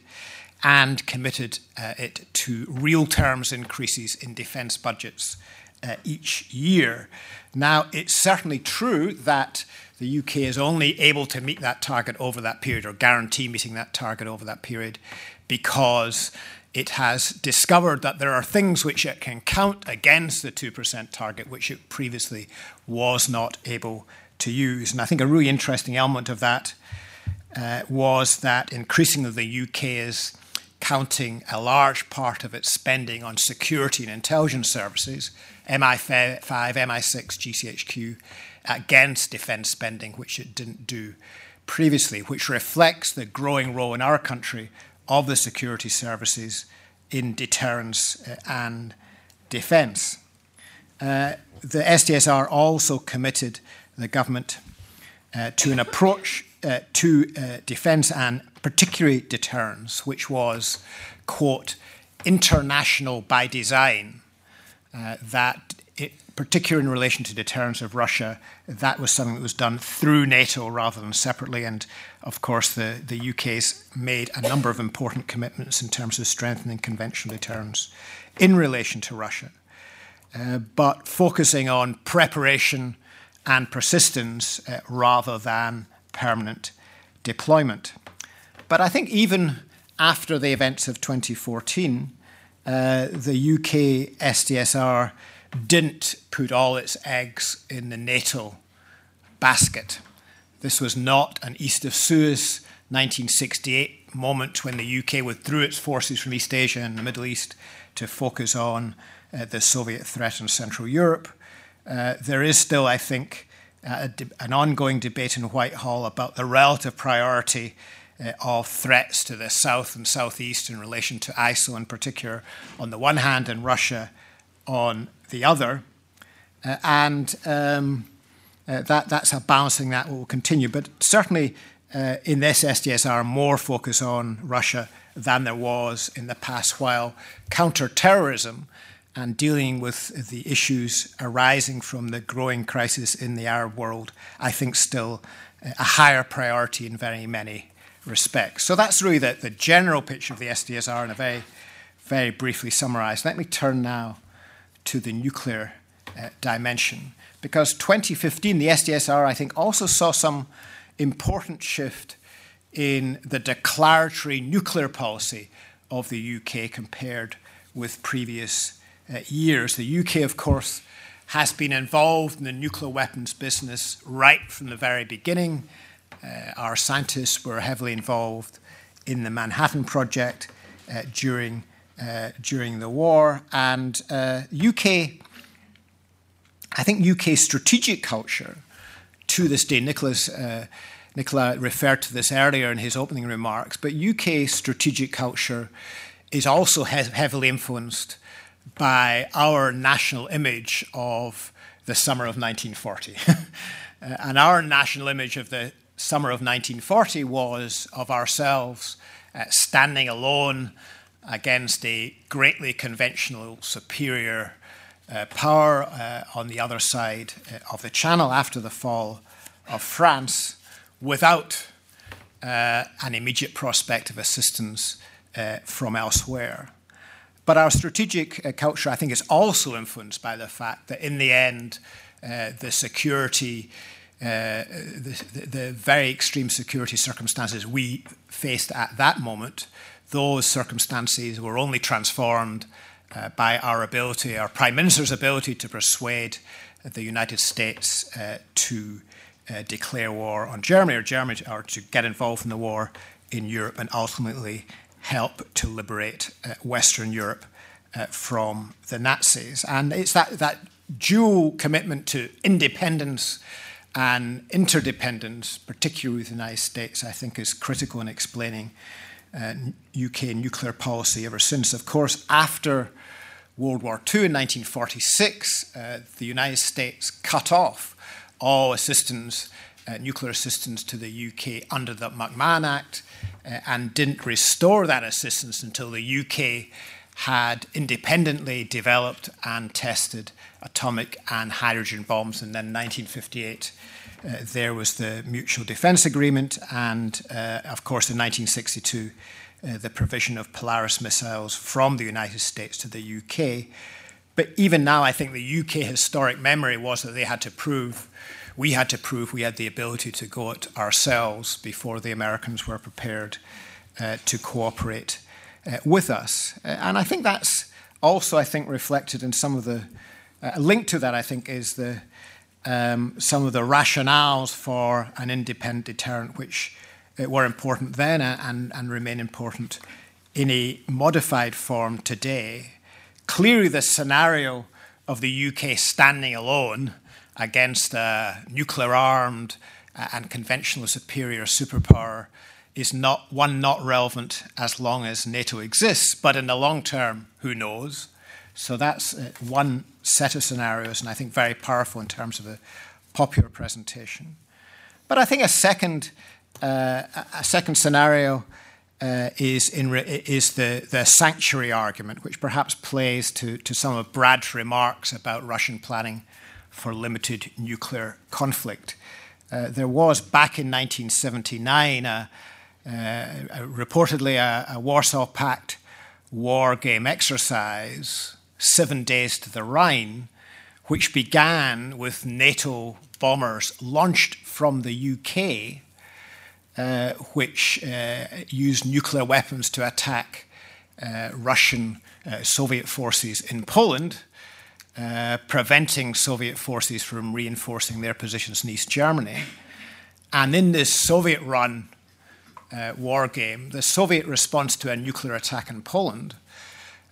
and committed uh, it to real terms increases in defence budgets uh, each year. Now, it's certainly true that the UK is only able to meet that target over that period or guarantee meeting that target over that period because it has discovered that there are things which it can count against the 2% target, which it previously was not able to use. And I think a really interesting element of that uh, was that increasingly the UK is counting a large part of its spending on security and intelligence services, MI5, MI6, GCHQ, against defence spending, which it didn't do previously, which reflects the growing role in our country of the security services in deterrence uh, and defence. Uh, the SDSR also committed the government uh, to an approach uh, to uh, defence and particularly deterrence, which was, quote, international by design, uh, that particularly in relation to deterrence of Russia, that was something that was done through NATO rather than separately. And of course, the, the UK's made a number of important commitments in terms of strengthening conventional deterrence in relation to Russia. Uh, but focusing on preparation and persistence uh, rather than permanent deployment. But I think even after the events of 2014, uh, the UK SDSR didn't put all its eggs in the NATO basket. This was not an East of Suez 1968 moment when the UK withdrew its forces from East Asia and the Middle East to focus on uh, the Soviet threat in Central Europe. Uh, there is still, I think, uh, an ongoing debate in Whitehall about the relative priority uh, of threats to the south and southeast in relation to ISIL in particular, on the one hand, and Russia on the other. Uh, and um, uh, that, that's a balancing that will continue. But certainly uh, in this SDSR, more focus on Russia than there was in the past, while counterterrorism and dealing with the issues arising from the growing crisis in the Arab world, I think still a higher priority in very many respects. So that's really the, the general picture of the SDSR in a very, very briefly summarized. Let me turn now to the nuclear uh, dimension. Because 2015, the SDSR, I think, also saw some important shift in the declaratory nuclear policy of the UK compared with previous uh, years. The UK, of course, has been involved in the nuclear weapons business right from the very beginning. Uh, our scientists were heavily involved in the Manhattan Project uh, during during the war. And UK uh, I think UK strategic culture to this day, Nicholas. Uh, Nicola referred to this earlier in his opening remarks, but UK strategic culture is also he- heavily influenced by our national image of the summer of 1940. Uh, and our national image of the summer of 1940 was of ourselves uh, standing alone against a greatly conventional, superior uh, power uh, on the other side uh, of the Channel after the fall of France without uh, an immediate prospect of assistance from elsewhere. But our strategic culture, I think, is also influenced by the fact that in the end, uh, the security, uh, the, the, very extreme security circumstances we faced at that moment, those circumstances were only transformed uh, by our ability, our Prime Minister's ability to persuade the United States uh, to uh, declare war on Germany or Germany or to get involved in the war in Europe and ultimately help to liberate uh, Western Europe from the Nazis. And it's that, that dual commitment to independence and interdependence, particularly with the United States, I think is critical in explaining uh, UK nuclear policy ever since. Of course, after World War II in 1946, uh, the United States cut off all assistance, uh, nuclear assistance to the UK under the McMahon Act, uh, and didn't restore that assistance until the UK had independently developed and tested atomic and hydrogen bombs. And then 1958, uh, there was the Mutual Defense Agreement, and uh, of course, in 1962, uh, the provision of Polaris missiles from the United States to the UK. But even now, I think the UK historic memory was that they had to prove, we had to prove we had the ability to go it ourselves before the Americans were prepared uh, to cooperate uh, with us. Uh, and I think that's also, I think, reflected in some of the, uh, link to that, I think, is the, um, some of the rationales for an independent deterrent, which uh, were important then and, and remain important in a modified form today. Clearly, the scenario of the UK standing alone against a nuclear armed uh, and conventional superior superpower is not one not relevant as long as NATO exists, but in the long term, who knows? So that's uh, one set of scenarios, and I think very powerful in terms of a popular presentation. But I think a second, uh, a second scenario uh, is, in is the, the sanctuary argument, which perhaps plays to, to some of Brad's remarks about Russian planning for limited nuclear conflict. Uh, there was back in 1979 a, uh, reportedly a, a, Warsaw Pact war game exercise, Seven Days to the Rhine, which began with NATO bombers launched from the UK, uh, which uh, used nuclear weapons to attack uh, Russian uh, Soviet forces in Poland. Uh, preventing Soviet forces from reinforcing their positions in East Germany. And in this Soviet run uh, war game, the Soviet response to a nuclear attack in Poland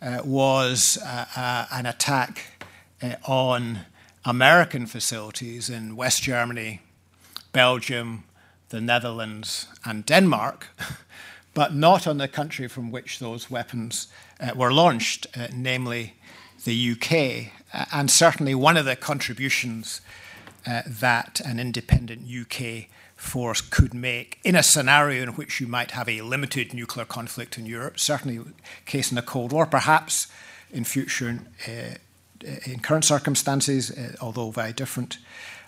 was uh, uh an attack uh, on American facilities in West Germany, Belgium, the Netherlands, and Denmark, but not on the country from which those weapons uh, were launched, namely the UK. and certainly one of the contributions that an independent UK force could make in a scenario in which you might have a limited nuclear conflict in Europe, certainly case in the Cold War, perhaps in future, uh, in current circumstances, uh, although very different,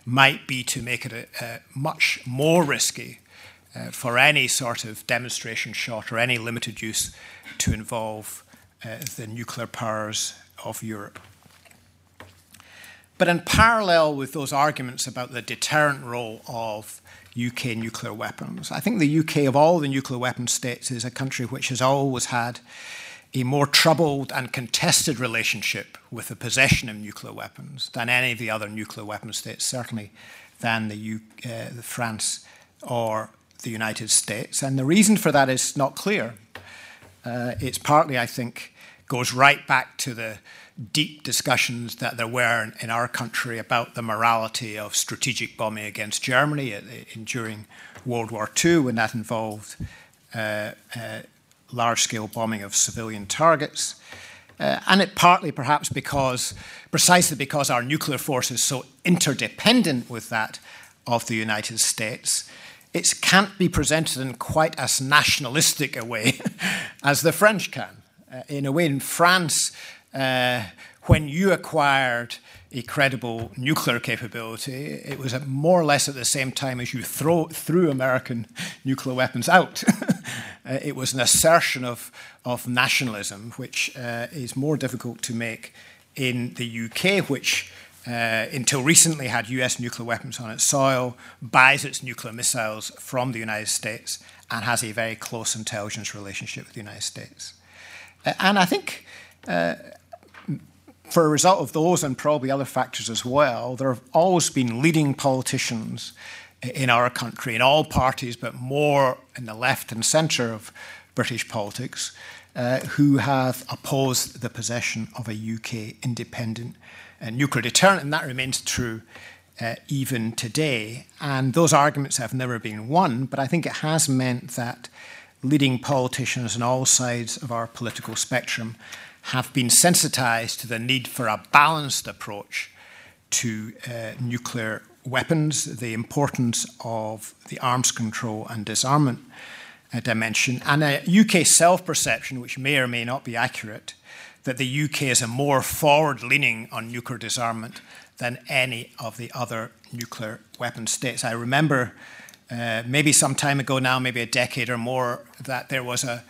might be to make it a, a much more risky uh, for any sort of demonstration shot or any limited use to involve uh, the nuclear powers of Europe. But in parallel with those arguments about the deterrent role of UK nuclear weapons. I think the UK, of all the nuclear weapon states, is a country which has always had a more troubled and contested relationship with the possession of nuclear weapons than any of the other nuclear weapon states, certainly than the, U- uh, France or the United States. And the reason for that is not clear. Uh, it's partly, I think, goes right back to the deep discussions that there were in our country about the morality of strategic bombing against Germany in, during World War II, when that involved uh, uh, large scale bombing of civilian targets. Uh, and it partly perhaps because, precisely because our nuclear force is so interdependent with that of the United States, it can't be presented in quite as nationalistic a way as the French can. Uh, in a way, in France, uh, when you acquired a credible nuclear capability, it was more or less at the same time as you throw, threw American nuclear weapons out. uh, it was an assertion of, of nationalism, which uh, is more difficult to make in the UK, which uh, until recently had US nuclear weapons on its soil, buys its nuclear missiles from the United States, and has a very close intelligence relationship with the United States. Uh, and I think uh, for a result of those and probably other factors as well, there have always been leading politicians in our country, in all parties, but more in the left and centre of British politics, uh, who have opposed the possession of a UK independent uh, nuclear deterrent, and that remains true uh, even today. And those arguments have never been won, but I think it has meant that leading politicians on all sides of our political spectrum have been sensitized to the need for a balanced approach to uh, nuclear weapons, the importance of the arms control and disarmament uh, dimension, and a UK self perception, which may or may not be accurate, that the UK is a more forward leaning on nuclear disarmament than any of the other nuclear weapon states. I remember uh, maybe some time ago now, maybe a decade or more, that there was a,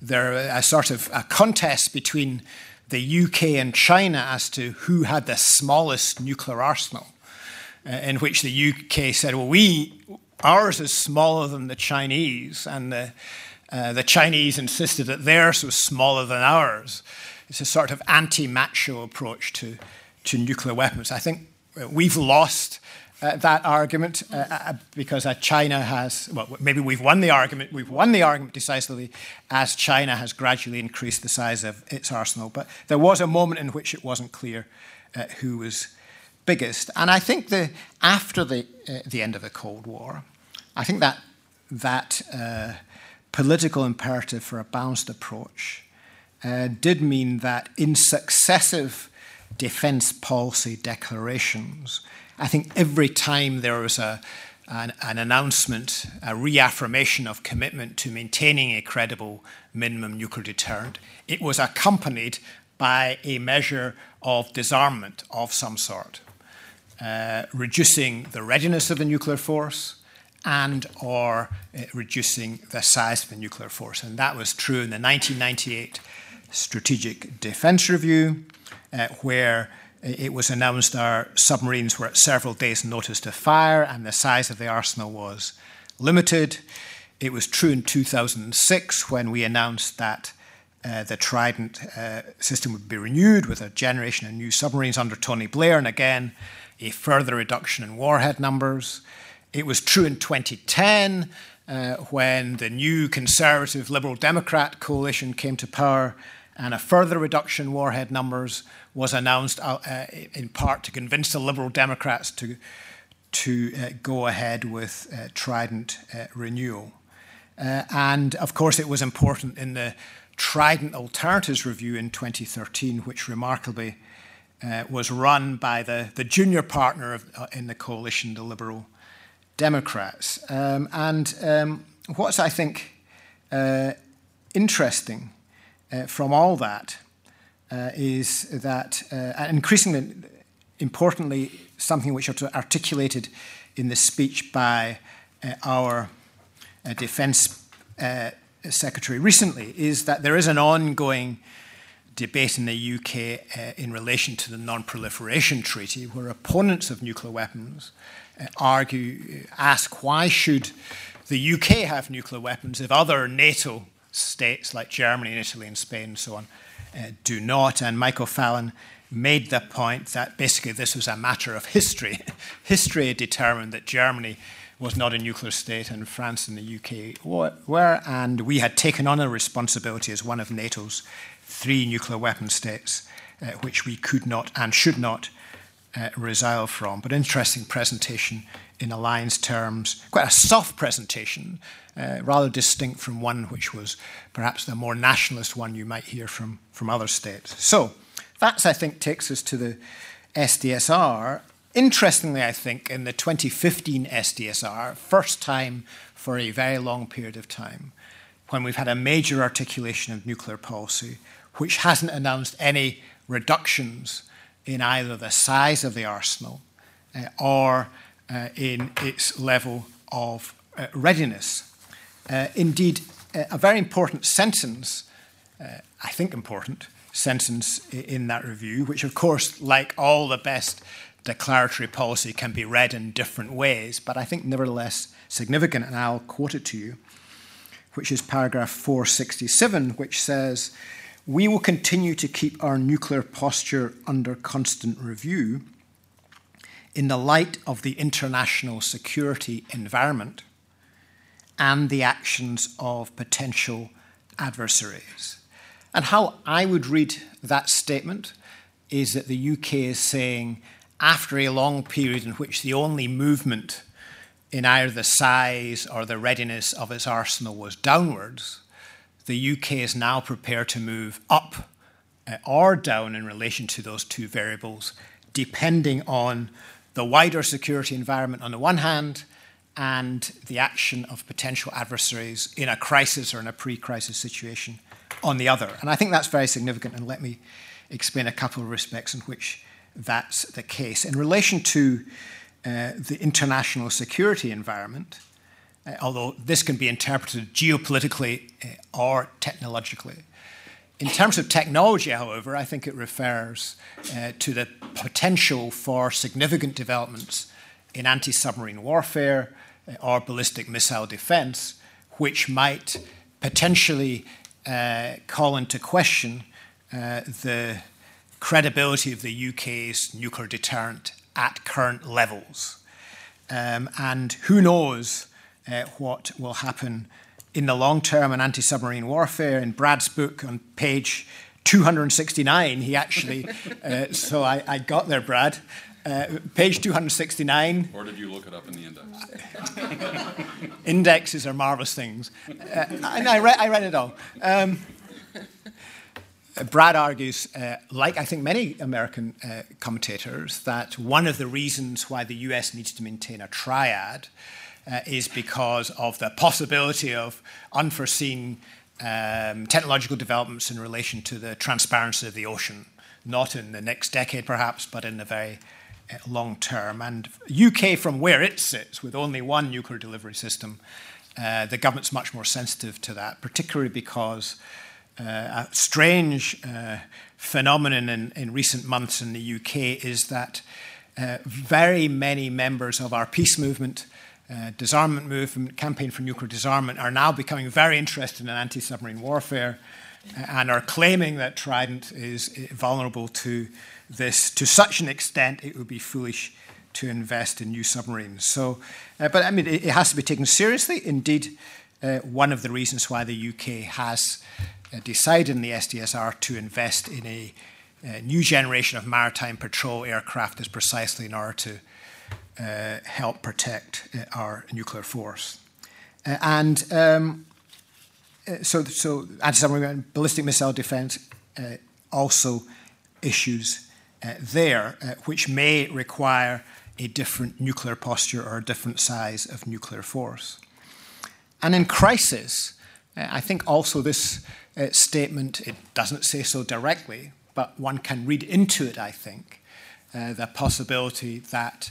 there, a sort of a contest between the UK and China as to who had the smallest nuclear arsenal, uh, in which the UK said, well, we, ours is smaller than the Chinese, and the, uh, the Chinese insisted that theirs was smaller than ours. It's a sort of anti macho approach to, to nuclear weapons. I think uh, we've lost uh, that argument uh, uh, because uh, China has, well, maybe we've won the argument, we've won the argument decisively as China has gradually increased the size of its arsenal. But there was a moment in which it wasn't clear uh, who was biggest. And I think the, after the, uh, the end of the Cold War, I think that, that political imperative for a balanced approach did mean that in successive defense policy declarations, I think every time there was a, an, an, announcement, a reaffirmation of commitment to maintaining a credible minimum nuclear deterrent, it was accompanied by a measure of disarmament of some sort, uh, reducing the readiness of the nuclear force and or uh, reducing the size of the nuclear force. And that was true in the 1998 Strategic Defence Review, uh, where it was announced our submarines were at several days' notice to fire and the size of the arsenal was limited. It was true in 2006 when we announced that uh, the Trident uh, system would be renewed with a generation of new submarines under Tony Blair, and again, a further reduction in warhead numbers. It was true in 2010 uh, when the new Conservative Liberal Democrat coalition came to power and a further reduction warhead numbers was announced uh, uh, in part to convince the Liberal Democrats to, to uh, go ahead with uh, Trident uh, renewal. Uh, and of course, it was important in the Trident Alternatives Review in 2013, which remarkably was run by the, the junior partner of, in the coalition, the Liberal Democrats. Um, and um, what's, I think, interesting from all that uh, is that, uh, increasingly importantly, something which was articulated in the speech by uh, our uh, Defence Secretary recently, is that there is an ongoing debate in the UK in relation to the Non Proliferation Treaty, where opponents of nuclear weapons argue, ask why should the UK have nuclear weapons if other NATO states like Germany and Italy and Spain and so on uh, do not. And Michael Fallon made the point that basically this was a matter of history. history determined that Germany was not a nuclear state, and France and the UK were, and we had taken on a responsibility as one of NATO's three nuclear weapon states, uh, which we could not and should not uh, resile from. But interesting presentation in alliance terms, quite a soft presentation, uh, rather distinct from one which was perhaps the more nationalist one you might hear from, from other states. So that, I think, takes us to the SDSR. Interestingly, I think, in the 2015 SDSR, first time for a very long period of time, when we've had a major articulation of nuclear policy, which hasn't announced any reductions in either the size of the arsenal uh, or uh, in its level of uh, readiness. Uh, indeed, uh, a very important sentence, uh, I think important, sentence in that review, which, of course, like all the best declaratory policy, can be read in different ways, but I think nevertheless significant, and I'll quote it to you, which is paragraph 467, which says, We will continue to keep our nuclear posture under constant review in the light of the international security environment and the actions of potential adversaries. And how I would read that statement is that the UK is saying, after a long period in which the only movement in either the size or the readiness of its arsenal was downwards, the UK is now prepared to move up uh, or down in relation to those two variables, depending on the wider security environment on the one hand and the action of potential adversaries in a crisis or in a pre crisis situation on the other. And I think that's very significant, and let me explain a couple of respects in which that's the case. In relation to uh, the international security environment, uh, although this can be interpreted geopolitically uh, or technologically. In terms of technology, however, I think it refers uh, to the potential for significant developments in anti submarine warfare uh, or ballistic missile defense, which might potentially uh, call into question uh, the credibility of the UK's nuclear deterrent at current levels. Um, and who knows uh, what will happen in the long term in anti submarine warfare. In Brad's book on page 269, he actually, uh, so I, I, got there, Brad. Uh, page 269. Or did you look it up in the index? Indexes are marvelous things. Uh, and I, read, I read it all. Um, Brad argues, uh, like I think many American uh, commentators, that one of the reasons why the US needs to maintain a triad uh, is because of the possibility of unforeseen um, technological developments in relation to the transparency of the ocean, not in the next decade perhaps, but in the very uh, long term. And UK, from where it sits, with only one nuclear delivery system, uh, the government's much more sensitive to that, particularly because uh, a strange uh, phenomenon in, in, recent months in the UK is that uh, very many members of our peace movement, uh, disarmament movement, campaign for nuclear disarmament, are now becoming very interested in anti submarine warfare uh, and are claiming that Trident is uh, vulnerable to this to such an extent it would be foolish to invest in new submarines. So, but I mean, it, it, has to be taken seriously. Indeed, one of the reasons why the UK has uh, decided in the SDSR to invest in a, a, new generation of maritime patrol aircraft is precisely in order to uh, help protect uh, our nuclear force. Uh, and um, uh, so, so anti-submarine ballistic missile defense uh, also issues there, which may require a different nuclear posture or a different size of nuclear force. And in crisis, I think also this uh, statement. It doesn't say so directly, but one can read into it, I think, uh, the possibility that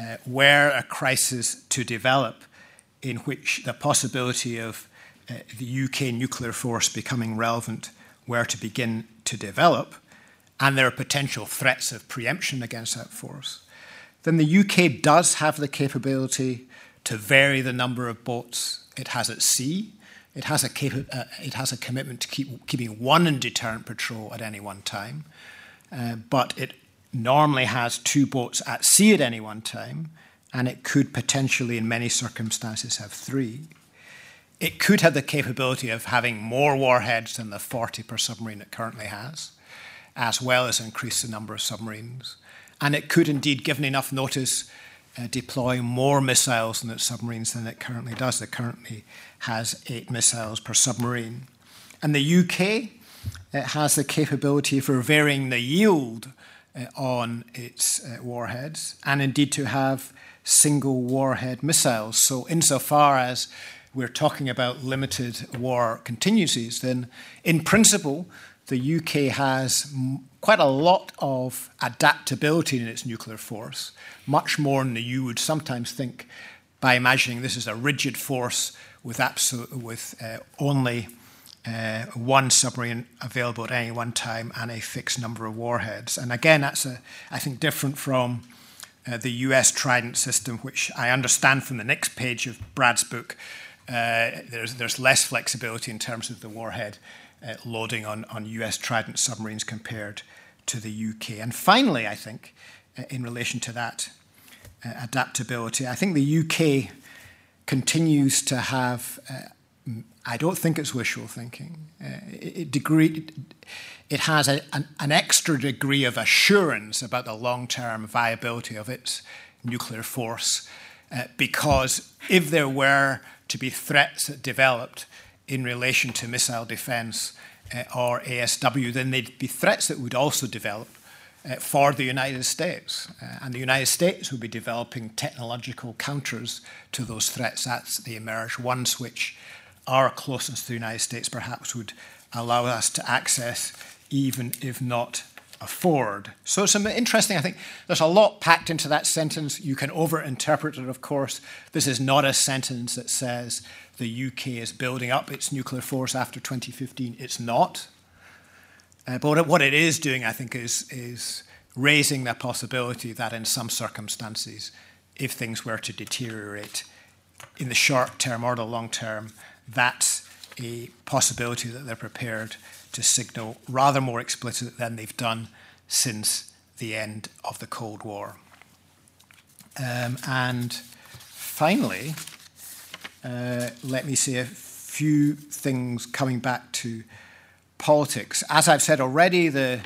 uh, were a crisis to develop in which the possibility of uh, the UK nuclear force becoming relevant were to begin to develop, and there are potential threats of preemption against that force, then the UK does have the capability to vary the number of boats it has at sea. It has a, uh, it has a commitment to keep keeping one in deterrent patrol at any one time, uh, but it normally has two boats at sea at any one time, and it could potentially, in many circumstances, have three. It could have the capability of having more warheads than the 40 per submarine it currently has, as well as increase the number of submarines. And it could indeed, given enough notice, uh, deploy more missiles than its submarines than it currently does. It currently has eight missiles per submarine. And the UK it has the capability for varying the yield on its uh, warheads and indeed to have single warhead missiles. So, insofar as we're talking about limited war contingencies, then in principle, the UK has quite a lot of adaptability in its nuclear force, much more than you would sometimes think by imagining this is a rigid force with, absolute, with uh, only uh, one submarine available at any one time and a fixed number of warheads. And again, that's, a, I think, different from uh, the US Trident system, which I understand from the next page of Brad's book, uh, there's, there's less flexibility in terms of the warhead uh, loading on, on US Trident submarines compared to the UK. And finally, I think, uh, in relation to that uh, adaptability, I think the UK continues to have, I don't think it's wishful thinking. Uh, it, degree, it has a, an, an extra degree of assurance about the long term viability of its nuclear force. Uh, because if there were to be threats that developed in relation to missile defence uh, or ASW, then they'd be threats that would also develop uh, for the United States. Uh, and the United States would be developing technological counters to those threats as they emerge, ones which our closeness to the United States perhaps would allow us to access, even if not afford. So it's interesting. I think there's a lot packed into that sentence. You can overinterpret it, of course. This is not a sentence that says the UK is building up its nuclear force after 2015. It's not. Uh, but what it is doing, I think, is, is raising the possibility that in some circumstances, if things were to deteriorate in the short term or the long term, that's a possibility that they're prepared to signal rather more explicitly than they've done since the end of the Cold War. Um, and finally, uh, let me say a few things coming back to politics. As I've said already, the,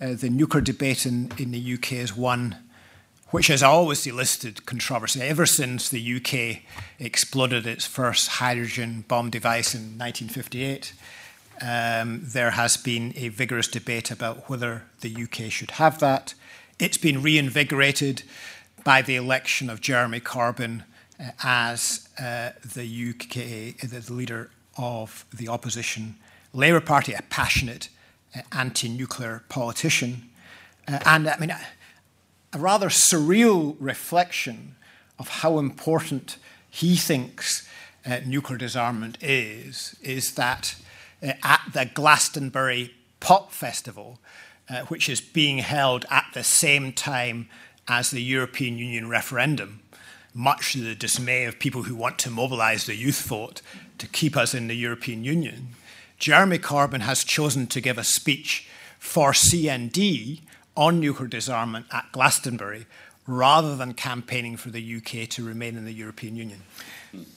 uh, the nuclear debate in, in the UK is one which has always elicited controversy ever since the UK exploded its first hydrogen bomb device in 1958. Um, there has been a vigorous debate about whether the UK should have that. It's been reinvigorated by the election of Jeremy Corbyn uh, as uh, the UK, the leader of the opposition Labour Party, a passionate uh, anti nuclear politician. Uh, and I mean, a, rather surreal reflection of how important he thinks uh, nuclear disarmament is, is that uh, at the Glastonbury Pop Festival, uh, which is being held at the same time as the European Union referendum, much to the dismay of people who want to mobilise the youth vote to keep us in the European Union, Jeremy Corbyn has chosen to give a speech for CND on nuclear disarmament at Glastonbury rather than campaigning for the UK to remain in the European Union.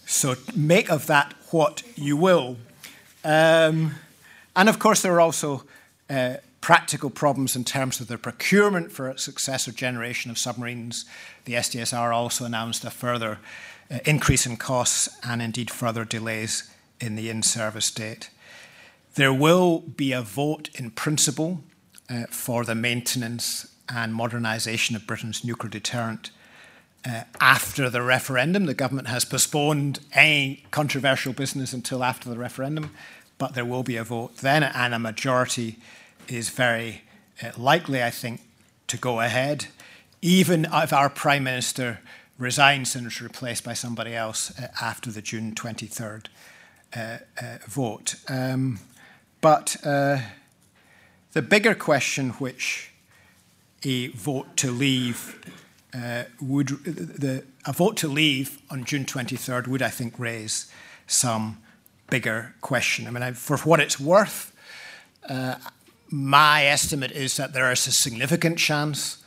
So make of that what you will. Um, and of course, there are also uh, practical problems in terms of the procurement for a successor generation of submarines. The SDSR also announced a further uh, increase in costs and indeed further delays in the in service date. There will be a vote in principle uh, for the maintenance and modernisation of Britain's nuclear deterrent. Uh, after the referendum, the government has postponed any controversial business until after the referendum, but there will be a vote then, and a majority is very uh, likely, I think, to go ahead, even if our Prime Minister resigns and is replaced by somebody else uh, after the June 23rd uh, uh, vote. Um, but uh, the bigger question, which a vote to leave uh, would the, a vote to leave on June 23rd would, I think, raise some bigger question. I mean, I, for what it's worth, uh, my estimate is that there is a significant chance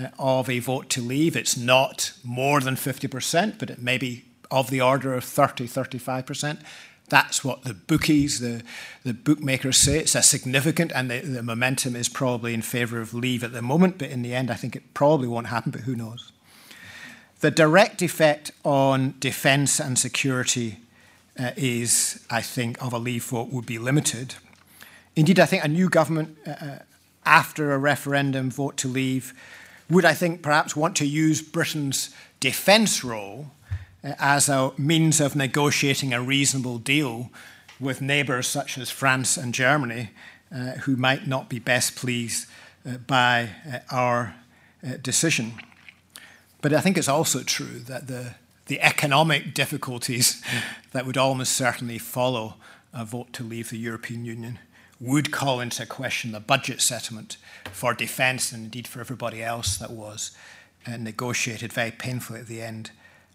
uh, of a vote to leave. It's not more than 50%, but it may be of the order of 30, 35%. That's what the bookies, the, the bookmakers say. It's a significant, and the, the momentum is probably in favour of leave at the moment, but in the end, I think it probably won't happen, but who knows? The direct effect on defence and security uh, is, I think, of a leave vote would be limited. Indeed, I think a new government, uh, uh, after a referendum vote to leave, would, I think, perhaps want to use Britain's defence role as a means of negotiating a reasonable deal with neighbours such as France and Germany, uh, who might not be best pleased uh, by uh, our uh, decision. But I think it's also true that the, the economic difficulties that would almost certainly follow a vote to leave the European Union would call into question the budget settlement for defence and indeed for everybody else that was uh, negotiated very painfully at the end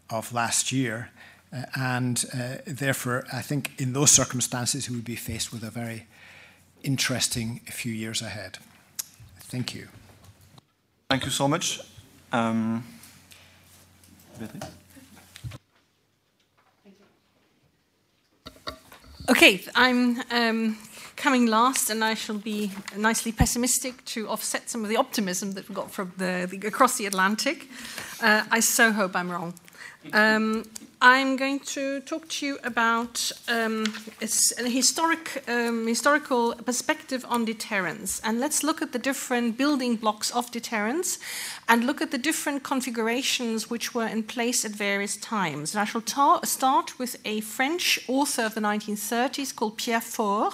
of last year. Uh, and uh, therefore, I think in those circumstances, we would be faced with a very interesting few years ahead. Thank you. Thank you so much. Um, Okay, I'm um, coming last, and I shall be nicely pessimistic to offset some of the optimism that we got from the, the across the Atlantic. Uh, I so hope I'm wrong. Um, I'm going to talk to you about um, a historic, um, historical perspective on deterrence. And let's look at the different building blocks of deterrence and look at the different configurations which were in place at various times. And I shall ta- start with a French author of the 1930s called Pierre Faure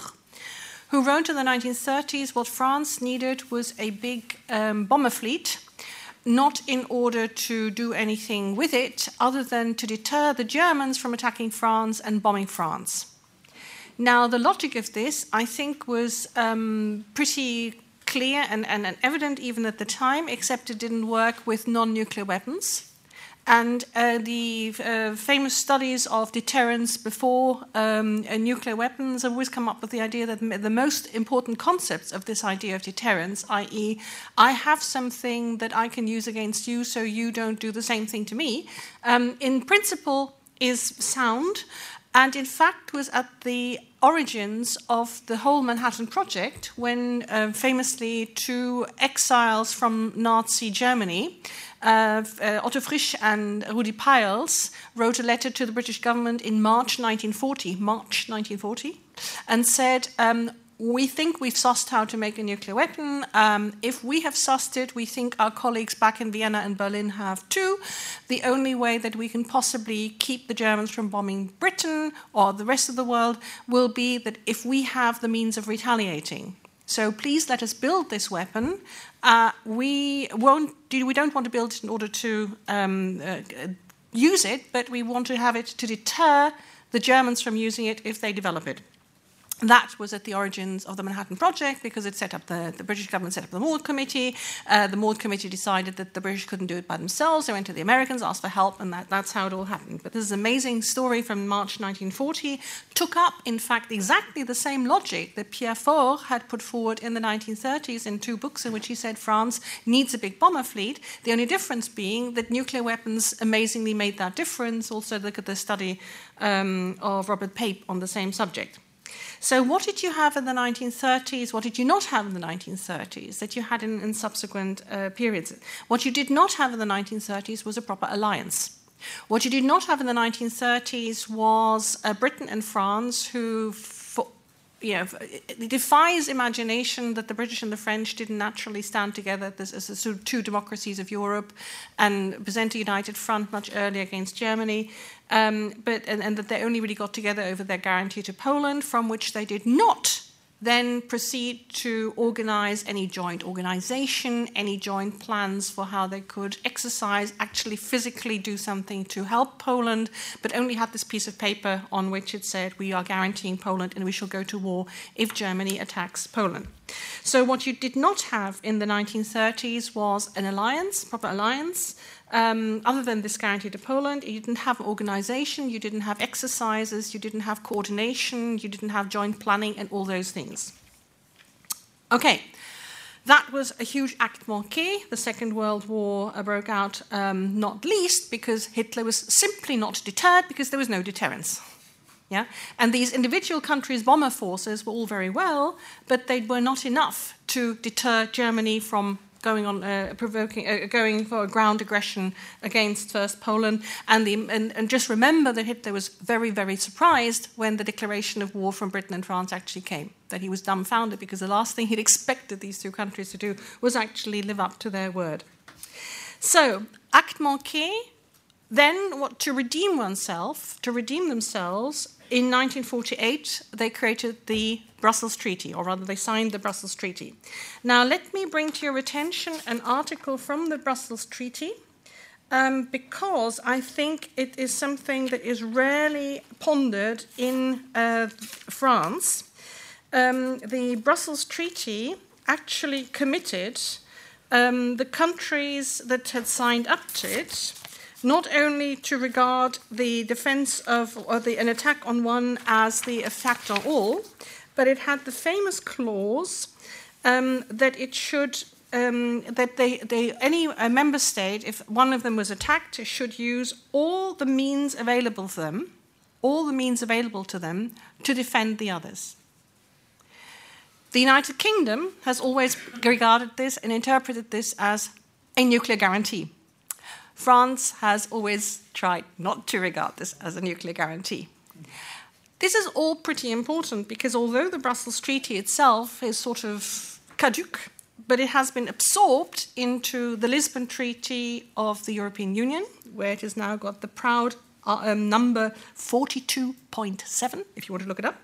who wrote in the 1930s what France needed was a big um, bomber fleet not in order to do anything with it other than to deter the Germans from attacking France and bombing France. Now, the logic of this, I think, was um, pretty clear and, and, and, evident even at the time, except it didn't work with non nuclear weapons. And uh, the uh, famous studies of deterrence before um, uh, nuclear weapons have always come up with the idea that the most important concepts of this idea of deterrence, i.e., I have something that I can use against you so you don't do the same thing to me, um, in principle is sound, and in fact was at the origins of the whole Manhattan Project when uh, famously two exiles from Nazi Germany uh, uh, Otto Frisch and Rudi Peierls wrote a letter to the British government in March 1940, March 1940, and said, um, we think we've sussed how to make a nuclear weapon. Um, if we have sussed it, we think our colleagues back in Vienna and Berlin have too. The only way that we can possibly keep the Germans from bombing Britain or the rest of the world will be that if we have the means of retaliating. So please let us build this weapon. Uh, we won't. We don't want to build it in order to um, uh, use it, but we want to have it to deter the Germans from using it if they develop it that was at the origins of the Manhattan Project because it set up the, the British government set up the Maud Committee. Uh, the Maud Committee decided that the British couldn't do it by themselves. They went to the Americans, asked for help, and that, that's how it all happened. But this is an amazing story from March 1940. Took up, in fact, exactly the same logic that Pierre Faure had put forward in the 1930s in two books in which he said France needs a big bomber fleet. The only difference being that nuclear weapons amazingly made that difference. Also, look at the study um, of Robert Pape on the same subject. So, what did you have in the 1930s? What did you not have in the 1930s that you had in, in subsequent uh, periods? What you did not have in the 1930s was a proper alliance. What you did not have in the 1930s was uh, Britain and France who you know, it defies imagination that the British and the French didn't naturally stand together as, the two democracies of Europe and present a united front much earlier against Germany. Um, but and, and that they only really got together over their guarantee to Poland, from which they did not then proceed to organize any joint organization, any joint plans for how they could exercise, actually physically do something to help Poland, but only had this piece of paper on which it said, We are guaranteeing Poland and we shall go to war if Germany attacks Poland. So, what you did not have in the 1930s was an alliance, proper alliance. Um, other than this guarantee to Poland, you didn't have organization, you didn't have exercises, you didn't have coordination, you didn't have joint planning, and all those things. Okay, That was a huge acte manqué. The Second World War uh, broke out, um, not least because Hitler was simply not deterred because there was no deterrence. Yeah? And these individual countries' bomber forces were all very well, but they were not enough to deter Germany from going on uh, provoking uh, going for a ground aggression against first Poland. And, the, and, and just remember that Hitler was very very surprised when the declaration of war from Britain and France actually came that he was dumbfounded because the last thing he'd expected these two countries to do was actually live up to their word. So acte manqué then what to redeem oneself to redeem themselves in 1948, they created the Brussels Treaty, or rather, they signed the Brussels Treaty. Now, let me bring to your attention an article from the Brussels Treaty. Um, because I think it is something that is rarely pondered in uh, France. Um, the Brussels Treaty actually committed um, the countries that had signed up to it not only to regard the defense of or the, an attack on one as the effect on all, but it had the famous clause um, that it should um, that they, they any member state, if one of them was attacked, should use all the means available to them, all the means available to them to defend the others. The United Kingdom has always regarded this and interpreted this as a nuclear guarantee. France has always tried not to regard this as a nuclear guarantee. This is all pretty important because although the Brussels Treaty itself is sort of caduc, but it has been absorbed into the Lisbon Treaty of the European Union, where it has now got the proud uh, um, number 42.7, if you want to look it up.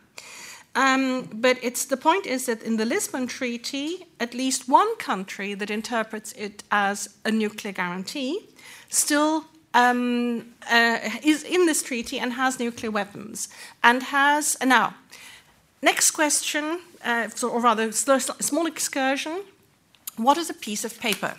Um, but it's the point is that in the Lisbon Treaty, at least one country that interprets it as a nuclear guarantee still um, uh, is in this treaty and has nuclear weapons and has uh, now next question uh, or rather small excursion what is a piece of paper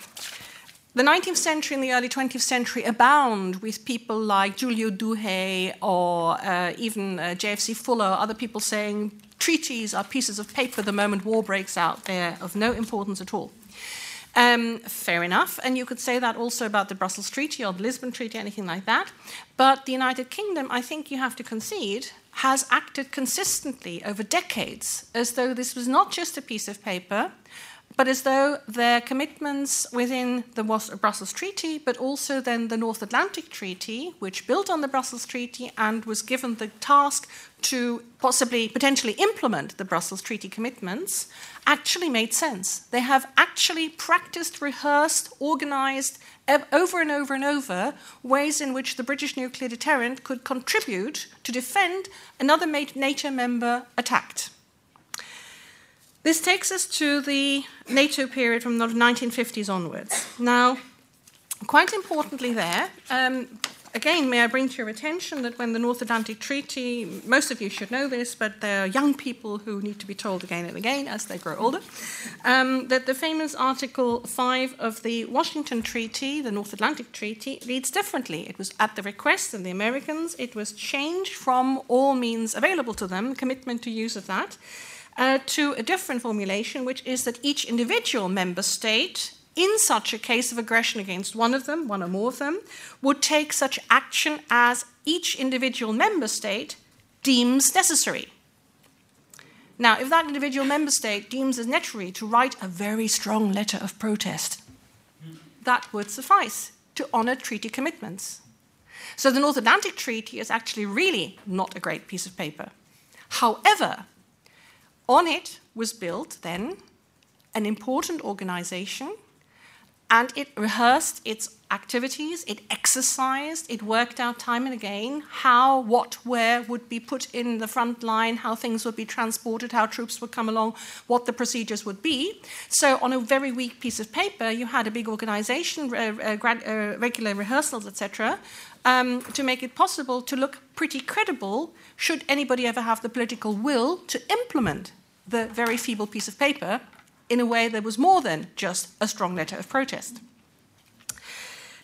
the 19th century and the early 20th century abound with people like Giulio Douhet or uh, even uh, JFC Fuller, other people saying treaties are pieces of paper the moment war breaks out. They're of no importance at all. Um, fair enough, and you could say that also about the Brussels Treaty or the Lisbon Treaty, anything like that. But the United Kingdom, I think you have to concede, has acted consistently over decades as though this was not just a piece of paper, but as though their commitments within the Brussels Treaty, but also then the North Atlantic Treaty, which built on the Brussels Treaty and was given the task to possibly, potentially implement the Brussels Treaty commitments, actually made sense. They have actually practiced, rehearsed, organized over and over and over ways in which the British nuclear deterrent could contribute to defend another NATO member attacked. This takes us to the NATO period from the 1950s onwards. Now, quite importantly, there, um, again, may I bring to your attention that when the North Atlantic Treaty, most of you should know this, but there are young people who need to be told again and again as they grow older, um, that the famous Article 5 of the Washington Treaty, the North Atlantic Treaty, reads differently. It was at the request of the Americans, it was changed from all means available to them, commitment to use of that uh, to a different formulation, which is that each individual member state, in such a case of aggression against one of them, one or more of them, would take such action as each individual member state deems necessary. Now, if that individual member state deems it necessary to write a very strong letter of protest, that would suffice to honor treaty commitments. So the North Atlantic Treaty is actually really not a great piece of paper. However, on it was built then an important organization, and it rehearsed its activities, it exercised, it worked out time and again how, what, where would be put in the front line, how things would be transported, how troops would come along, what the procedures would be. So, on a very weak piece of paper, you had a big organization, uh, uh, regular rehearsals, etc., um, to make it possible to look pretty credible should anybody ever have the political will to implement the very feeble piece of paper in a way that was more than just a strong letter of protest.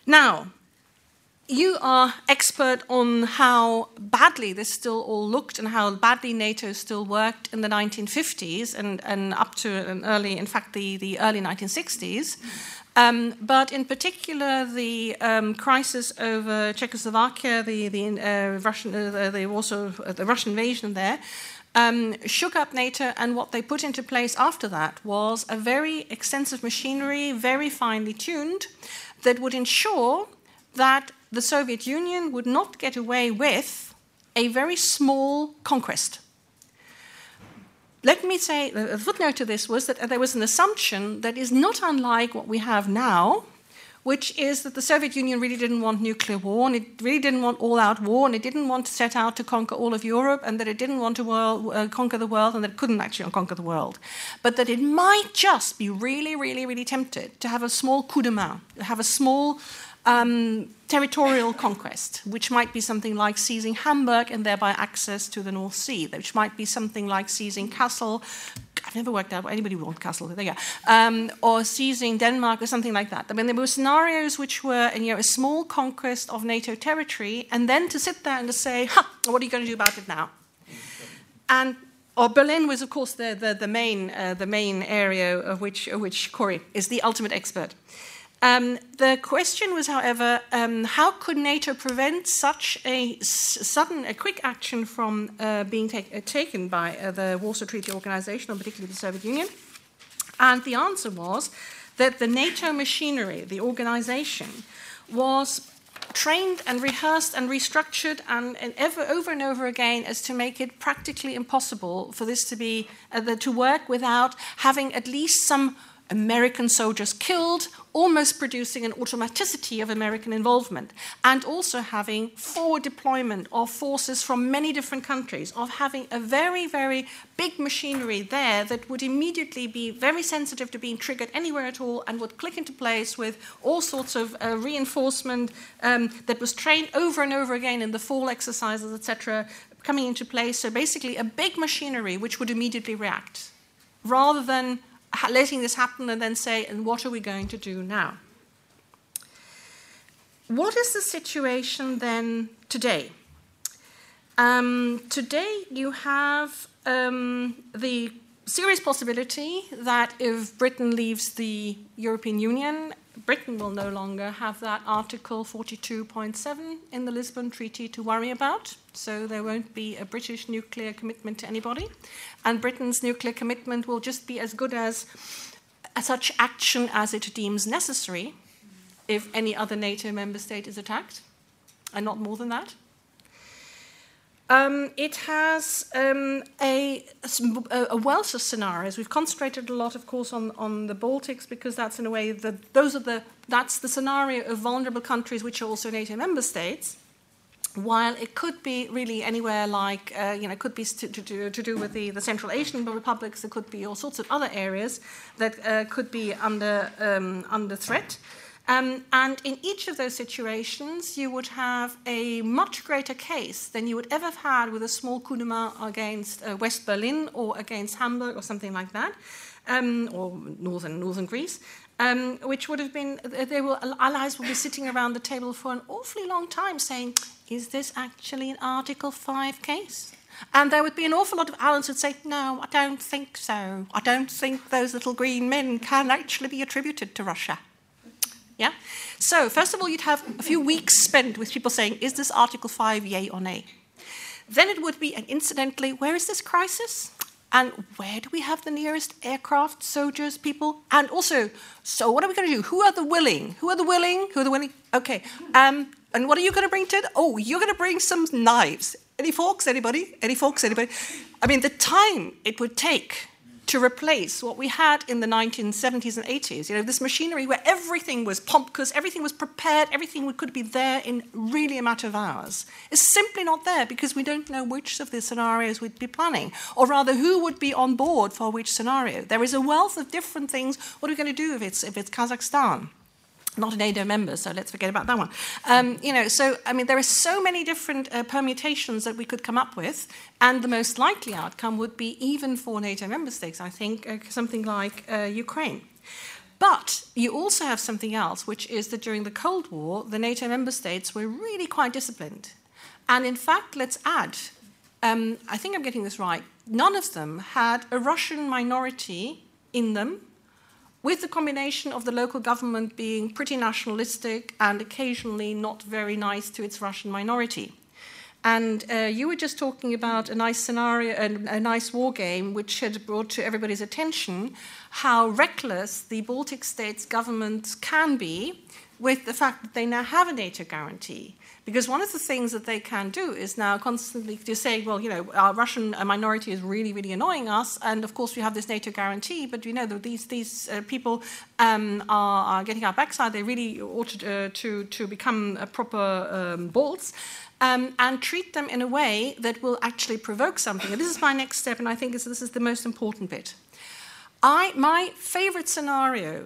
Now, you are expert on how badly this still all looked and how badly NATO still worked in the 1950s and, and up to an early, in fact, the, the early 1960s. Um, but in particular, the um, crisis over Czechoslovakia, the, the uh, Russian, uh, the, also uh, the Russian invasion there, um, shook up NATO, and what they put into place after that was a very extensive machinery, very finely tuned, that would ensure that the Soviet Union would not get away with a very small conquest. Let me say, a footnote to this was that there was an assumption that is not unlike what we have now, which is that the Soviet Union really didn't want nuclear war, and it really didn't want all out war, and it didn't want to set out to conquer all of Europe, and that it didn't want to world, uh, conquer the world, and that it couldn't actually conquer the world. But that it might just be really, really, really tempted to have a small coup de main, have a small um, territorial conquest, which might be something like seizing Hamburg and thereby access to the North Sea, which might be something like seizing Kassel. I've never worked out anybody want Kassel. There you go. Um, or seizing Denmark or something like that. I mean, there were scenarios which were you know, a small conquest of NATO territory, and then to sit there and to say, ha, what are you going to do about it now? And or Berlin was, of course, the, the, the main, uh, the main area of which, of which Kori is the ultimate expert. Um, the question was, however, um, how could NATO prevent such a sudden, a quick action from uh, being uh, taken by uh, the Warsaw Treaty Organization, or particularly the Soviet Union? And the answer was that the NATO machinery, the organization, was trained and rehearsed and restructured and, and ever, over and over again as to make it practically impossible for this to be uh, the, to work without having at least some American soldiers killed, almost producing an automaticity of American involvement, and also having forward deployment of forces from many different countries, of having a very, very big machinery there that would immediately be very sensitive to being triggered anywhere at all and would click into place with all sorts of uh, reinforcement um, that was trained over and over again in the fall exercises, etc., coming into place. So basically, a big machinery which would immediately react rather than letting this happen and then say, and what are we going to do now? What is the situation then today? Um, today, you have um, the serious possibility that if Britain leaves the European Union Britain will no longer have that Article 42.7 in the Lisbon Treaty to worry about, so there won't be a British nuclear commitment to anybody. And Britain's nuclear commitment will just be as good as, such action as it deems necessary if any other NATO member state is attacked, and not more than that. Um, it has um, a, a, wealth of scenarios. We've concentrated a lot, of course, on, on the Baltics because that's in a way the, those are the that's the scenario of vulnerable countries which are also NATO member states. While it could be really anywhere like, uh, you know, it could be to, to, to, do with the, the Central Asian republics, there could be all sorts of other areas that uh, could be under, um, under threat. Um, and in each of those situations, you would have a much greater case than you would ever have had with a small coup de main against uh, West Berlin or against Hamburg or something like that, um, or northern northern Greece. Um, which would have been, they will, allies will be sitting around the table for an awfully long time saying, is this actually an Article 5 case? And there would be an awful lot of allies who'd say, no, I don't think so. I don't think those little green men can actually be attributed to Russia. Yeah? So, first of all, you'd have a few weeks spent with people saying, is this Article 5 yay or nay? Then it would be, and incidentally, where is this crisis? And where do we have the nearest aircraft, soldiers, people? And also, so what are we going to do? Who are the willing? Who are the willing? Who are the willing? Okay. Um, and what are you going to bring to it? Oh, you're going to bring some knives. Any forks? Anybody? Any forks? Anybody? I mean, the time it would take to replace what we had in the 1970s and 80s. You know, this machinery where everything was pompous, everything was prepared, everything could be there in really a matter of hours, is simply not there because we don't know which of the scenarios we'd be planning, or rather, who would be on board for which scenario. There is a wealth of different things. What are we going to do if it's, if it's Kazakhstan? Not an NATO member, so let's forget about that one. Um, you know, so I mean, there are so many different uh, permutations that we could come up with, and the most likely outcome would be even for NATO member states. I think uh, something like uh, Ukraine. But you also have something else, which is that during the Cold War, the NATO member states were really quite disciplined. And in fact, let's add, um, I think I'm getting this right, none of them had a Russian minority in them, with the combination of the local government being pretty nationalistic and occasionally not very nice to its Russian minority. And uh, you were just talking about a nice scenario, a, a nice war game, which had brought to everybody's attention how reckless the Baltic states' governments can be with the fact that they now have a NATO guarantee. Because one of the things that they can do is now constantly to say, well, you know, our Russian minority is really, really annoying us, and of course we have this NATO guarantee, but you know that these these uh, people um, are, are, getting our backside. They really ought to uh, to, to become proper um, Balts um, and treat them in a way that will actually provoke something. And this is my next step, and I think this is the most important bit. I, my favorite scenario,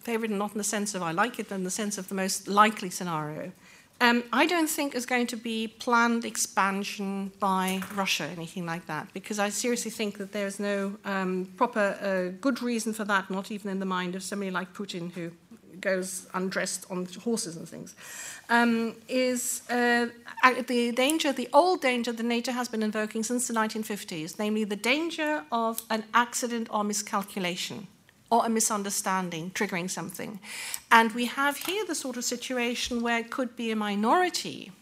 favorite not in the sense of I like it, but in the sense of the most likely scenario, um, I don't think is going to be planned expansion by Russia, anything like that, because I seriously think that there is no um, proper uh, good reason for that, not even in the mind of somebody like Putin who goes undressed on horses and things, um, is uh, the danger, the old danger that NATO has been invoking since the 1950s, namely the danger of an accident or miscalculation or a misunderstanding triggering something. And we have here the sort of situation where it could be a minority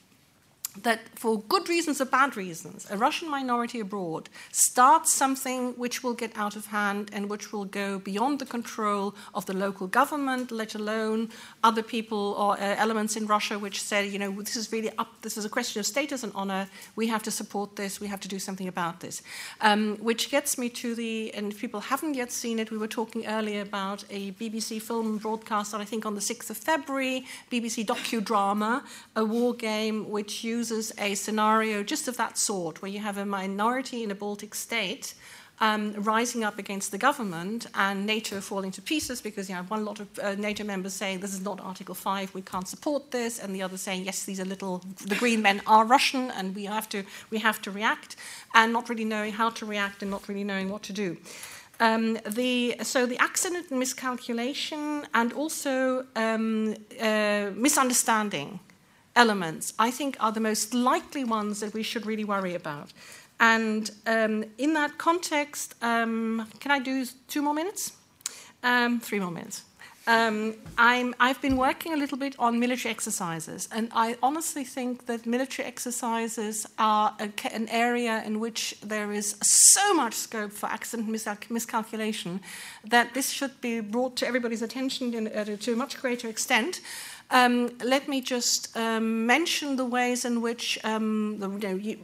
that, for good reasons or bad reasons, a Russian minority abroad starts something which will get out of hand and which will go beyond the control of the local government, let alone other people or uh, elements in Russia which say, you know, this is really up, this is a question of status and honor, we have to support this, we have to do something about this. Um, which gets me to the, and people haven't yet seen it, we were talking earlier about a BBC film broadcast, I think on the 6th of February, BBC docudrama, a war game which uses uses a scenario just of that sort, where you have a minority in a Baltic state um, rising up against the government and NATO falling to pieces because you have one lot of uh, NATO members saying this is not Article 5, we can't support this, and the other saying yes, these are little, the green men are Russian and we have to, we have to react, and not really knowing how to react and not really knowing what to do. Um, the, so the accident and miscalculation and also um, uh, misunderstanding elements, I think, are the most likely ones that we should really worry about. And um, in that context, um, can I do two more minutes? Um, three more minutes. Um, i have been working a little bit on military exercises, and I honestly think that military exercises are a, an area in which there is so much scope for accident miscalculation that this should be brought to everybody's attention in, uh, to a much greater extent. Um, let me just um, mention the ways in which um, the, you, know, you,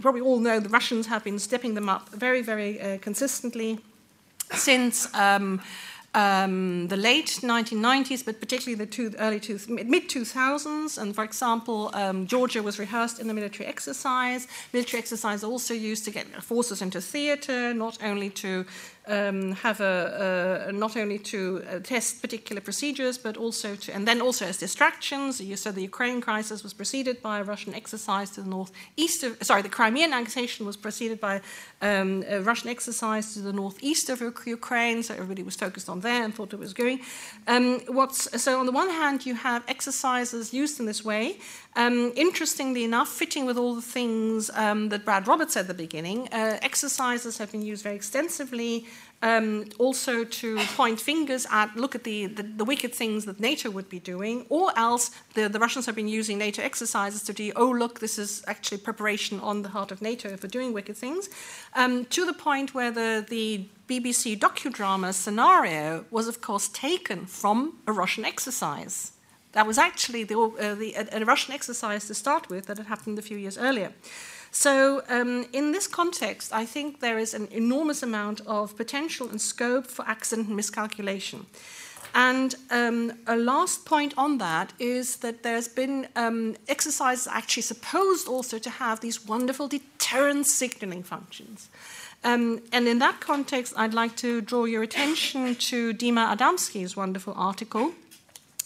probably all know the Russians have been stepping them up very, very uh, consistently since um, um, the late 1990s, but particularly the two, early two, mid 2000s. And for example, um, Georgia was rehearsed in the military exercise. Military exercise also used to get forces into theater, not only to um, have a, not only to uh, test particular procedures, but also to, and then also as distractions. You said the Ukraine crisis was preceded by a Russian exercise to the northeast of, sorry, the Crimean annexation was preceded by um, a Russian exercise to the northeast of Ukraine, so everybody was focused on there and thought it was going. Um, what's, so on the one hand, you have exercises used in this way, um, interestingly enough, fitting with all the things um, that Brad Roberts said at the beginning, uh, exercises have been used very extensively um, also to point fingers at, look at the, the, the, wicked things that NATO would be doing, or else the, the Russians have been using NATO exercises to do, oh, look, this is actually preparation on the heart of NATO for doing wicked things, um, to the point where the, the BBC docudrama scenario was, of course, taken from a Russian exercise. That was actually the, uh, the, a, a, Russian exercise to start with that had happened a few years earlier. So, um, in this context, I think there is an enormous amount of potential and scope for accident and miscalculation. And um, a last point on that is that there's been um, exercises actually supposed also to have these wonderful deterrent signaling functions. Um, and in that context, I'd like to draw your attention to Dima Adamsky's wonderful article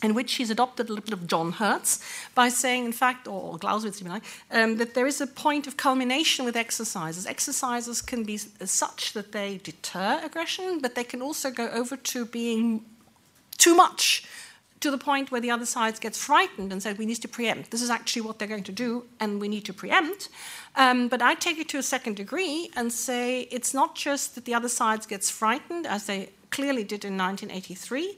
in which he's adopted a little bit of John Herz by saying, in fact, or, Clausewitz, if you like, um, that there is a point of culmination with exercises. Exercises can be such that they deter aggression, but they can also go over to being too much to the point where the other side gets frightened and says, we need to preempt. This is actually what they're going to do, and we need to preempt. Um, but I take it to a second degree and say it's not just that the other side gets frightened, as they clearly did in 1983,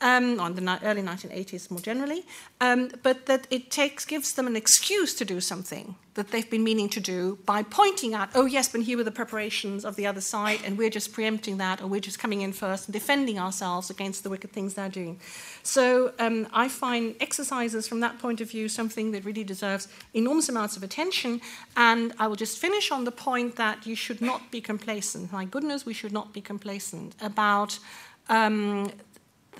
um, or in the early 1980s more generally, um, but that it takes, gives them an excuse to do something that they've been meaning to do by pointing out, oh, yes, but here were the preparations of the other side, and we're just preempting that, or we're just coming in first and defending ourselves against the wicked things they're doing. So um, I find exercises from that point of view something that really deserves enormous amounts of attention. And I will just finish on the point that you should not be complacent. My goodness, we should not be complacent about um,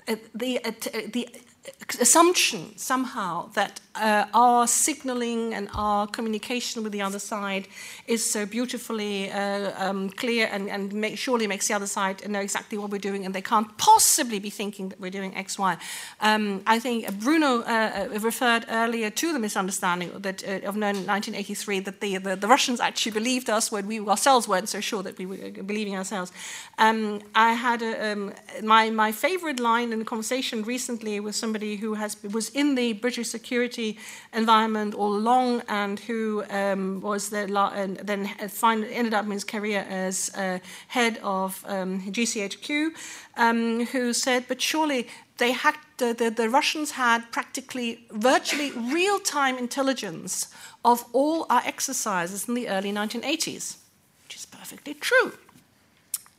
Uh, the, uh, uh the uh, assumption somehow that uh, our signaling and our communication with the other side is so beautifully uh, um, clear and, and make, surely makes the other side know exactly what we're doing and they can't possibly be thinking that we're doing X, Y. Um, I think Bruno uh, uh referred earlier to the misunderstanding that, uh, of 1983 that the, the, the, Russians actually believed us when we ourselves weren't so sure that we were believing ourselves. Um, I had a, um, my, my favorite line in a conversation recently with somebody who has, was in the British security environment all along and who um, was the, and then find, ended up in his career as uh, head of um, GCHQ, um, who said, but surely they had, the, the, the Russians had practically virtually real time intelligence of all our exercises in the early 1980s, which is perfectly true.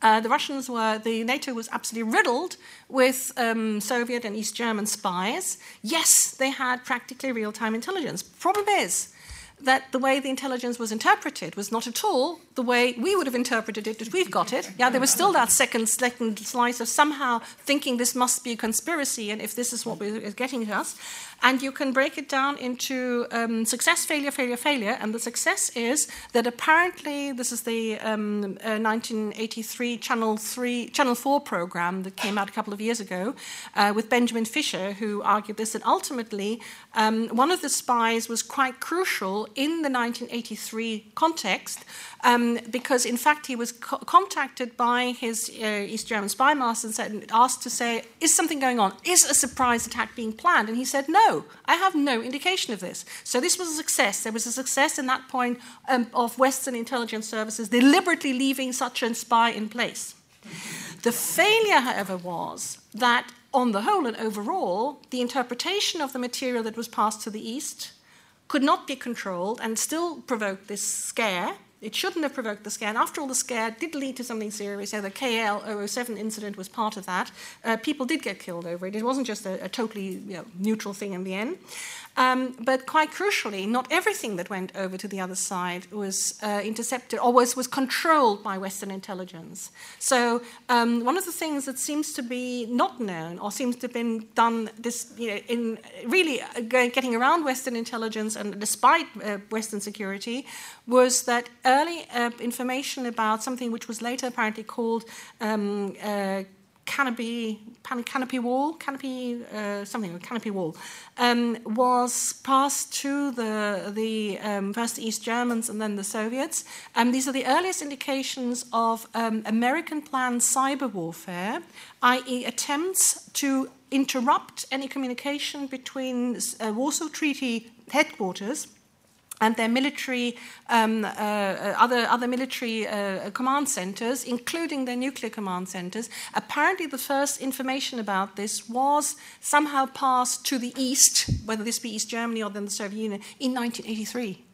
Uh, the Russians were, the NATO was absolutely riddled with um, Soviet and East German spies. Yes, they had practically real time intelligence. Problem is, that the way the intelligence was interpreted was not at all the way we would have interpreted it if we've got it. Yeah, there was still that second, second slice of somehow thinking this must be a conspiracy and if this is what is getting to us. And you can break it down into um, success, failure, failure, failure. And the success is that apparently this is the um, uh, 1983 Channel 3, Channel 4 program that came out a couple of years ago uh, with Benjamin Fischer, who argued this and ultimately um, one of the spies was quite crucial in the 1983 context um, because, in fact, he was co- contacted by his uh, East German spy master and said, asked to say, Is something going on? Is a surprise attack being planned? And he said, No, I have no indication of this. So, this was a success. There was a success in that point um, of Western intelligence services deliberately leaving such a spy in place. The failure, however, was that on the whole and overall, the interpretation of the material that was passed to the East could not be controlled and still provoked this scare. It shouldn't have provoked the scare. And after all, the scare did lead to something serious. So the KAL 007 incident was part of that. Uh, people did get killed over it. It wasn't just a, a totally you know, neutral thing in the end. Um, but quite crucially, not everything that went over to the other side was uh, intercepted or was, was controlled by Western intelligence. So, um, one of the things that seems to be not known or seems to have been done this, you know, in really uh, getting around Western intelligence and despite uh, Western security was that early uh, information about something which was later apparently called um, canopy, canopy wall, canopy uh, something, canopy wall, um, was passed to the the um, first East Germans and then the Soviets. And these are the earliest indications of um, American planned cyber warfare, i.e., attempts to interrupt any communication between uh, Warsaw Treaty headquarters and their military, um, uh, other, other military uh, command centers, including their nuclear command centers. Apparently, the first information about this was somehow passed to the East, whether this be East Germany or then the Soviet Union, in 1983.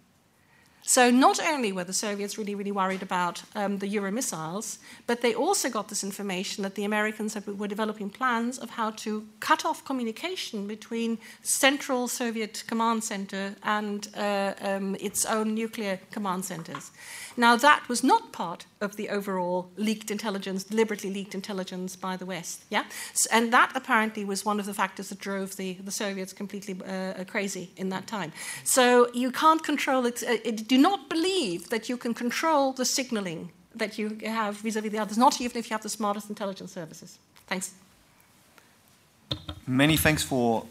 So not only were the Soviets really, really worried about um, the Euro missiles, but they also got this information that the Americans were developing plans of how to cut off communication between Central Soviet Command Center and uh, um, its own nuclear command centers. Now, that was not part of the overall leaked intelligence, deliberately leaked intelligence by the West. Yeah? And that apparently was one of the factors that drove the, the Soviets completely uh, crazy in that time. So you can't control it, uh, it. Do not believe that you can control the signaling that you have vis a vis the others, not even if you have the smartest intelligence services. Thanks. Many thanks for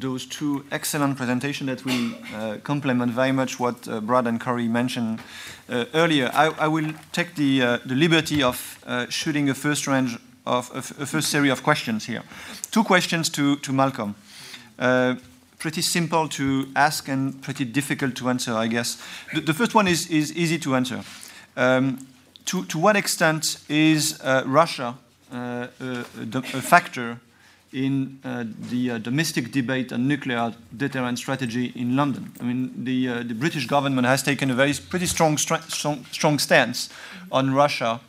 those two excellent presentations that will uh, complement very much what uh, Brad and Kori mentioned uh, earlier. I, I, will take the, uh, the liberty of uh, shooting a first range of a, first series of questions here. Two questions to, to Malcolm. Uh, pretty simple to ask and pretty difficult to answer, I guess. The, the first one is, is easy to answer. Um, to, to what extent is Russia a, a, factor in uh, the uh, domestic debate on nuclear deterrent strategy in London? I mean, the, uh, the British government has taken a very pretty strong, strong, strong stance on Russia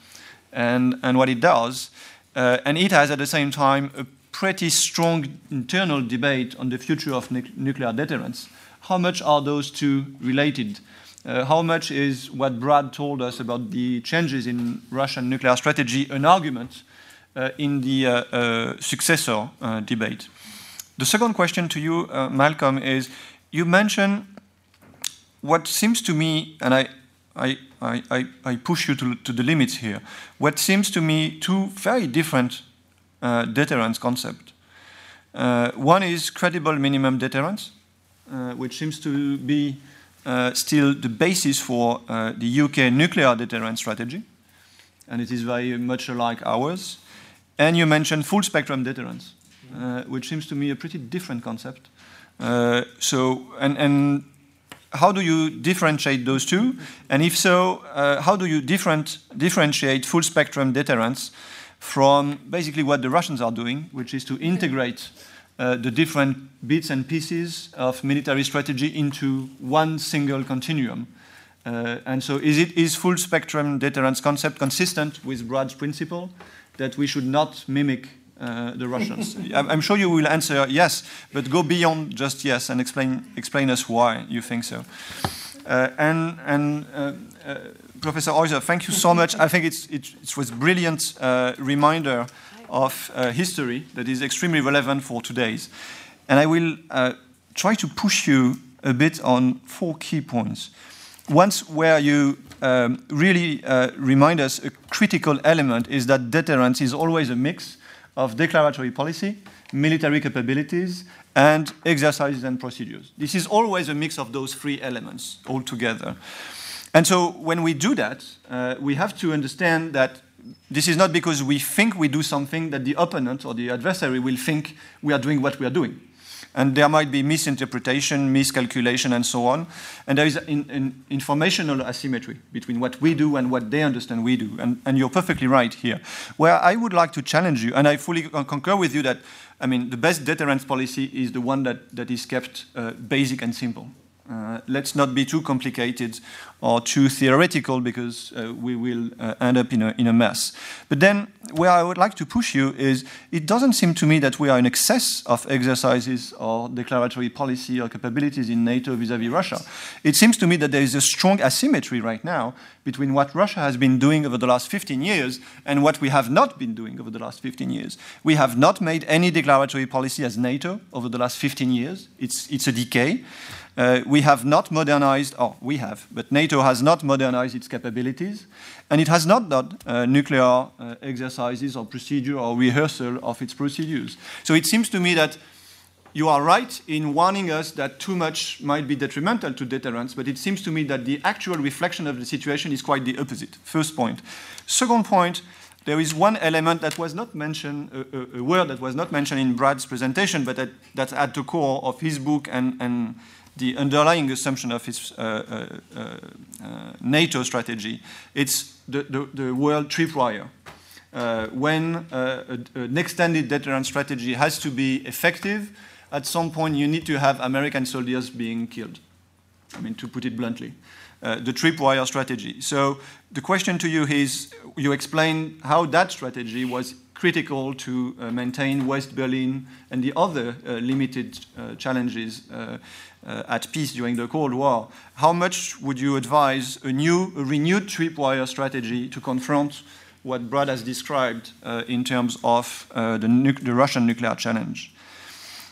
and, and what it does. Uh, and it has at the same time a pretty strong internal debate on the future of nu nuclear deterrence. How much are those two related? Uh, how much is what Brad told us about the changes in Russian nuclear strategy an argument in the uh, uh successor uh, debate? The second question to you, uh, Malcolm, is you mentioned what seems to me, and I, I, I, I push you to, to the limits here, what seems to me two very different uh, deterrence concept. Uh, one is credible minimum deterrence, uh, which seems to be uh, still the basis for uh, the UK nuclear deterrence strategy, and it is very much like ours. And you mentioned full spectrum deterrence, uh, which seems to me a pretty different concept. so, and, and how do you differentiate those two? And if so, how do you different, differentiate full spectrum deterrence from basically what the Russians are doing, which is to integrate uh, the different bits and pieces of military strategy into one single continuum. Uh, and so is it is full spectrum deterrence concept consistent with Brad's principle that we should not mimic uh, the Russians? I'm sure you will answer yes, but go beyond just yes and explain, explain us why you think so. Uh, and and uh, uh, Professor Heuser, thank you so much. I think it's, it, it was a brilliant uh, reminder of uh, history that is extremely relevant for today's. And I will try to push you a bit on four key points. Once where you um, really uh, remind us a critical element is that deterrence is always a mix of declaratory policy, military capabilities, and exercises and procedures. This is always a mix of those three elements altogether. And so when we do that, uh, we have to understand that this is not because we think we do something that the opponent or the adversary will think we are doing what we are doing. And there might be misinterpretation, miscalculation, and so on. And there is an, informational asymmetry between what we do and what they understand we do. And, and, you're perfectly right here. Where I would like to challenge you, and I fully concur with you that, I mean, the best deterrence policy is the one that, that is kept uh, basic and simple. Uh, let's not be too complicated or too theoretical because uh, we will uh, end up in a, in a mess. But then, where I would like to push you is it doesn't seem to me that we are in excess of exercises or declaratory policy or capabilities in NATO vis a vis Russia. It seems to me that there is a strong asymmetry right now between what Russia has been doing over the last 15 years and what we have not been doing over the last 15 years. We have not made any declaratory policy as NATO over the last 15 years, it's, it's a decay. Uh, we have not modernized, or we have, but NATO has not modernized its capabilities, and it has not done uh, nuclear uh, exercises or procedure or rehearsal of its procedures. So it seems to me that you are right in warning us that too much might be detrimental to deterrence, but it seems to me that the actual reflection of the situation is quite the opposite. First point. Second point, there is one element that was not mentioned, a, a, a word that was not mentioned in Brad's presentation, but that, that's at the core of his book and, and the underlying assumption of its uh, uh, uh, NATO strategy. It's the, the, the world tripwire. Uh, when uh, an extended deterrent strategy has to be effective, at some point you need to have American soldiers being killed. I mean, to put it bluntly. Uh, the tripwire strategy. So the question to you is, you explain how that strategy was critical to uh, maintain West Berlin and the other uh, limited uh, challenges uh, at peace during the Cold War, how much would you advise a new, a renewed tripwire strategy to confront what Brad has described uh, in terms of uh, the, the, Russian nuclear challenge?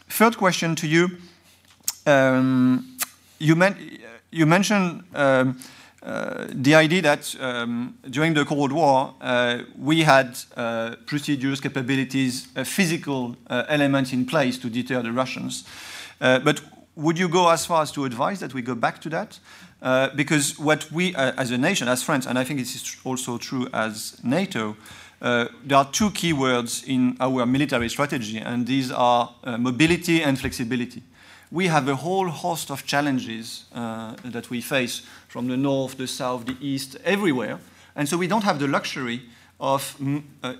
Third question to you. Um, you, men you, mentioned um, uh, the idea that um, during the Cold War, uh, we had uh, procedures, capabilities, a physical elements in place to deter the Russians. but would you go as far as to advise that we go back to that? Uh, because what we, uh, as a nation, as France, and I think this is also true as NATO, uh, there are two key words in our military strategy, and these are uh, mobility and flexibility. We have a whole host of challenges uh, that we face from the north, the south, the east, everywhere. And so we don't have the luxury of, mm, uh,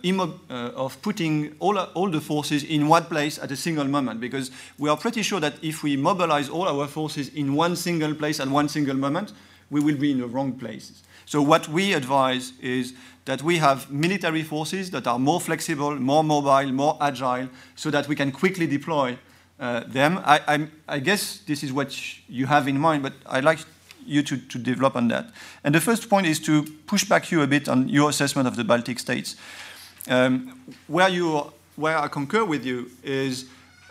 uh, of putting all, all the forces in one place at a single moment because we are pretty sure that if we mobilize all our forces in one single place at one single moment, we will be in the wrong places. So what we advise is that we have military forces that are more flexible, more mobile, more agile, so that we can quickly deploy uh, them. I, I, guess this is what you have in mind, but I'd like you to, to develop on that. And the first point is to push back you a bit on your assessment of the Baltic states. Um, where, you, where I concur with you is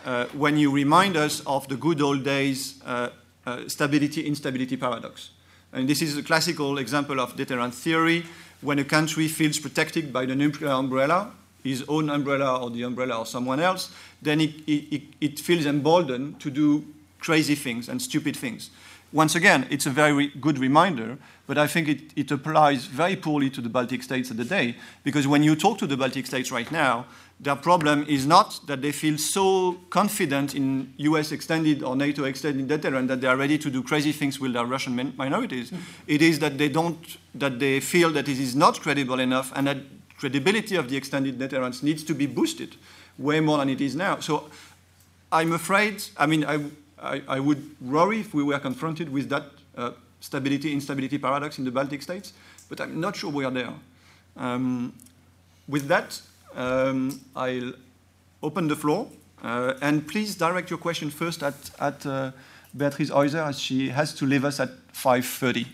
uh, when you remind us of the good old days uh, uh, stability instability paradox. And this is a classical example of deterrent theory when a country feels protected by the nuclear umbrella, his own umbrella or the umbrella of someone else, then it, it, it feels emboldened to do crazy things and stupid things once again, it's a very good reminder, but I think it, it, applies very poorly to the Baltic states of the day, because when you talk to the Baltic states right now, their problem is not that they feel so confident in US extended or NATO extended deterrent that they are ready to do crazy things with their Russian min minorities. Mm-hmm. it is that they don't, that they feel that it is not credible enough and that credibility of the extended deterrence needs to be boosted way more than it is now. So I'm afraid, I mean, I, I, I, would worry if we were confronted with that uh, stability instability paradox in the Baltic states, but I'm not sure we are there. Um, with that, um, I'll open the floor, uh, and please direct your question first at, at uh, Beatrice Heuser, as she has to leave us at 5.30.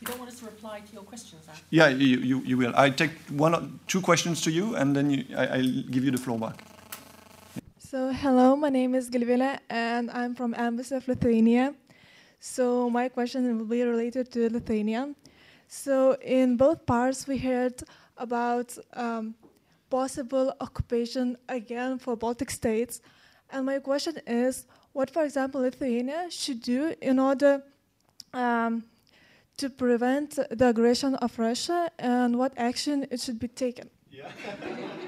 You don't want us to reply to your questions, Anne? Yeah, you, you, you will. I take one or two questions to you, and then you, I, I'll give you the floor back. So, hello, my name is Galvila, and I'm from Embassy of Lithuania. So, my question will be related to Lithuania. So, in both parts, we heard about um, possible occupation again for Baltic states. And my question is what, for example, Lithuania should do in order um, to prevent the aggression of Russia and what action it should be taken? Yeah.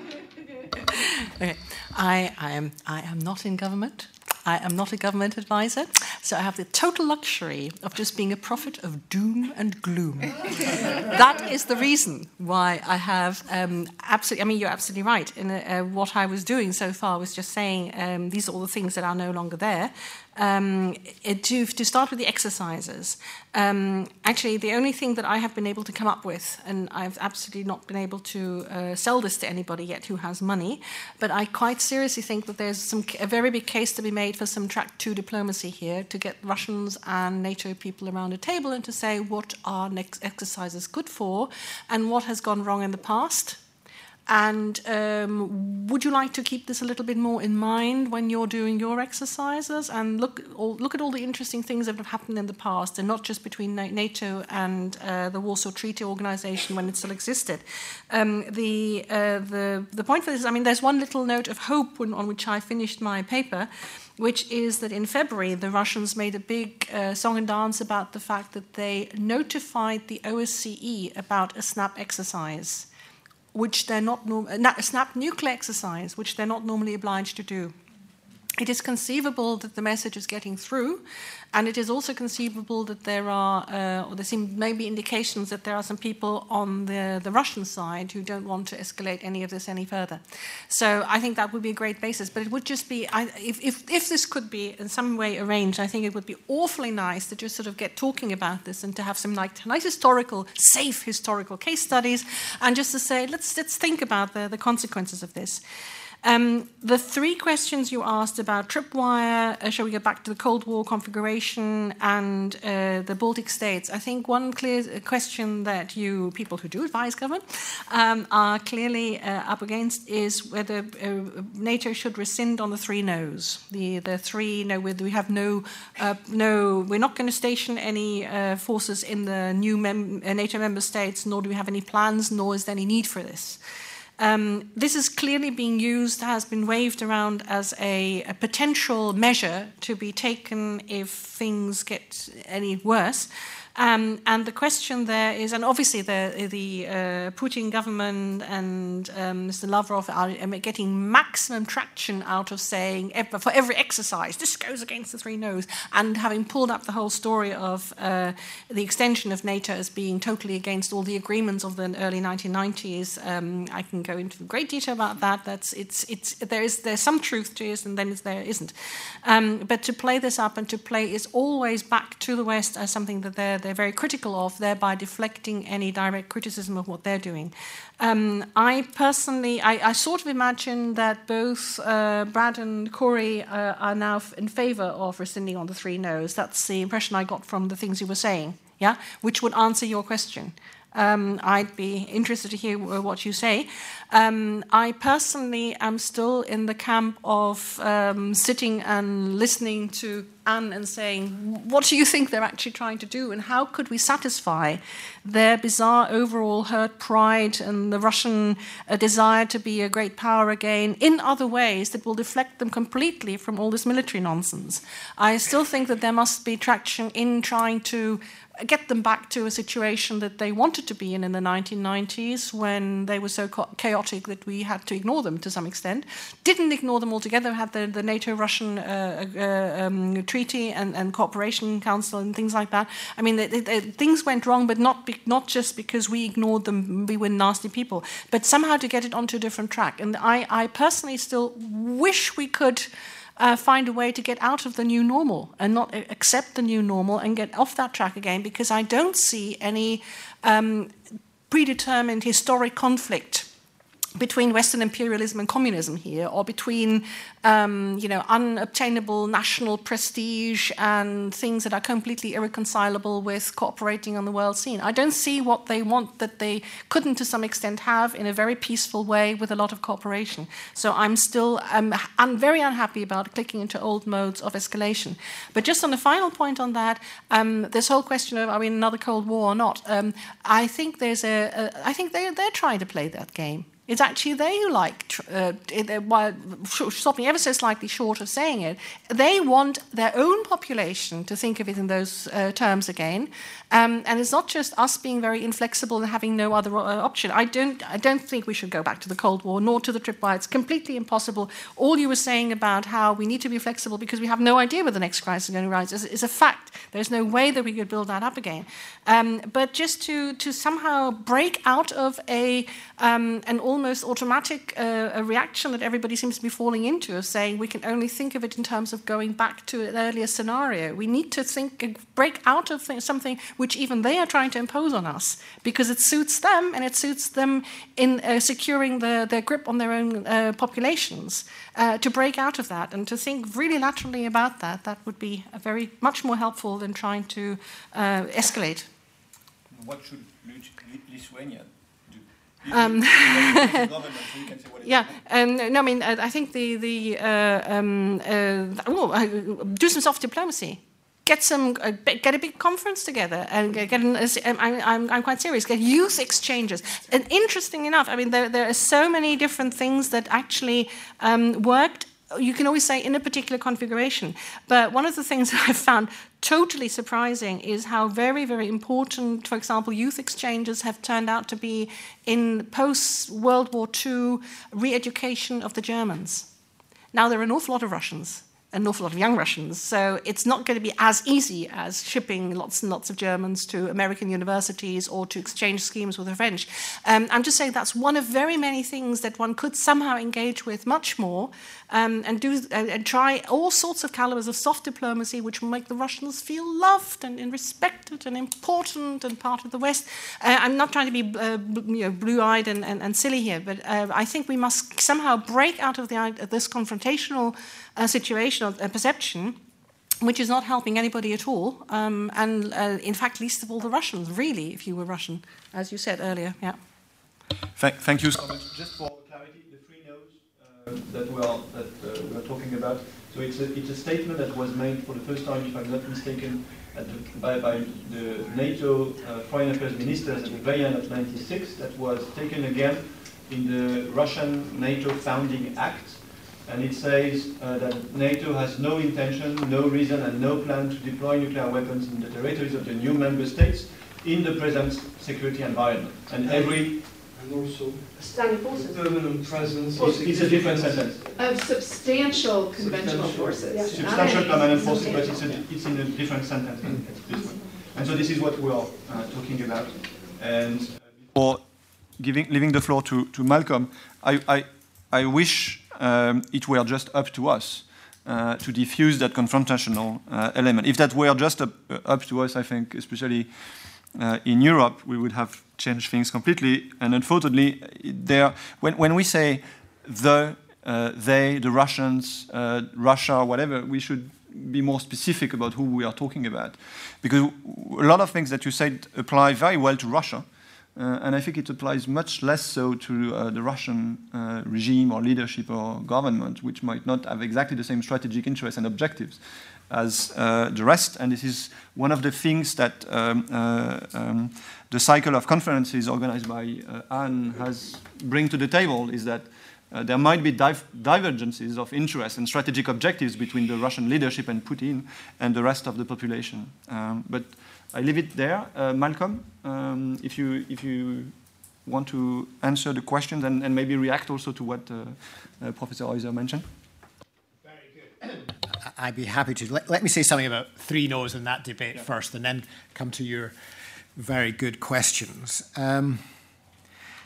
okay. I, I, am, I am not in government. I am not a government advisor, so I have the total luxury of just being a prophet of doom and gloom. that is the reason why I have um, absolutely, I mean, you're absolutely right. In uh, what I was doing so far was just saying um, these are all the things that are no longer there, um, to, to start with the exercises, um, actually, the only thing that I have been able to come up with, and I've absolutely not been able to uh, sell this to anybody yet who has money, but I quite seriously think that there's some, a very big case to be made for some track two diplomacy here to get Russians and NATO people around a table and to say what are next exercises good for and what has gone wrong in the past and um, would you like to keep this a little bit more in mind when you're doing your exercises and look look at all the interesting things that have happened in the past, and not just between NATO and uh, the Warsaw Treaty Organization when it still existed. Um, the uh, the the point for this, I mean, there's one little note of hope when, on which I finished my paper which is that in February the Russians made a big uh, song and dance about the fact that they notified the OSCE about a SNAP exercise which they're not norm- snap nuclear exercise, which they're not normally obliged to do. It is conceivable that the message is getting through, and it is also conceivable that there are, uh, or there seem maybe indications that there are some people on the, the Russian side who don't want to escalate any of this any further. So I think that would be a great basis. But it would just be, I, if, if, if this could be in some way arranged, I think it would be awfully nice to just sort of get talking about this and to have some like, nice historical, safe historical case studies, and just to say, let's, let's think about the, the consequences of this. Um, the three questions you asked about tripwire, uh, shall we go back to the Cold War configuration and uh, the Baltic states? I think one clear question that you, people who do advise government, um, are clearly uh, up against is whether uh, NATO should rescind on the three no's. The, the three no, we have no, uh, no, we're not going to station any uh, forces in the new mem NATO member states, nor do we have any plans, nor is there any need for this. Um, this is clearly being used, has been waved around as a, a, potential measure to be taken if things get any worse. Um, and the question there is, and obviously the, the uh, Putin government and um, Mr. Lavrov are getting maximum traction out of saying for every exercise, this goes against the three no's, and having pulled up the whole story of uh, the extension of NATO as being totally against all the agreements of the early 1990s. Um, I can go into great detail about that. That's it's it's there is there's some truth to it, and then there isn't. Um, but to play this up and to play is always back to the West as something that they're they're very critical of, thereby deflecting any direct criticism of what they're doing. Um, I personally, I, I, sort of imagine that both uh, Brad and Kori uh, are now in favour of rescinding on the three no's. That's the impression I got from the things you were saying. Yeah, which would answer your question. Um, I'd be interested to hear what you say. Um, I personally am still in the camp of um, sitting and listening to Anne and saying, what do you think they're actually trying to do, and how could we satisfy their bizarre overall hurt pride and the Russian uh, desire to be a great power again in other ways that will deflect them completely from all this military nonsense? I still think that there must be traction in trying to get them back to a situation that they wanted to be in in the 1990s when they were so chaotic that we had to ignore them to some extent. Didn't ignore them altogether, had the, the NATO Russian uh, uh, um, treaty and, and, cooperation council and things like that. I mean, things went wrong, but not, be, not just because we ignored them, we were nasty people, but somehow to get it onto a different track. And I, I personally still wish we could uh, find a way to get out of the new normal and not accept the new normal and get off that track again because I don't see any um, predetermined historic conflict between Western imperialism and communism here, or between um, you know unobtainable national prestige and things that are completely irreconcilable with cooperating on the world scene. I don't see what they want that they couldn't, to some extent, have in a very peaceful way with a lot of cooperation. So I'm still um, I'm very unhappy about clicking into old modes of escalation. But just on the final point on that, um, this whole question of are we in another Cold War or not? Um, I think there's a, a I think they they're trying to play that game. It's actually they who like, uh, stopping ever so slightly short of saying it, they want their own population to think of it in those uh, terms again. Um, and it's not just us being very inflexible and having no other uh, option. I don't, I don't think we should go back to the Cold War nor to the tripwire. It's completely impossible. All you were saying about how we need to be flexible because we have no idea where the next crisis is going to rise is, is a fact. There's no way that we could build that up again. Um, but just to, to somehow break out of a, um, an almost almost automatic uh, reaction that everybody seems to be falling into of saying we can only think of it in terms of going back to an earlier scenario. We need to think, uh, break out of something which even they are trying to impose on us because it suits them and it suits them in uh, securing the, their grip on their own uh, populations. Uh, to break out of that and to think really laterally about that, that would be very much more helpful than trying to uh, escalate. What should Lithuania um, yeah, um, no, I mean, I think the the uh, um, uh, oh, do some soft diplomacy. Get some, uh, get a big conference together, and get. An, I'm, I'm, I'm quite serious. Get youth exchanges. And interesting enough, I mean, there, there are so many different things that actually um, worked you can always say in a particular configuration. But one of the things that I've found totally surprising is how very, very important, for example, youth exchanges have turned out to be in post World War II re education of the Germans. Now, there are an awful lot of Russians an awful lot of young Russians. So it's not going to be as easy as shipping lots and lots of Germans to American universities or to exchange schemes with the French. Um, I'm just saying that's one of very many things that one could somehow engage with much more um, and do uh, and try all sorts of calibers of soft diplomacy, which will make the Russians feel loved and, and respected and important and part of the West. Uh, I'm not trying to be uh, you know, blue-eyed and, and, and, silly here, but uh, I think we must somehow break out of the, this confrontational uh, situation or perception which is not helping anybody at all, um, and uh, in fact, least of all the Russians, really, if you were Russian, as you said earlier. Yeah. Thank, thank you so much. Just for clarity, the three no's uh, that, we are, that uh, we are talking about. So it's a, it's a statement that was made for the first time, if I'm not mistaken, the, by, by, the NATO uh, foreign affairs ministers at the very end of 96. That was taken again in the Russian NATO founding act and it says uh, that NATO has no intention, no reason, and no plan to deploy nuclear weapons in the territories of the new member states in the present security environment. And every and also standing forces. permanent presence. It's, it's a different sentence. Of substantial conventional Substantial. forces. Yeah. Substantial Ah, permanent forces, but it's, a, it's in a different sentence. than this one. And so this is what we are uh, talking about. And before giving, leaving the floor to, to Malcolm, I, I, I wish um, it were just up to us uh, to diffuse that confrontational uh, element. If that were just up, up to us, I think, especially uh, in Europe, we would have changed things completely. And unfortunately, there, when, when we say the, uh, they, the Russians, uh, Russia, whatever, we should be more specific about who we are talking about. Because a lot of things that you said apply very well to Russia. Uh, and I think it applies much less so to uh, the Russian uh, regime or leadership or government, which might not have exactly the same strategic interests and objectives as uh, the rest. And this is one of the things that um, uh, um, the cycle of conferences organized by uh, Anne has bring to the table is that uh, there might be div- divergences of interest and strategic objectives between the Russian leadership and Putin and the rest of the population. Um, but I leave it there. Uh, Malcolm, um, if, you, if you want to answer the questions and, and maybe react also to what uh, Professor Heuser mentioned. I'd be happy to. Let, let me say something about three no's in that debate yeah. first, and then come to your very good questions. Um,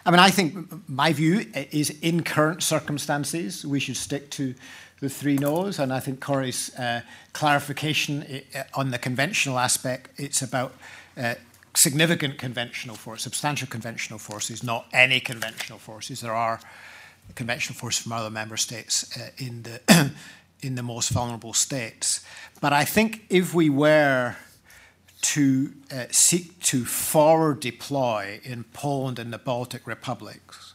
I mean, I think my view is in current circumstances, we should stick to the three no's. And I think Kori's uh, clarification on the conventional aspect, it's about uh, significant conventional force, substantial conventional forces, not any conventional forces. There are conventional forces from other member states uh, in the in the most vulnerable states. But I think if we were to uh, seek to forward deploy in Poland and the Baltic republics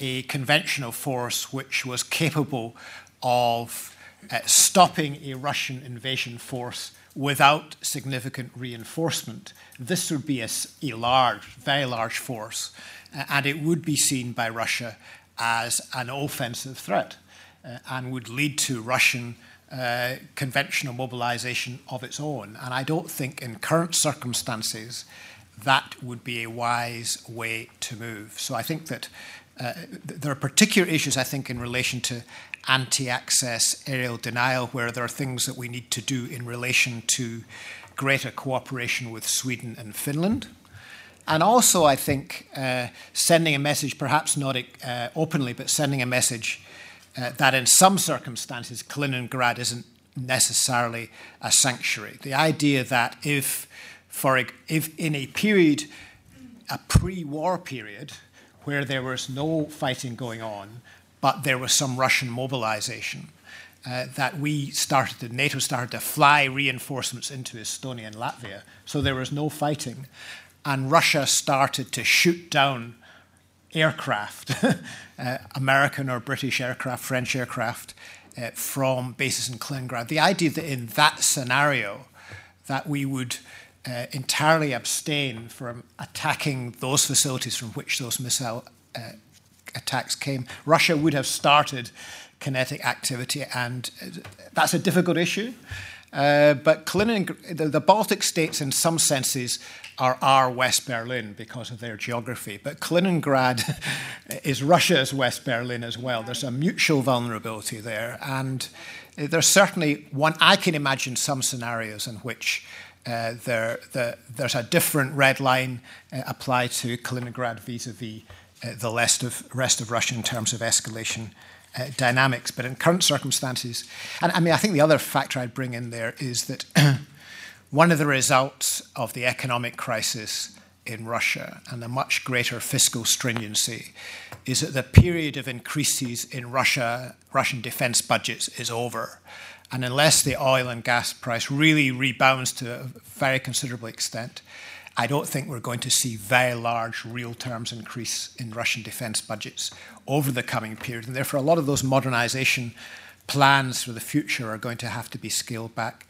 a conventional force which was capable of uh, stopping a Russian invasion force without significant reinforcement. This would be a, a large, very large force, uh, and it would be seen by Russia as an offensive threat and would lead to Russian uh, conventional mobilization of its own. And I don't think in current circumstances that would be a wise way to move. So I think that uh, th- there are particular issues, I think, in relation to anti access area denial, where there are things that we need to do in relation to greater cooperation with Sweden and Finland. And also, I think uh, sending a message, perhaps not uh, openly, but sending a message uh, that in some circumstances Kaliningrad isn't necessarily a sanctuary. The idea that if, for if in a period, a pre-war period, where there was no fighting going on, but there was some Russian mobilization, uh, that we started, to, NATO started to fly reinforcements into Estonia and Latvia, so there was no fighting, and Russia started to shoot down aircraft, uh, American or British aircraft, French aircraft, uh, from bases in Kaliningrad. The idea that in that scenario, that we would uh, entirely abstain from attacking those facilities from which those missile uh, attacks came, Russia would have started kinetic activity, and uh, that's a difficult issue. Uh, but Kaliningrad, the, the, Baltic states, in some senses, are our West Berlin because of their geography. But Kaliningrad is Russia's West Berlin as well. There's a mutual vulnerability there. And there's certainly one, I can imagine some scenarios in which uh, there, the, there's a different red line uh, applied to Kaliningrad vis a vis the rest of, rest of Russia in terms of escalation uh, dynamics. But in current circumstances, and I mean, I think the other factor I'd bring in there is that one of the results of the economic crisis in Russia and the much greater fiscal stringency is that the period of increases in Russia, Russian defense budgets is over. And unless the oil and gas price really rebounds to a very considerable extent, I don't think we're going to see very large real terms increase in Russian defense budgets over the coming period. And therefore, a lot of those modernization plans for the future are going to have to be scaled back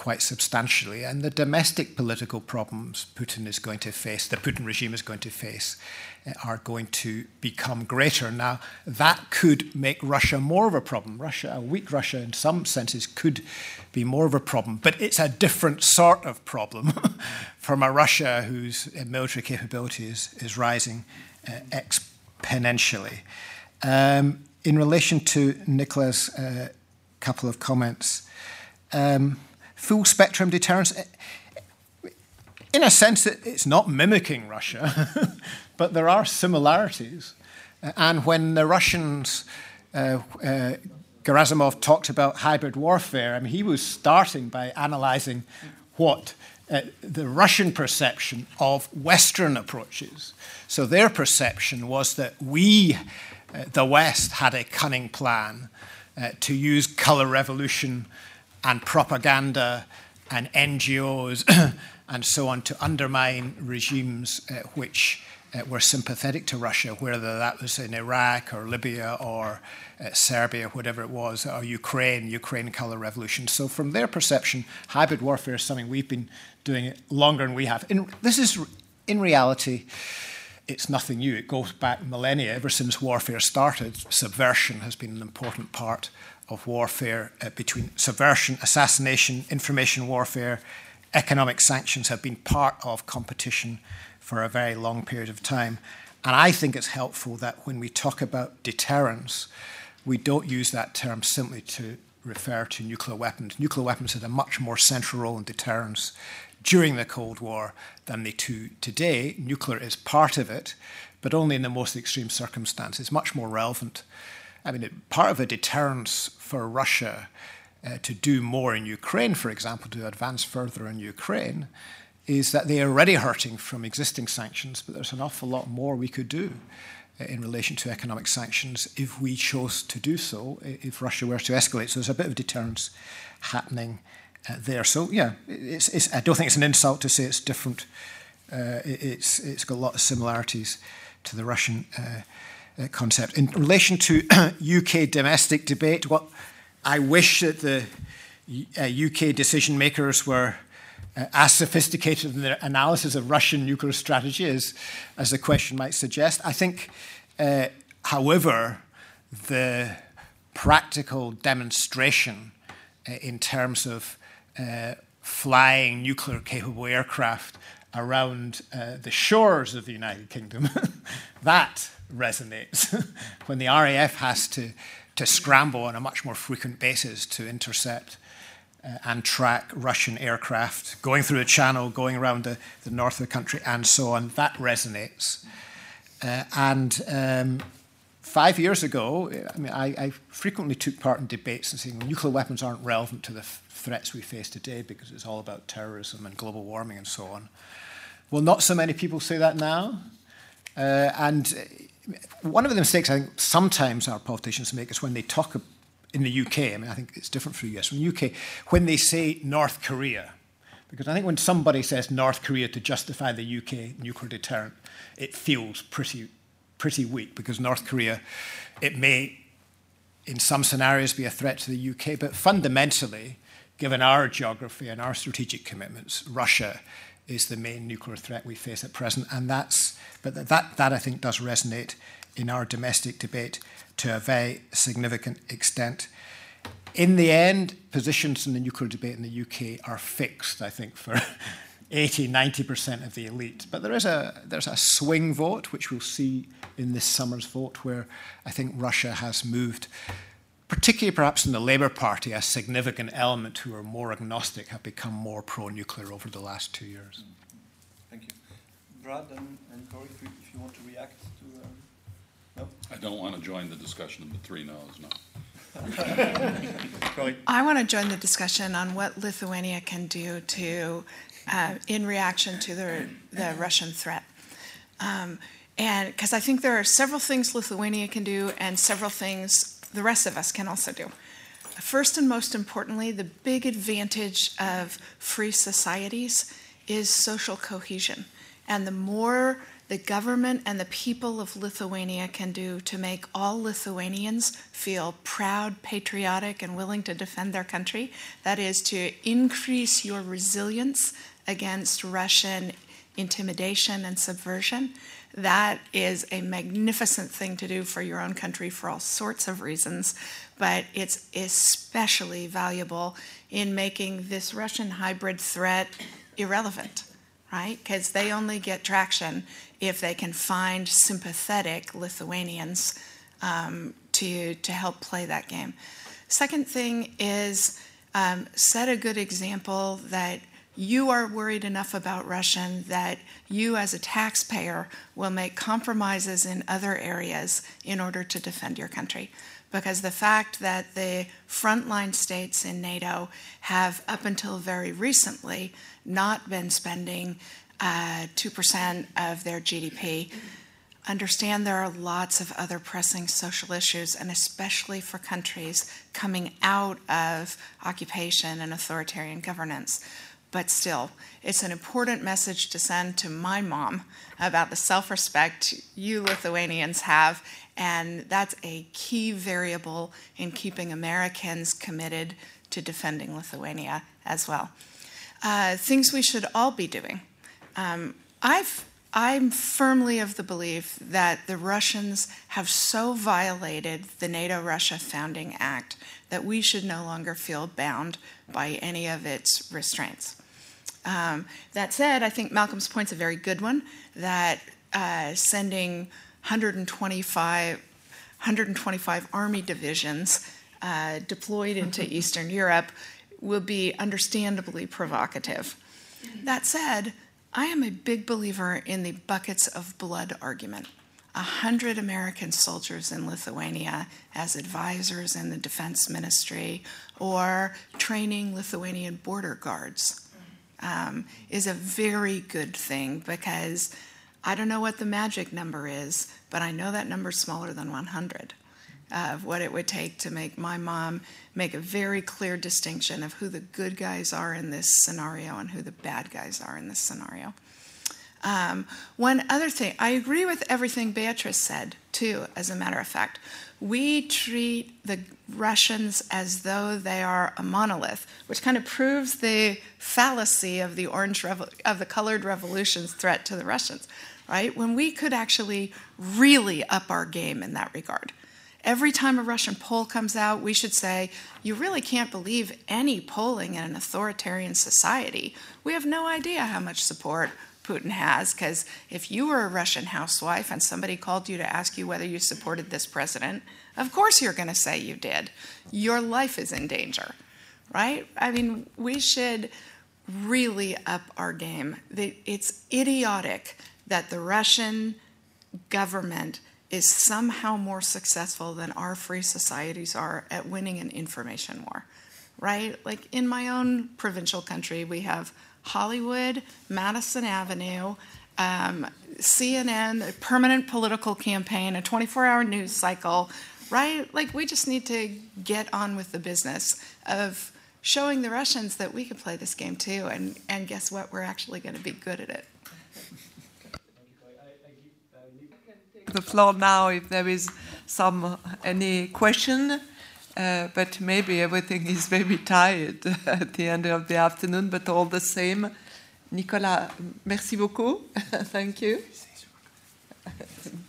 quite substantially. And the domestic political problems Putin is going to face, the Putin regime is going to face, uh, are going to become greater. Now, that could make Russia more of a problem. Russia, a weak Russia in some senses, could be more of a problem, but it's a different sort of problem from a Russia whose uh, military capability is, is rising uh, exponentially. Um, in relation to Nicola's uh, couple of comments, um, full spectrum deterrence, in a sense, it's not mimicking Russia, but there are similarities. And when the Russians, uh, uh, Gerasimov talked about hybrid warfare, I mean, he was starting by analyzing what uh, the Russian perception of Western approaches. So their perception was that we, uh, the West, had a cunning plan uh, to use color revolution and propaganda and NGOs and so on to undermine regimes uh, which uh, were sympathetic to Russia, whether that was in Iraq or Libya or uh, Serbia, whatever it was, or Ukraine, Ukraine color revolution. So, from their perception, hybrid warfare is something we've been doing longer than we have. In, this is, in reality, it's nothing new. It goes back millennia. Ever since warfare started, subversion has been an important part of warfare uh, between subversion, assassination, information warfare, economic sanctions have been part of competition for a very long period of time. And I think it's helpful that when we talk about deterrence, we don't use that term simply to refer to nuclear weapons. Nuclear weapons had a much more central role in deterrence during the Cold War than they do today. Nuclear is part of it, but only in the most extreme circumstances, much more relevant. I mean, part of a deterrence for Russia uh, to do more in Ukraine, for example, to advance further in Ukraine, is that they are already hurting from existing sanctions, but there's an awful lot more we could do uh, in relation to economic sanctions if we chose to do so, if Russia were to escalate. So there's a bit of deterrence happening uh, there. So yeah, it's, it's, I don't think it's an insult to say it's different. Uh, it's, it's got a lot of similarities to the Russian uh, uh, concept. In relation to UK domestic debate, what I wish that the UK uh, decision makers were uh, as sophisticated in their analysis of Russian nuclear strategy as, as the question might suggest. I think, uh, however, the practical demonstration uh, in terms of uh, flying nuclear capable aircraft around uh, the shores of the United Kingdom, that resonates when the RAF has to, to scramble on a much more frequent basis to intercept uh, and track Russian aircraft going through the channel, going around the, the north of the country, and so on. That resonates. Uh, and um, five years ago, I mean, I, I, frequently took part in debates and saying nuclear weapons aren't relevant to the threats we face today because it's all about terrorism and global warming and so on. Well, not so many people say that now. Uh, and one of the mistakes I think sometimes our politicians make is when they talk in the UK, I mean, I think it's different for the US, in the UK, when they say North Korea, because I think when somebody says North Korea to justify the UK nuclear deterrent, it feels pretty, pretty weak because North Korea, it may, in some scenarios, be a threat to the UK, but fundamentally, given our geography and our strategic commitments, Russia is the main nuclear threat we face at present. And that's, but that, that, that I think does resonate in our domestic debate to a very significant extent. In the end, positions in the nuclear debate in the UK are fixed, I think, for 80, 90% of the elite. But there is a, there's a swing vote, which we'll see in this summer's vote, where I think Russia has moved particularly perhaps in the Labour Party, a significant element who are more agnostic have become more pro nuclear over the last two years. Thank you. Brad and, and Kori, if you, if you want to react. To. I don't want to join the discussion of the three no's, no. I want to join the discussion on what Lithuania can do to, uh, in reaction to the, the Russian threat. Um, and because I think there are several things Lithuania can do and several things the rest of us can also do. First and most importantly, the big advantage of free societies is social cohesion. And the more the government and the people of Lithuania can do to make all Lithuanians feel proud, patriotic, and willing to defend their country. That is to increase your resilience against Russian intimidation and subversion. That is a magnificent thing to do for your own country for all sorts of reasons, but it's especially valuable in making this Russian hybrid threat irrelevant, right? Because they only get traction if they can find sympathetic Lithuanians um, to, to help play that game. Second thing is um, set a good example that you are worried enough about Russian that you, as a taxpayer, will make compromises in other areas in order to defend your country. Because the fact that the frontline states in NATO have, up until very recently, not been spending uh, 2% of their GDP. Understand there are lots of other pressing social issues, and especially for countries coming out of occupation and authoritarian governance. But still, it's an important message to send to my mom about the self respect you Lithuanians have, and that's a key variable in keeping Americans committed to defending Lithuania as well. Uh, things we should all be doing. Um, I've, I'm firmly of the belief that the Russians have so violated the NATO Russia Founding Act that we should no longer feel bound by any of its restraints. Um, that said, I think Malcolm's point's a very good one that uh, sending 125, 125 army divisions uh, deployed into Eastern Europe will be understandably provocative. That said, I am a big believer in the buckets of blood argument. A hundred American soldiers in Lithuania as advisors in the defense ministry or training Lithuanian border guards um, is a very good thing because I don't know what the magic number is, but I know that number's smaller than 100 of what it would take to make my mom make a very clear distinction of who the good guys are in this scenario and who the bad guys are in this scenario. Um, one other thing, I agree with everything Beatrice said, too, as a matter of fact. We treat the Russians as though they are a monolith, which kind of proves the fallacy of the orange revo- of the colored revolution's threat to the Russians, right? When we could actually really up our game in that regard. Every time a Russian poll comes out, we should say, You really can't believe any polling in an authoritarian society. We have no idea how much support Putin has, because if you were a Russian housewife and somebody called you to ask you whether you supported this president, of course you're going to say you did. Your life is in danger, right? I mean, we should really up our game. It's idiotic that the Russian government is somehow more successful than our free societies are at winning an information war, right? Like in my own provincial country, we have Hollywood, Madison Avenue, um, CNN, a permanent political campaign, a 24 hour news cycle, right? Like we just need to get on with the business of showing the Russians that we can play this game too. And, and guess what? We're actually going to be good at it. the floor now if there is some any question. Uh, but maybe everything is very tired at the end of the afternoon, but all the same. Nicolas, merci beaucoup. Thank you.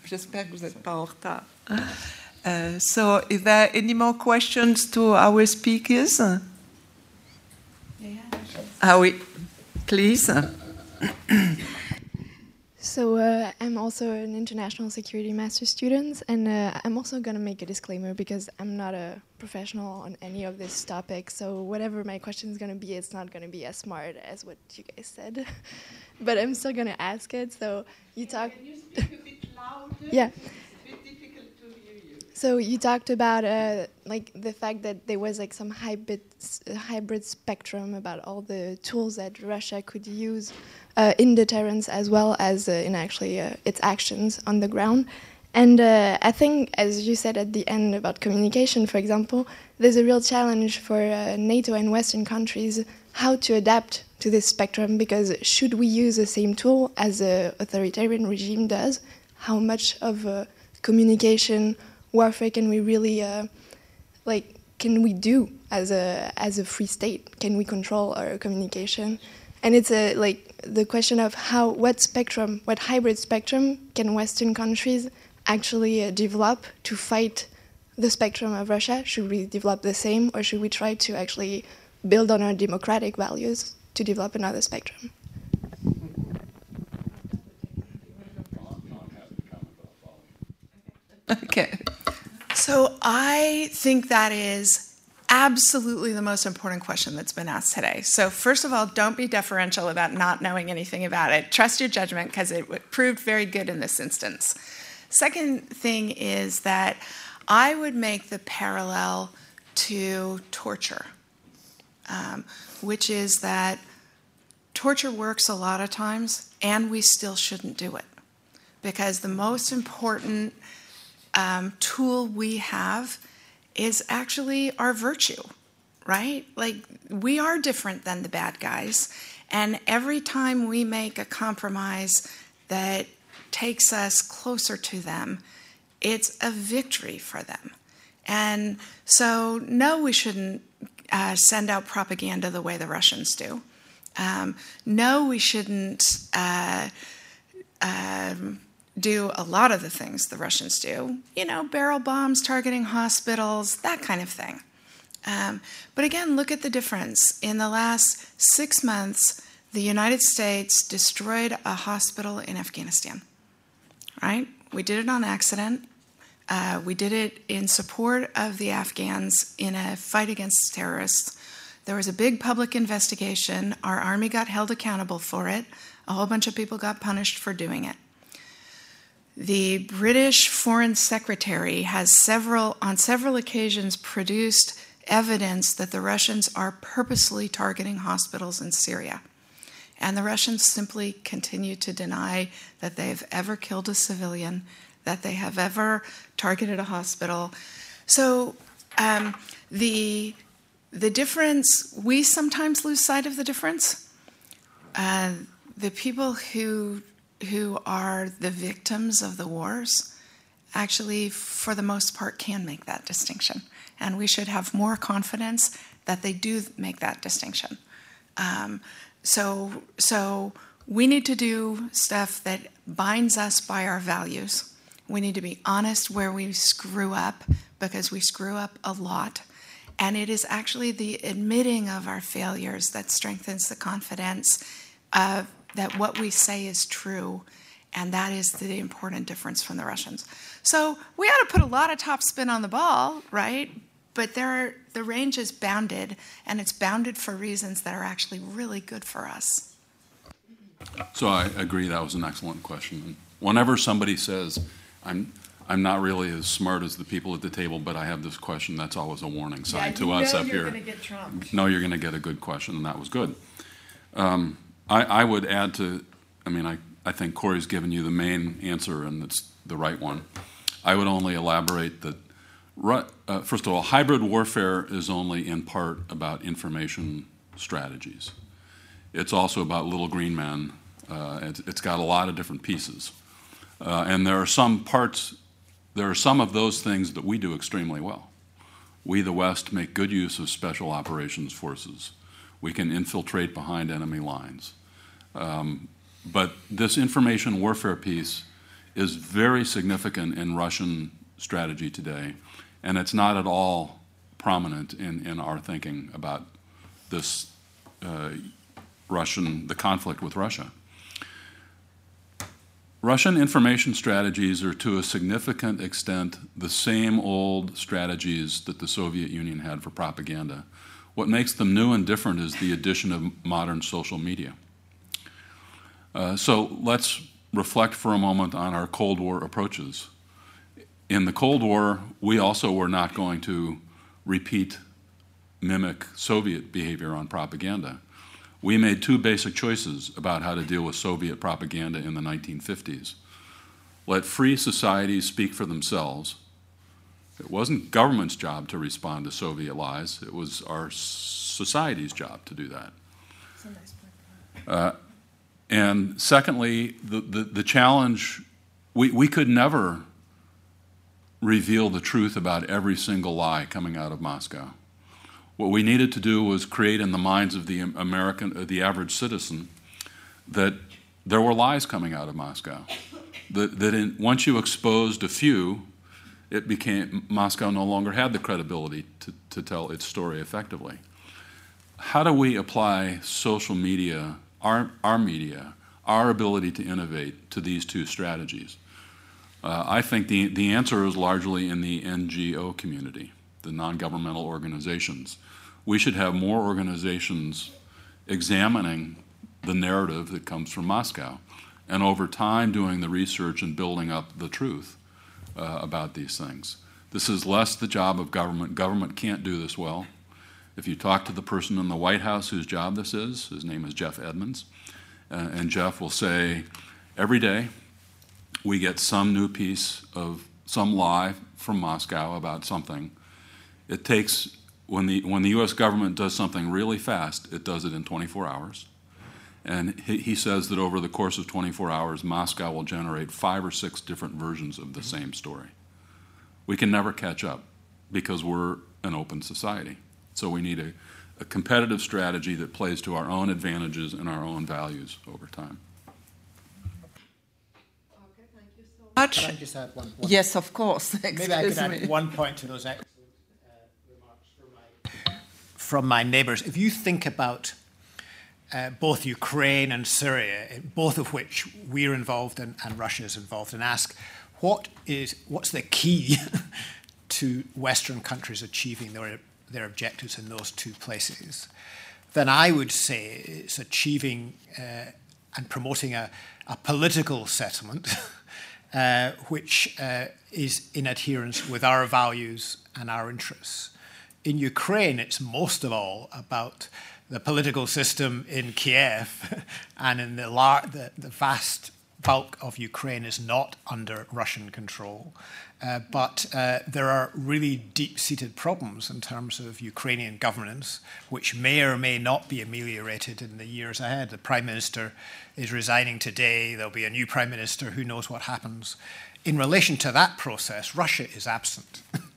J'espère que vous n'êtes pas en retard. Uh, so, is there any more questions to our speakers? Yeah. Ah oui, please. So uh, I'm also an international security master student, and uh, I'm also gonna make a disclaimer because I'm not a professional on any of this topic. So whatever my question is gonna be, it's not gonna be as smart as what you guys said, but I'm still gonna ask it. So you talk. yeah. So you talked about uh, like the fact that there was like some hybrid hybrid spectrum about all the tools that Russia could use uh, in deterrence as well as uh, in actually uh, its actions on the ground. And uh, I think, as you said at the end about communication, for example, there's a real challenge for uh, NATO and Western countries how to adapt to this spectrum because should we use the same tool as an authoritarian regime does? How much of communication warfare can we really like? Can we do as a as a free state? Can we control our communication? And it's a like the question of how what spectrum, what hybrid spectrum can Western countries actually uh, develop to fight the spectrum of Russia? Should we develop the same, or should we try to actually build on our democratic values to develop another spectrum? Okay. So I think that is absolutely the most important question that's been asked today. So, first of all, don't be deferential about not knowing anything about it. Trust your judgment because it proved very good in this instance. Second thing is that I would make the parallel to torture, um, which is that torture works a lot of times and we still shouldn't do it because the most important um, tool we have is actually our virtue, right? Like, we are different than the bad guys. And every time we make a compromise that takes us closer to them, it's a victory for them. And so, no, we shouldn't uh, send out propaganda the way the Russians do. Um, no, we shouldn't. Uh, um, do a lot of the things the Russians do, you know, barrel bombs targeting hospitals, that kind of thing. Um, but again, look at the difference. In the last six months, the United States destroyed a hospital in Afghanistan, right? We did it on accident. Uh, we did it in support of the Afghans in a fight against terrorists. There was a big public investigation. Our army got held accountable for it. A whole bunch of people got punished for doing it. The British Foreign Secretary has several, on several occasions, produced evidence that the Russians are purposely targeting hospitals in Syria. And the Russians simply continue to deny that they've ever killed a civilian, that they have ever targeted a hospital. So um, the, the difference, we sometimes lose sight of the difference. Uh, the people who who are the victims of the wars actually, for the most part, can make that distinction. And we should have more confidence that they do make that distinction. Um, so, so we need to do stuff that binds us by our values. We need to be honest where we screw up because we screw up a lot. And it is actually the admitting of our failures that strengthens the confidence of that what we say is true, and that is the important difference from the Russians. So we ought to put a lot of top spin on the ball, right? But there are, the range is bounded, and it's bounded for reasons that are actually really good for us. So I agree that was an excellent question. Whenever somebody says, I'm, I'm not really as smart as the people at the table, but I have this question, that's always a warning sign yeah, to us up here. No, you're going to get a good question, and that was good. Um, I, I would add to, I mean, I, I think Kori's given you the main answer, and it's the right one. I would only elaborate that, uh, first of all, hybrid warfare is only in part about information strategies. It's also about little green men. Uh, it's, it's got a lot of different pieces. Uh, and there are some parts, there are some of those things that we do extremely well. We, the West, make good use of special operations forces. We can infiltrate behind enemy lines. Um, but this information warfare piece is very significant in Russian strategy today, and it's not at all prominent in, in our thinking about this uh, Russian, the conflict with Russia. Russian information strategies are to a significant extent the same old strategies that the Soviet Union had for propaganda. What makes them new and different is the addition of modern social media. Uh, so let's reflect for a moment on our Cold War approaches. In the Cold War, we also were not going to repeat, mimic Soviet behavior on propaganda. We made two basic choices about how to deal with Soviet propaganda in the 1950s. let free societies speak for themselves. It wasn't government's job to respond to Soviet lies, it was our society's job to do that. Uh, and secondly, the, the, the challenge we, we could never reveal the truth about every single lie coming out of Moscow. What we needed to do was create in the minds of the American, uh, the average citizen, that there were lies coming out of Moscow. That, that in, once you exposed a few, it became Moscow no longer had the credibility to, to tell its story effectively. How do we apply social media, our, our media, our ability to innovate to these two strategies? Uh, I think the, the answer is largely in the NGO community, the non governmental organizations. We should have more organizations examining the narrative that comes from Moscow and over time doing the research and building up the truth uh, about these things. This is less the job of government. Government can't do this well. If you talk to the person in the White House whose job this is, his name is Jeff Edmonds, uh, and Jeff will say, every day we get some new piece of some lie from Moscow about something. It takes, when the, when the US government does something really fast, it does it in 24 hours. And he, he says that over the course of 24 hours, Moscow will generate five or six different versions of the same story. We can never catch up because we're an open society. So we need a, a competitive strategy that plays to our own advantages and our own values over time. Okay, thank you so much. Can I just add one point? Yes, of course. Maybe I could add me. one point to those excellent uh, remarks from my, from my neighbours. If you think about uh, both Ukraine and Syria, both of which we're involved in and Russia is involved, and ask what is what's the key to Western countries achieving their their objectives in those two places, then I would say it's achieving uh, and promoting a, a political settlement. uh, which uh, is in adherence with our values and our interests. In Ukraine, it's most of all about the political system in Kiev, and in the, the, the vast bulk of Ukraine is not under Russian control. Uh, but uh, there are really deep seated problems in terms of Ukrainian governance, which may or may not be ameliorated in the years ahead. The Prime Minister is resigning today, there'll be a new Prime Minister, who knows what happens. In relation to that process, Russia is absent.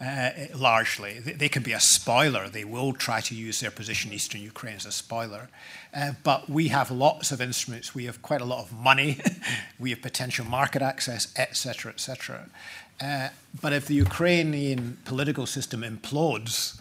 Uh, largely. They, can be a spoiler. They will try to use their position in eastern Ukraine as a spoiler. Uh, but we have lots of instruments. We have quite a lot of money. we have potential market access, etc., etc. Uh, but if the Ukrainian political system implodes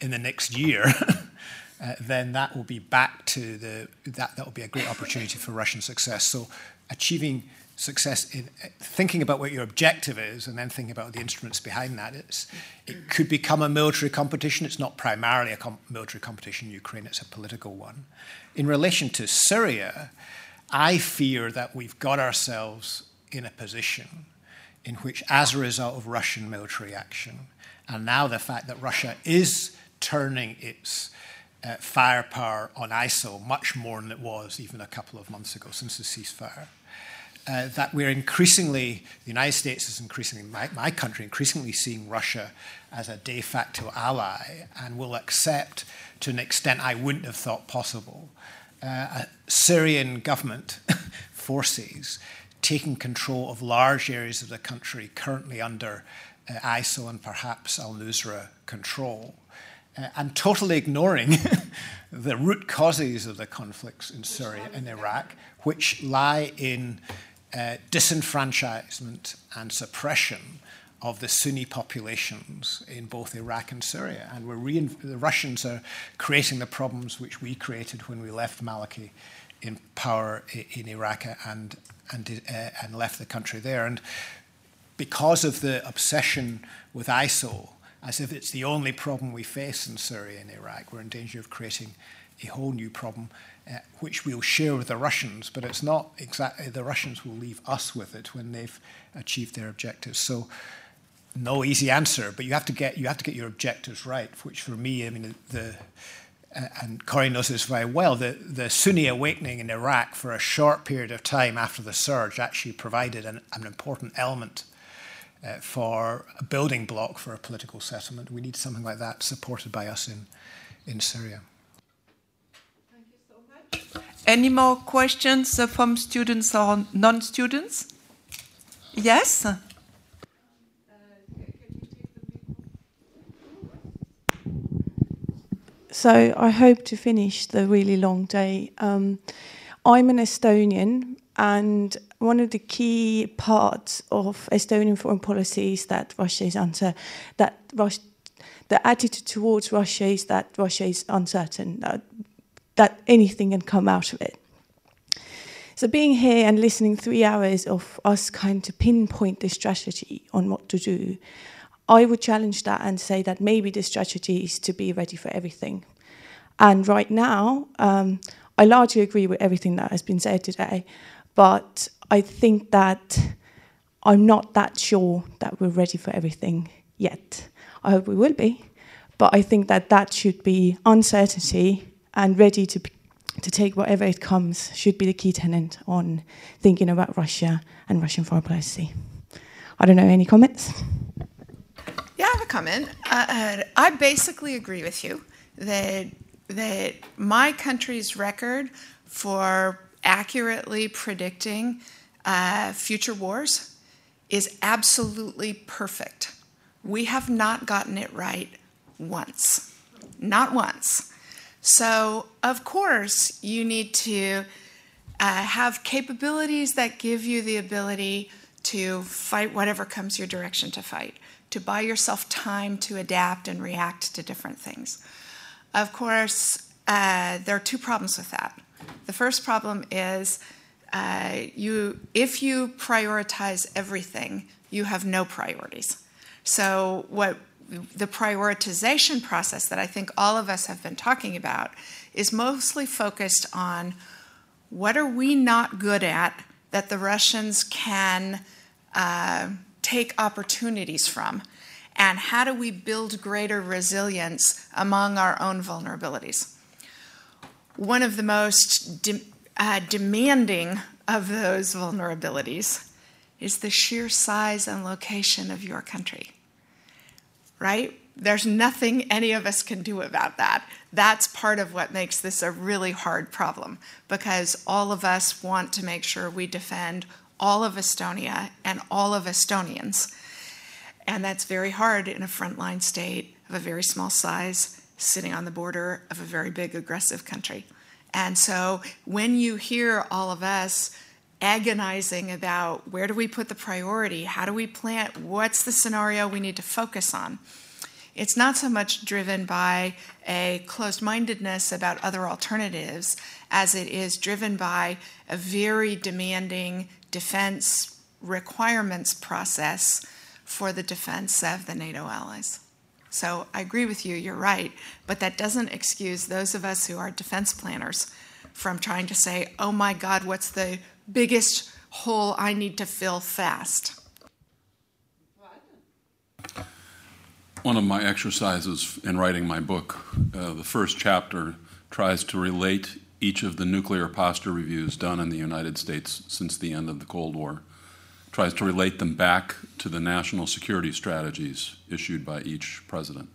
in the next year, uh, then that will be back to the that that will be a great opportunity for Russian success. So achieving success in uh, thinking about what your objective is and then thinking about the instruments behind that. It's, it could become a military competition. It's not primarily a com- military competition in Ukraine, it's a political one. In relation to Syria, I fear that we've got ourselves in a position in which, as a result of Russian military action, and now the fact that Russia is turning its uh, firepower on ISIL much more than it was even a couple of months ago since the ceasefire uh, that we're increasingly, the United States is increasingly, my, my, country, increasingly seeing Russia as a de facto ally and will accept to an extent I wouldn't have thought possible uh, Syrian government forces taking control of large areas of the country currently under uh, ISIL and perhaps al Nusra control. Uh, and totally ignoring the root causes of the conflicts in Syria and Iraq, which lie in uh, disenfranchisement and suppression of the Sunni populations in both Iraq and Syria. And the Russians are creating the problems which we created when we left Maliki in power in Iraq and, and, uh, and left the country there. And because of the obsession with ISIL, as if it's the only problem we face in Syria and Iraq, we're in danger of creating a whole new problem uh, which we'll share with the Russians, but it's not exactly the Russians will leave us with it when they've achieved their objectives. So, no easy answer, but you have to get you have to get your objectives right. Which for me, I mean, the and Kori knows this very well, the, the Sunni awakening in Iraq for a short period of time after the surge actually provided an, an important element uh, for a building block for a political settlement. We need something like that supported by us in, in Syria. Any more questions uh, from students or non students? Yes? So I hope to finish the really long day. Um, I'm an Estonian, and one of the key parts of Estonian foreign policy is that Russia is uncertain. That the attitude towards Russia is that Russia is uncertain. That, that anything can come out of it. So being here and listening three hours of us kind to pinpoint the strategy on what to do, I would challenge that and say that maybe the strategy is to be ready for everything. And right now, um, I largely agree with everything that has been said today, but I think that I'm not that sure that we're ready for everything yet. I hope we will be, but I think that that should be uncertainty and ready to to take whatever it comes should be the key tenant on thinking about Russia and Russian foreign policy. I don't know, any comments? Yeah, I have a comment. Uh, uh, I basically agree with you that that my country's record for accurately predicting uh, future wars is absolutely perfect. We have not gotten it right once, not once. So, of course, you need to uh, have capabilities that give you the ability to fight whatever comes your direction to fight, to buy yourself time to adapt and react to different things. Of course, uh, there are two problems with that. The first problem is uh, you, if you prioritize everything, you have no priorities. So, what the prioritization process that I think all of us have been talking about is mostly focused on what are we not good at that the Russians can uh, take opportunities from and how do we build greater resilience among our own vulnerabilities? One of the most de- uh, demanding of those vulnerabilities is the sheer size and location of your country. Right? There's nothing any of us can do about that. That's part of what makes this a really hard problem because all of us want to make sure we defend all of Estonia and all of Estonians and that's very hard in a frontline state of a very small size, sitting on the border of a very big, aggressive country. And so when you hear all of us agonizing about where do we put the priority, how do we plan, what's the scenario we need to focus on, it's not so much driven by a closed mindedness about other alternatives as it is driven by a very demanding defense requirements process for the defense of the NATO allies. So I agree with you, you're right, but that doesn't excuse those of us who are defense planners from trying to say, oh my God, what's the biggest hole I need to fill fast? One of my exercises in writing my book, uh, the first chapter tries to relate each of the nuclear posture reviews done in the United States since the end of the Cold War tries to relate them back to the national security strategies issued by each president.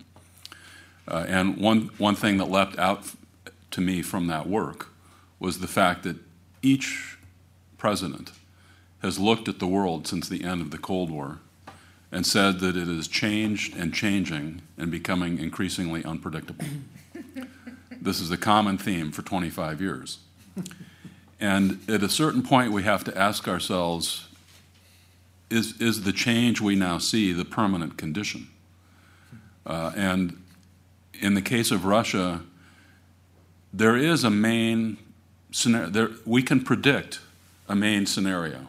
Uh, and one, one thing that leapt out to me from that work was the fact that each president has looked at the world since the end of the Cold War and said that it has changed and changing and becoming increasingly unpredictable. this is a common theme for 25 years. And at a certain point, we have to ask ourselves is, is the change we now see the permanent condition? Uh, and in the case of Russia, there is a main scenario. There, we can predict a main scenario,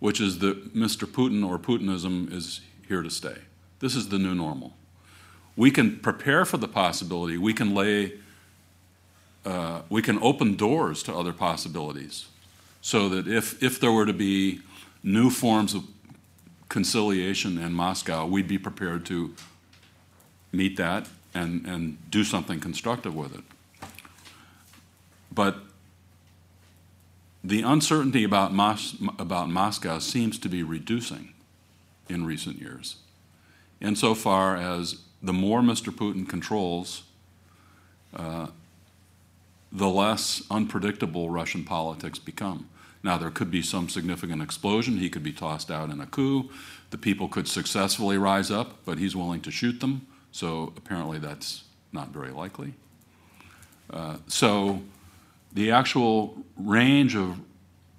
which is that Mr. Putin or Putinism is here to stay. This is the new normal. We can prepare for the possibility. We can lay. Uh, we can open doors to other possibilities, so that if if there were to be new forms of conciliation in Moscow, we'd be prepared to meet that and, and do something constructive with it. but the uncertainty about, Mos- about Moscow seems to be reducing in recent years, insofar as the more Mr. Putin controls, uh, the less unpredictable Russian politics become. Now, there could be some significant explosion. He could be tossed out in a coup. The people could successfully rise up, but he's willing to shoot them. So apparently, that's not very likely. Uh, so the actual range of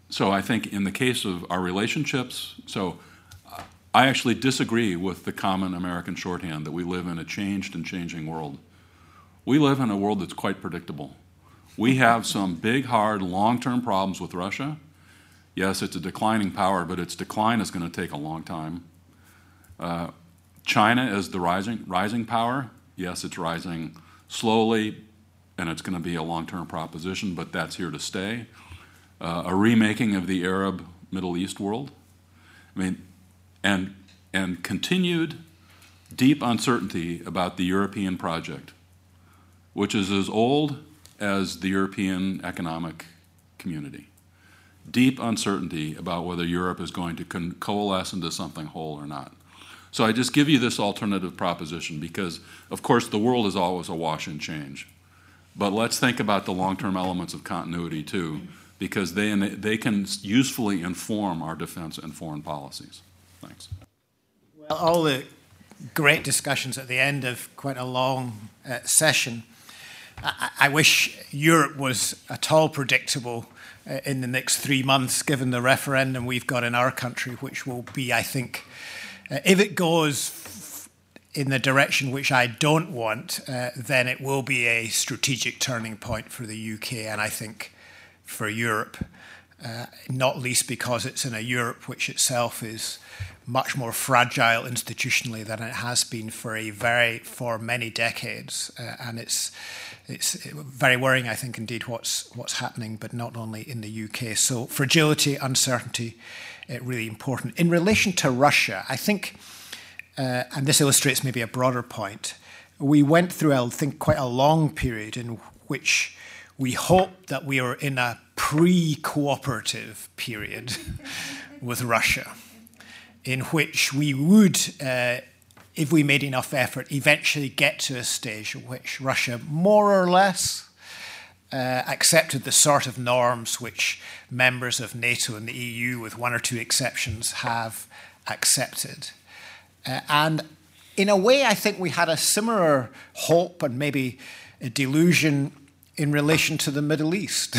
so I think in the case of our relationships, so I actually disagree with the common American shorthand that we live in a changed and changing world. We live in a world that's quite predictable. We have some big, hard, long term problems with Russia. Yes, it's a declining power, but its decline is going to take a long time. Uh, China is the rising, rising power. Yes, it's rising slowly, and it's going to be a long term proposition, but that's here to stay. Uh, a remaking of the Arab Middle East world. I mean, and, and continued deep uncertainty about the European project, which is as old as the European economic community. Deep uncertainty about whether Europe is going to con- coalesce into something whole or not. So I just give you this alternative proposition because, of course, the world is always awash in change. But let's think about the long term elements of continuity too, because they, they can usefully inform our defense and foreign policies. Thanks. Well, all the great discussions at the end of quite a long uh, session. I, I, wish Europe was at all predictable uh, in the next three months, given the referendum we've got in our country, which will be, I think, uh, if it goes in the direction which I don't want, uh, then it will be a strategic turning point for the UK and I think for Europe, uh, not least because it's in a Europe which itself is much more fragile institutionally than it has been for a very for many decades, uh, and it's it's very worrying, I think, indeed, what's what's happening, but not only in the UK. So fragility, uncertainty, uh, really important. In relation to Russia, I think, uh, and this illustrates maybe a broader point, we went through, I think, quite a long period in which we hoped that we were in a pre cooperative period with Russia, in which we would, uh, if we made enough effort, eventually get to a stage in which Russia more or less uh, accepted the sort of norms which members of NATO and the EU, with one or two exceptions, have accepted. Uh, and in a way, I think we had a similar hope and maybe a delusion in relation to the Middle East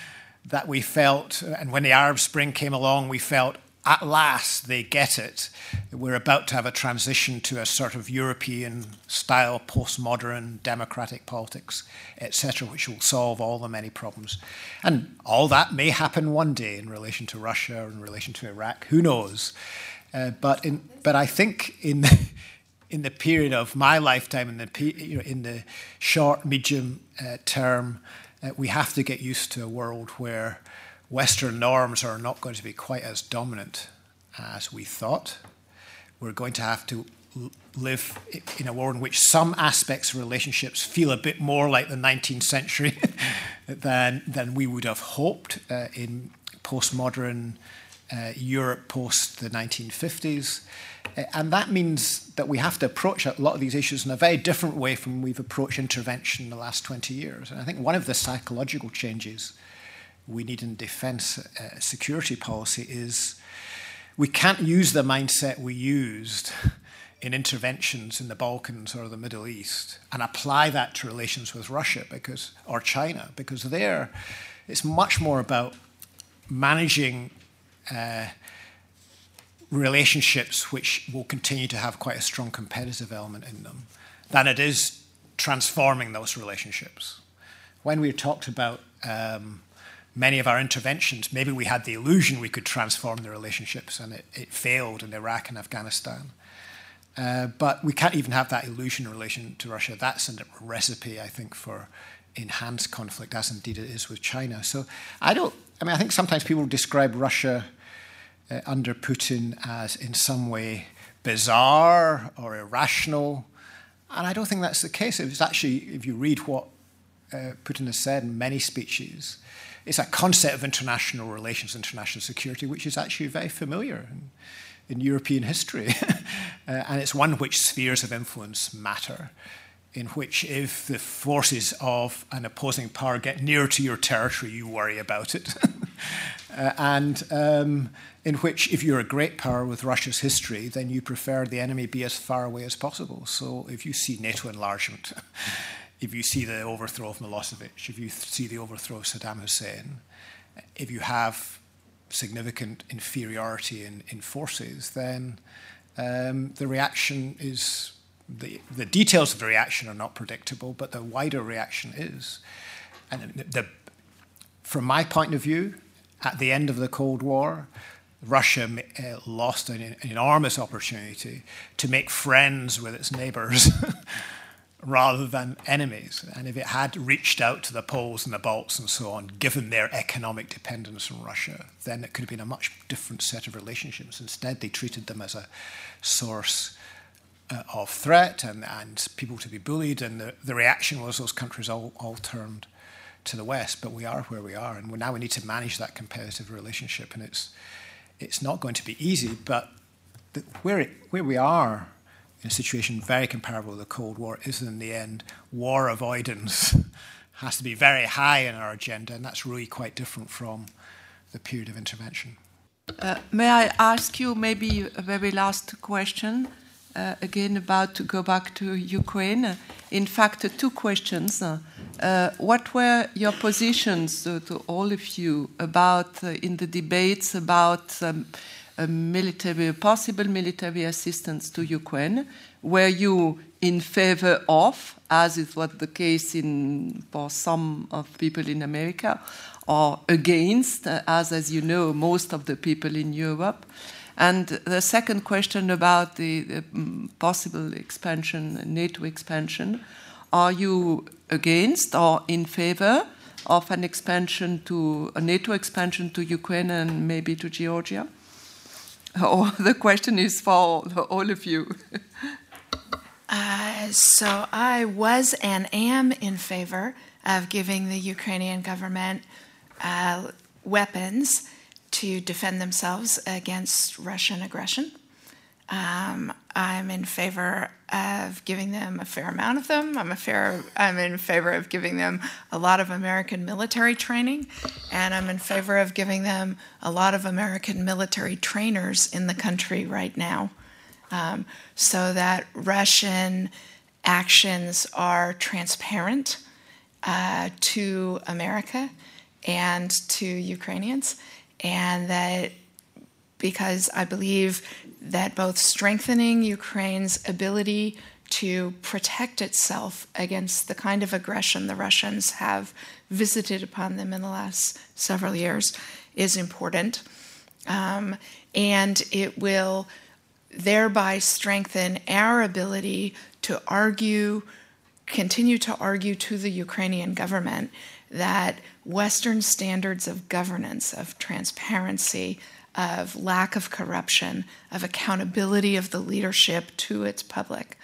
that we felt, and when the Arab Spring came along, we felt at last they get it. We're about to have a transition to a sort of European style, postmodern democratic politics, etc., which will solve all the many problems. And all that may happen one day in relation to Russia, in relation to Iraq, who knows? Uh, but, in, but I think in the, in the period of my lifetime, in the, you know, in the short, medium uh, term, uh, we have to get used to a world where Western norms are not going to be quite as dominant as we thought. We're going to have to live in a world in which some aspects of relationships feel a bit more like the 19th century than, than we would have hoped uh, in postmodern uh, Europe post the 1950s. Uh, and that means that we have to approach a lot of these issues in a very different way from we've approached intervention in the last 20 years. And I think one of the psychological changes we need in defense uh, security policy is we can't use the mindset we used in interventions in the Balkans or the Middle East and apply that to relations with Russia because or China because there it's much more about managing uh, relationships which will continue to have quite a strong competitive element in them than it is transforming those relationships. When we talked about um, many of our interventions, maybe we had the illusion we could transform the relationships, and it, it failed in Iraq and Afghanistan. Uh, but we can't even have that illusion in relation to Russia. That's a recipe, I think, for enhanced conflict, as indeed it is with China. So I don't, I mean, I think sometimes people describe Russia uh, under Putin as in some way bizarre or irrational. And I don't think that's the case. It's actually, if you read what uh, Putin has said in many speeches, it's a concept of international relations, international security, which is actually very familiar in, in European history. uh, and it's one which spheres of influence matter, in which if the forces of an opposing power get near to your territory, you worry about it. uh, and um, in which, if you're a great power with Russia's history, then you prefer the enemy be as far away as possible. So if you see NATO enlargement, if you see the overthrow of Milosevic, if you see the overthrow of Saddam Hussein, if you have significant inferiority in, in forces, then um, the reaction is the, the details of the reaction are not predictable, but the wider reaction is. And the, the, from my point of view, at the end of the Cold War, Russia uh, lost an, an, enormous opportunity to make friends with its neighbors rather than enemies. And if it had reached out to the Poles and the Balts and so on, given their economic dependence on Russia, then it could have been a much different set of relationships. Instead, they treated them as a source uh, of threat and, and people to be bullied, and the, the reaction was those countries all, all turned to the West. But we are where we are, and now we need to manage that competitive relationship, and it's it's not going to be easy. But the, where it, where we are in a situation very comparable to the Cold War is in the end war avoidance has to be very high in our agenda, and that's really quite different from the period of intervention. Uh, may I ask you maybe a very last question? Uh, again, about to go back to Ukraine. In fact, uh, two questions. Uh, what were your positions uh, to all of you about uh, in the debates about um, military, possible military assistance to Ukraine? Were you in favor of, as it was the case in, for some of people in America, or against, as, as you know, most of the people in Europe? And the second question about the, the mm, possible expansion, NATO expansion, are you against or in favor of an expansion to a NATO expansion to Ukraine and maybe to Georgia? Or the question is for all of you. uh, so I was and am in favor of giving the Ukrainian government uh, weapons to defend themselves against Russian aggression. Um, I'm in favor of giving them a fair amount of them. I'm, a fair, I'm in favor of giving them a lot of American military training, and I'm in favor of giving them a lot of American military trainers in the country right now um, so that Russian actions are transparent uh, to America and to Ukrainians and that because I believe that both strengthening Ukraine's ability to protect itself against the kind of aggression the Russians have visited upon them in the last several years is important. Um, and it will thereby strengthen our ability to argue, continue to argue to the Ukrainian government that Western standards of governance, of transparency, of lack of corruption, of accountability of the leadership to its public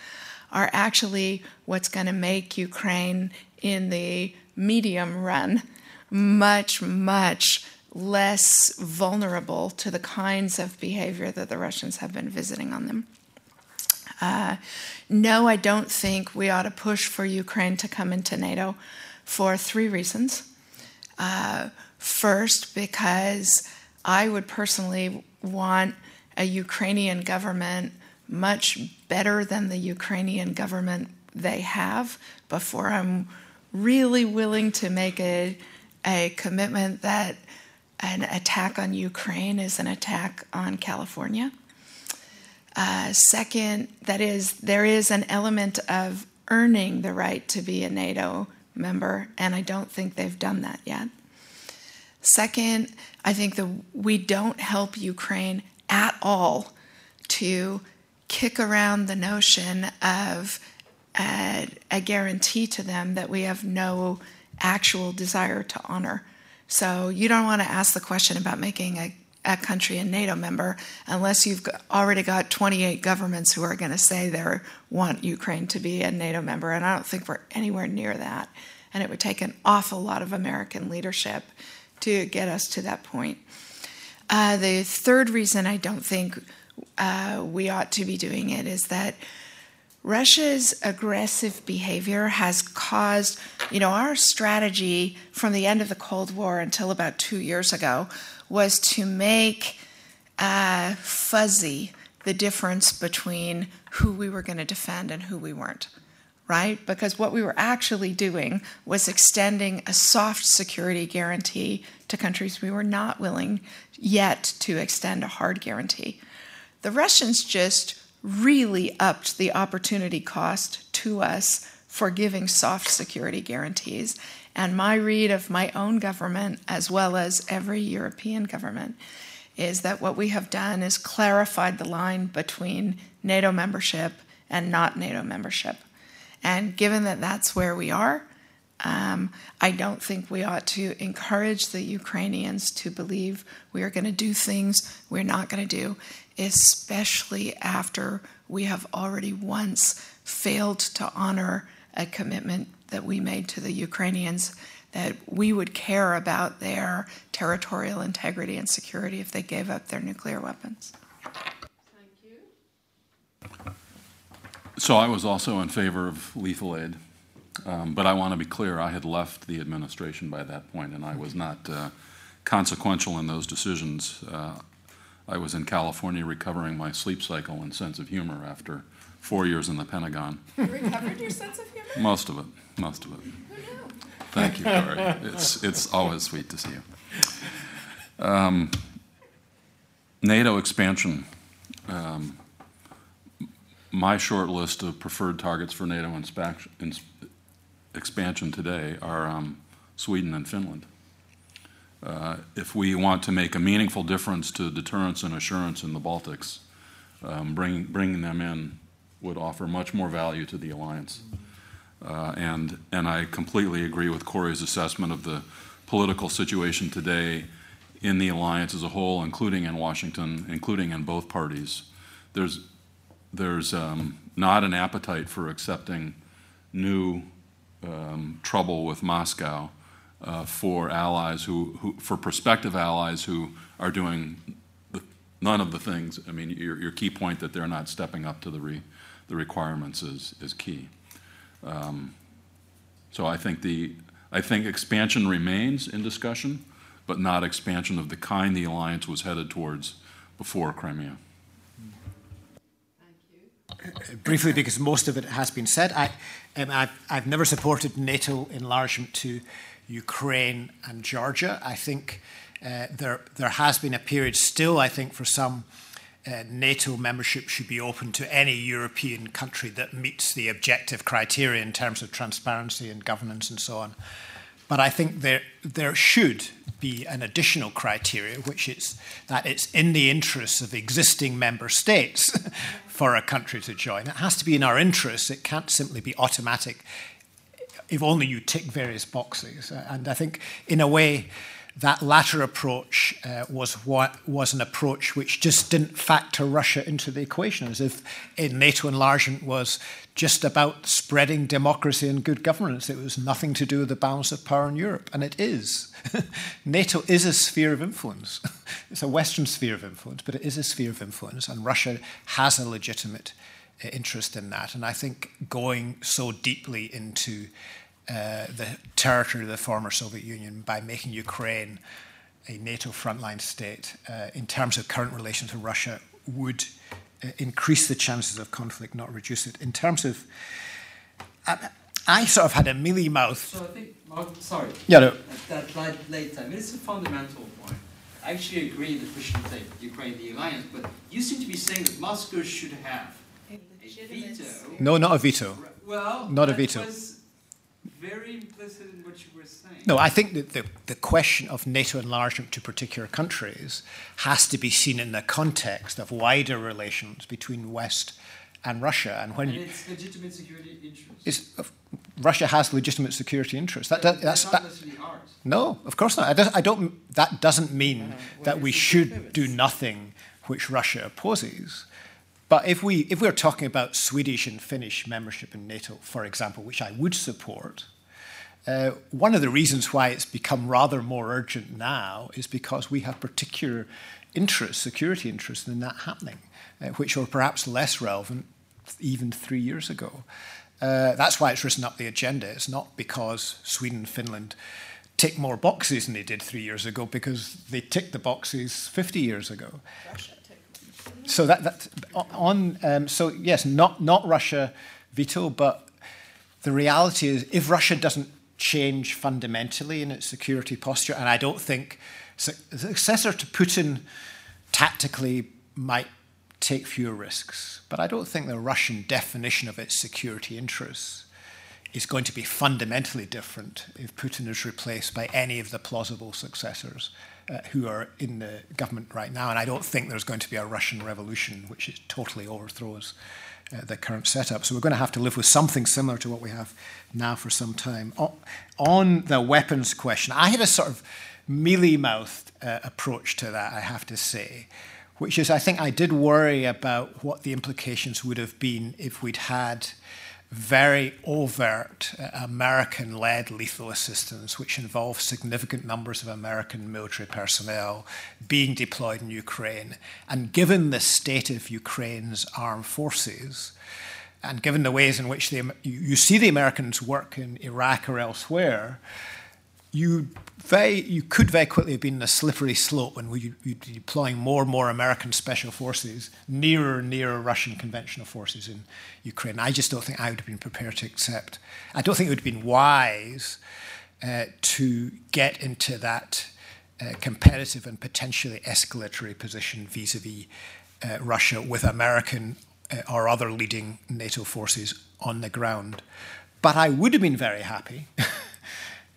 are actually what's going to make Ukraine in the medium run much, much less vulnerable to the kinds of behavior that the Russians have been visiting on them. Uh, no, I don't think we ought to push for Ukraine to come into NATO for three reasons. Uh, first, because I would personally want a Ukrainian government much better than the Ukrainian government they have before I'm really willing to make a, a commitment that an attack on Ukraine is an attack on California. Uh, second, that is, there is an element of earning the right to be a NATO member, and I don't think they've done that yet. Second, I think that we don't help Ukraine at all to kick around the notion of a, a, guarantee to them that we have no actual desire to honor. So you don't want to ask the question about making a, a country a NATO member unless you've already got 28 governments who are going to say they want Ukraine to be a NATO member. And I don't think we're anywhere near that. and it would take an awful lot of American leadership to get us to that point. Uh, the third reason I don't think uh, we ought to be doing it is that Russia's aggressive behavior has caused, you know, our strategy from the end of the Cold War until about two years ago was to make uh, fuzzy the difference between who we were going to defend and who we weren't, right? Because what we were actually doing was extending a soft security guarantee to countries we were not willing yet to extend a hard guarantee. The Russians just really upped the opportunity cost to us for giving soft security guarantees. And my read of my own government, as well as every European government, is that what we have done is clarified the line between NATO membership and not NATO membership. And given that that's where we are, um, I don't think we ought to encourage the Ukrainians to believe we are going to do things we're not going to do, especially after we have already once failed to honor a commitment that we made to the Ukrainians that we would care about their territorial integrity and security if they gave up their nuclear weapons. Thank you. So I was also in favor of lethal aid. Um, but I want to be clear, I had left the administration by that point, and I was not uh, consequential in those decisions. Uh, I was in California recovering my sleep cycle and sense of humor after four years in the Pentagon. You recovered your sense of humor? Most of it, most of it. Thank you, Kori. It's, it's always sweet to see you. Um, NATO expansion. Um, my short list of preferred targets for NATO inspection, expansion today are um, Sweden and Finland. Uh, if we want to make a meaningful difference to deterrence and assurance in the Baltics, um, bring, bringing them in would offer much more value to the alliance. Uh, and, and I completely agree with Kori's assessment of the political situation today in the alliance as a whole, including in Washington, including in both parties. There's, there's um, not an appetite for accepting new um, trouble with Moscow uh, for allies who, who, for prospective allies who are doing none of the things. I mean, your, your key point that they're not stepping up to the, re, the requirements is, is key. Um, so I think the, I think expansion remains in discussion, but not expansion of the kind the alliance was headed towards before Crimea Thank you. briefly, because most of it has been said, I, um, I've, I've never supported NATO enlargement to Ukraine and Georgia. I think uh, there, there has been a period still, I think, for some uh, NATO membership should be open to any European country that meets the objective criteria in terms of transparency and governance and so on. But I think there, there should be an additional criteria, which is that it's in the interests of existing member states for a country to join. It has to be in our interests. It can't simply be automatic if only you tick various boxes. And I think, in a way, that latter approach uh, was what was an approach which just didn't factor Russia into the equation, as if NATO enlargement was just about spreading democracy and good governance. It was nothing to do with the balance of power in Europe, and it is. NATO is a sphere of influence. it's a Western sphere of influence, but it is a sphere of influence, and Russia has a legitimate uh, interest in that. And I think going so deeply into uh, the territory of the former Soviet Union by making Ukraine a NATO frontline state uh, in terms of current relations with Russia would uh, increase the chances of conflict, not reduce it. In terms of, I, I sort of had a mealy mouth. So I think, oh, sorry. Yeah, no. At that late time, it's a fundamental point. I actually agree that we should take Ukraine the alliance, but you seem to be saying that Moscow should have a veto. No, not a veto. Well, not a veto. Was very implicit in what you were saying. No, I think that the, the question of NATO enlargement to particular countries has to be seen in the context of wider relations between West and Russia. And when and you, it's legitimate security interests. Uh, Russia has legitimate security interests. That, that, that's, that's that, not necessarily ours. No, of course not. I don't, I don't, that doesn't mean that we should do nothing which Russia opposes. But if, we, if we're talking about Swedish and Finnish membership in NATO, for example, which I would support, Uh, one of the reasons why it's become rather more urgent now is because we have particular interests, security interests, in that happening, uh, which were perhaps less relevant even three years ago. Uh, that's why it's risen up the agenda. It's not because Sweden and Finland tick more boxes than they did three years ago, because they ticked the boxes 50 years ago. Russia So that, that on um, so yes, not not Russia veto, but the reality is if Russia doesn't change fundamentally in its security posture, and I don't think the successor to Putin tactically might take fewer risks, but I don't think the Russian definition of its security interests is going to be fundamentally different if Putin is replaced by any of the plausible successors uh, who are in the government right now. And I don't think there's going to be a Russian revolution which is totally overthrows uh, the current setup. So we're going to have to live with something similar to what we have now for some time. O on the weapons question, I had a sort of mealy-mouthed uh, approach to that, I have to say, which is I think I did worry about what the implications would have been if we'd had very overt uh, American led lethal assistance, which involves significant numbers of American military personnel being deployed in Ukraine. And given the state of Ukraine's armed forces, and given the ways in which you see the Americans work in Iraq or elsewhere, you very you could very quickly have been in a slippery slope when we were deploying more and more American special forces nearer and nearer Russian conventional forces in Ukraine. I just don't think I would have been prepared to accept. I don't think it would have been wise uh, to get into that uh, competitive and potentially escalatory position vis-a-vis uh, Russia with American uh, or other leading NATO forces on the ground. But I would have been very happy.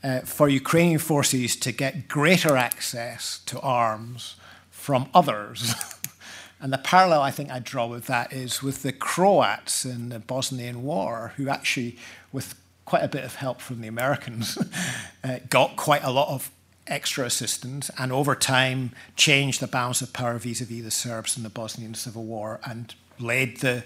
uh, for Ukrainian forces to get greater access to arms from others. and the parallel I think I draw with that is with the Croats in the Bosnian War, who actually, with quite a bit of help from the Americans, uh, got quite a lot of extra assistance and over time changed the balance of power vis-a-vis the Serbs in the Bosnian Civil War and laid the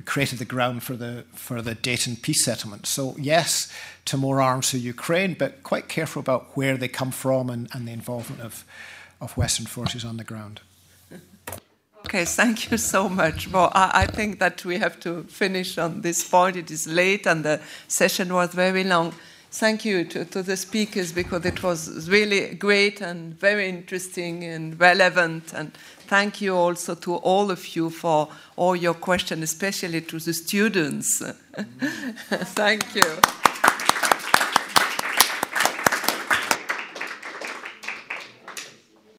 created the ground for the for the Dayton peace settlement. So yes, to more arms to Ukraine, but quite careful about where they come from and, and the involvement of of Western forces on the ground. Okay, thank you so much. Well, I, I, think that we have to finish on this point. It is late and the session was very long. Thank you to, to the speakers because it was really great and very interesting and relevant and thank you also to all of you for all your questions, especially to the students. thank you.